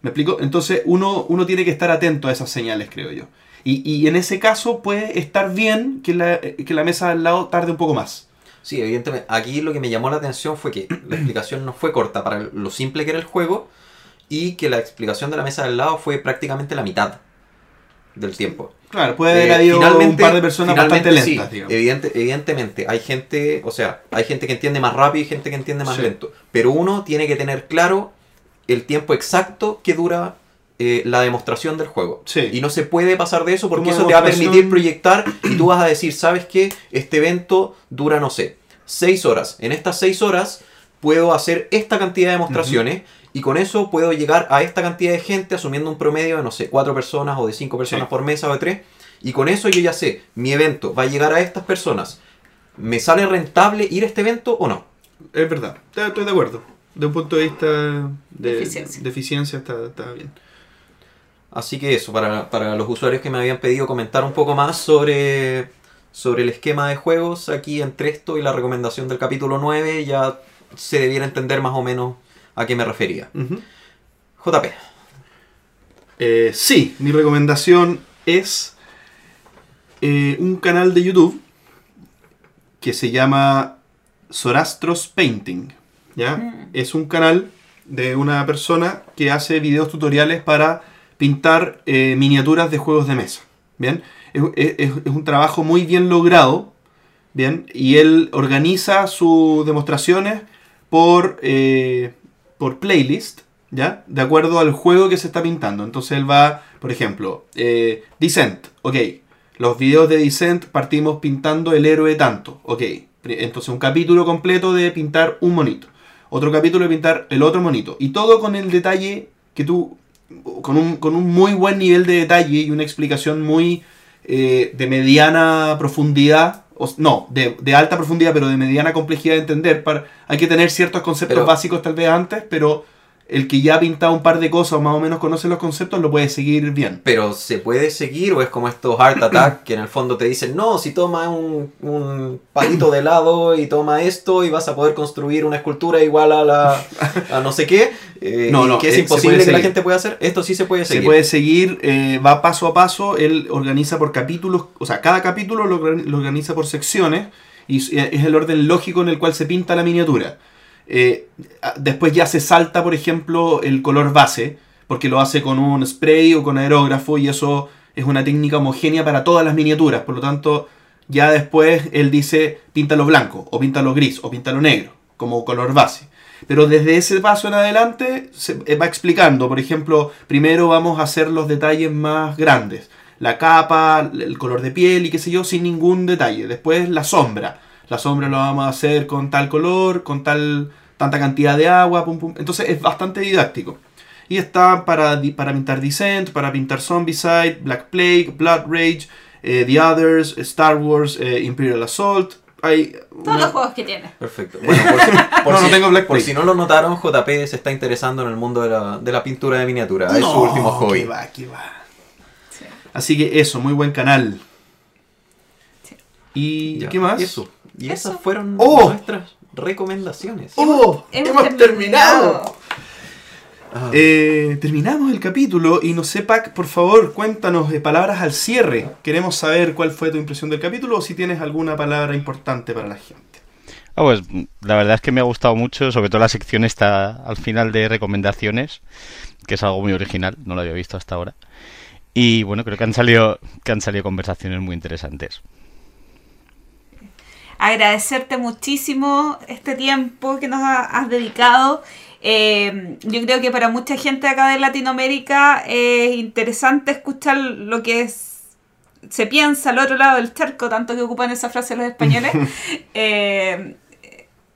¿Me explico? Entonces, uno, uno tiene que estar atento a esas señales, creo yo. Y, y en ese caso puede estar bien que la, que la mesa al lado tarde un poco más. Sí, evidentemente. Aquí lo que me llamó la atención fue que la explicación no fue corta para lo simple que era el juego y que la explicación de la mesa del lado fue prácticamente la mitad del tiempo. Claro, puede haber Eh, habido un par de personas bastante lentas, sí, evidente- evidentemente, hay gente, o sea, hay gente que entiende más rápido y gente que entiende más Sí. lento. Pero uno tiene que tener claro el tiempo exacto que dura eh, la demostración del juego. Sí. Y no se puede pasar de eso porque eso te va a permitir proyectar y tú vas a decir, ¿sabes qué? Este evento dura, no sé, seis horas. En estas seis horas puedo hacer esta cantidad de demostraciones y con eso puedo llegar a esta cantidad de gente asumiendo un promedio de, no sé, cuatro personas o de cinco personas Sí. por mesa o de tres. Y con eso yo ya sé, mi evento va a llegar a estas personas. ¿Me sale rentable ir a este evento o no? Es verdad, estoy de acuerdo. De un punto de vista de, De eficiencia. de eficiencia está, está bien. Así que eso, para, para los usuarios que me habían pedido comentar un poco más sobre, sobre el esquema de juegos, aquí entre esto y la recomendación del capítulo 9 ya se debiera entender más o menos a qué me refería. JP, Eh, sí, mi recomendación es eh, un canal de YouTube que se llama Sorastros Painting. ¿Ya? Mm. Es un canal de una persona que hace videos tutoriales para pintar eh, miniaturas de juegos de mesa. ¿Bien? Es, es- es un trabajo muy bien logrado. ¿Bien? Y él organiza sus demostraciones por, eh, por playlist, ¿ya? De acuerdo al juego que se está pintando. Entonces él va, por ejemplo, eh, Descent, ok. Los videos de Descent partimos pintando el héroe tanto, ok. Entonces un capítulo completo de pintar un monito. Otro capítulo de pintar el otro monito. Y todo con el detalle que tú, con un, con un muy buen nivel de detalle y una explicación muy eh, de mediana profundidad. o- no, de, de alta profundidad, pero de mediana complejidad de entender. Para, hay que tener ciertos conceptos Pero- básicos tal vez antes, pero el que ya ha pintado un par de cosas o más o menos conoce los conceptos lo puede seguir bien. ¿pero se puede seguir o es como estos Art Attack que en el fondo te dicen, no, si toma un, un palito de helado y toma esto y vas a poder construir una escultura igual a la a no sé qué, eh, No, no, que es eh, imposible que la gente pueda hacer? Esto sí se puede seguir. Se puede seguir, eh, va paso a paso, él organiza por capítulos, o sea, cada capítulo lo, lo organiza por secciones y es el orden lógico en el cual se pinta la miniatura. Eh, después ya se salta, por ejemplo, el color base, porque lo hace con un spray o con aerógrafo y eso es una técnica homogénea para todas las miniaturas. Por lo tanto, ya después él dice píntalo blanco, o píntalo gris, o píntalo negro, como color base. Pero desde ese paso en adelante se eh, va explicando. Por ejemplo, primero vamos a hacer los detalles más grandes. La capa, el color de piel y qué sé yo, sin ningún detalle. Después la sombra. La sombra lo vamos a hacer con tal color, con tal tanta cantidad de agua. Pum, pum. Entonces es bastante didáctico. Y está para, para pintar Descent, para pintar Zombicide, Black Plague, Blood Rage, eh, The Others, Star Wars, eh, Imperial Assault. Hay Todos una- los juegos que tiene. Perfecto. Bueno, por, si, por No, tengo Black por si no lo notaron, JP se está interesando en el mundo de la, de la pintura de miniatura. es su último hobby. que va, que va. Sí. Así que eso, muy buen canal. Sí. ¿Y Ya, qué más? Eso. Y Eso. esas fueron ¡Oh! nuestras recomendaciones. ¡Oh! ¡Hemos, terminado! Ah, Eh, terminamos el capítulo y no sé, Pac, por favor, cuéntanos de palabras al cierre. Queremos saber cuál fue tu impresión del capítulo o si tienes alguna palabra importante para la gente. Ah, pues la verdad es que me ha gustado mucho, sobre todo la sección está al final de recomendaciones, que es algo muy original, no lo había visto hasta ahora. Y bueno, creo que han salido, que han salido conversaciones muy interesantes. Agradecerte muchísimo este tiempo que nos ha- has dedicado. Eh, yo creo que para mucha gente acá de Latinoamérica es interesante escuchar lo que es se piensa al otro lado del charco, tanto que ocupan esa frase los españoles. Eh,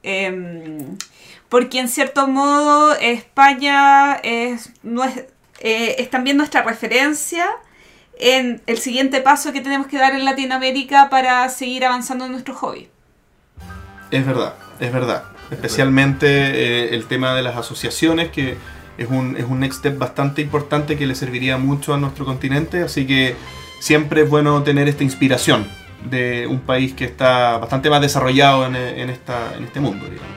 em, porque en cierto modo España es, no es, eh, es también nuestra referencia en el siguiente paso que tenemos que dar en Latinoamérica para seguir avanzando en nuestro hobby. Es verdad, es verdad. Especialmente eh, el tema de las asociaciones, que es un, es un next step bastante importante que le serviría mucho a nuestro continente. Así que siempre es bueno tener esta inspiración de un país que está bastante más desarrollado en, en esta, en este mundo. digamos.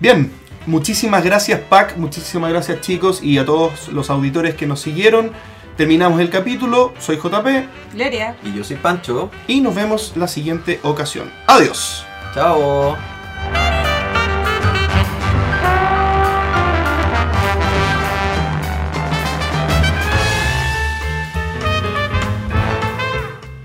Bien, muchísimas gracias Pac, muchísimas gracias chicos y a todos los auditores que nos siguieron. Terminamos el capítulo, soy JP Gloria. Y yo soy Pancho. y nos vemos la siguiente ocasión. Adiós. Chao.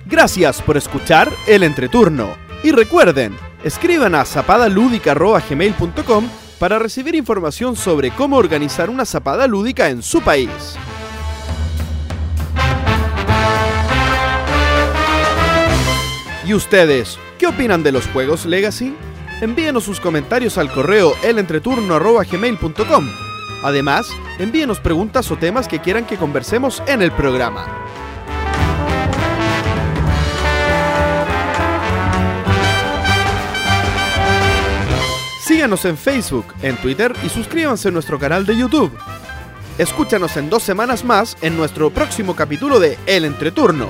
Gracias por escuchar El Entreturno. Y recuerden, escriban a zapadalúdica.gmail.com para recibir información sobre cómo organizar una zapada lúdica en su país. ¿Y ustedes? ¿Qué opinan de los juegos Legacy? Envíenos sus comentarios al correo elentreturno.gmail.com. Además, envíenos preguntas o temas que quieran que conversemos en el programa. Síganos en Facebook, en Twitter y suscríbanse a nuestro canal de YouTube. Escúchanos en dos semanas más en nuestro próximo capítulo de El Entreturno.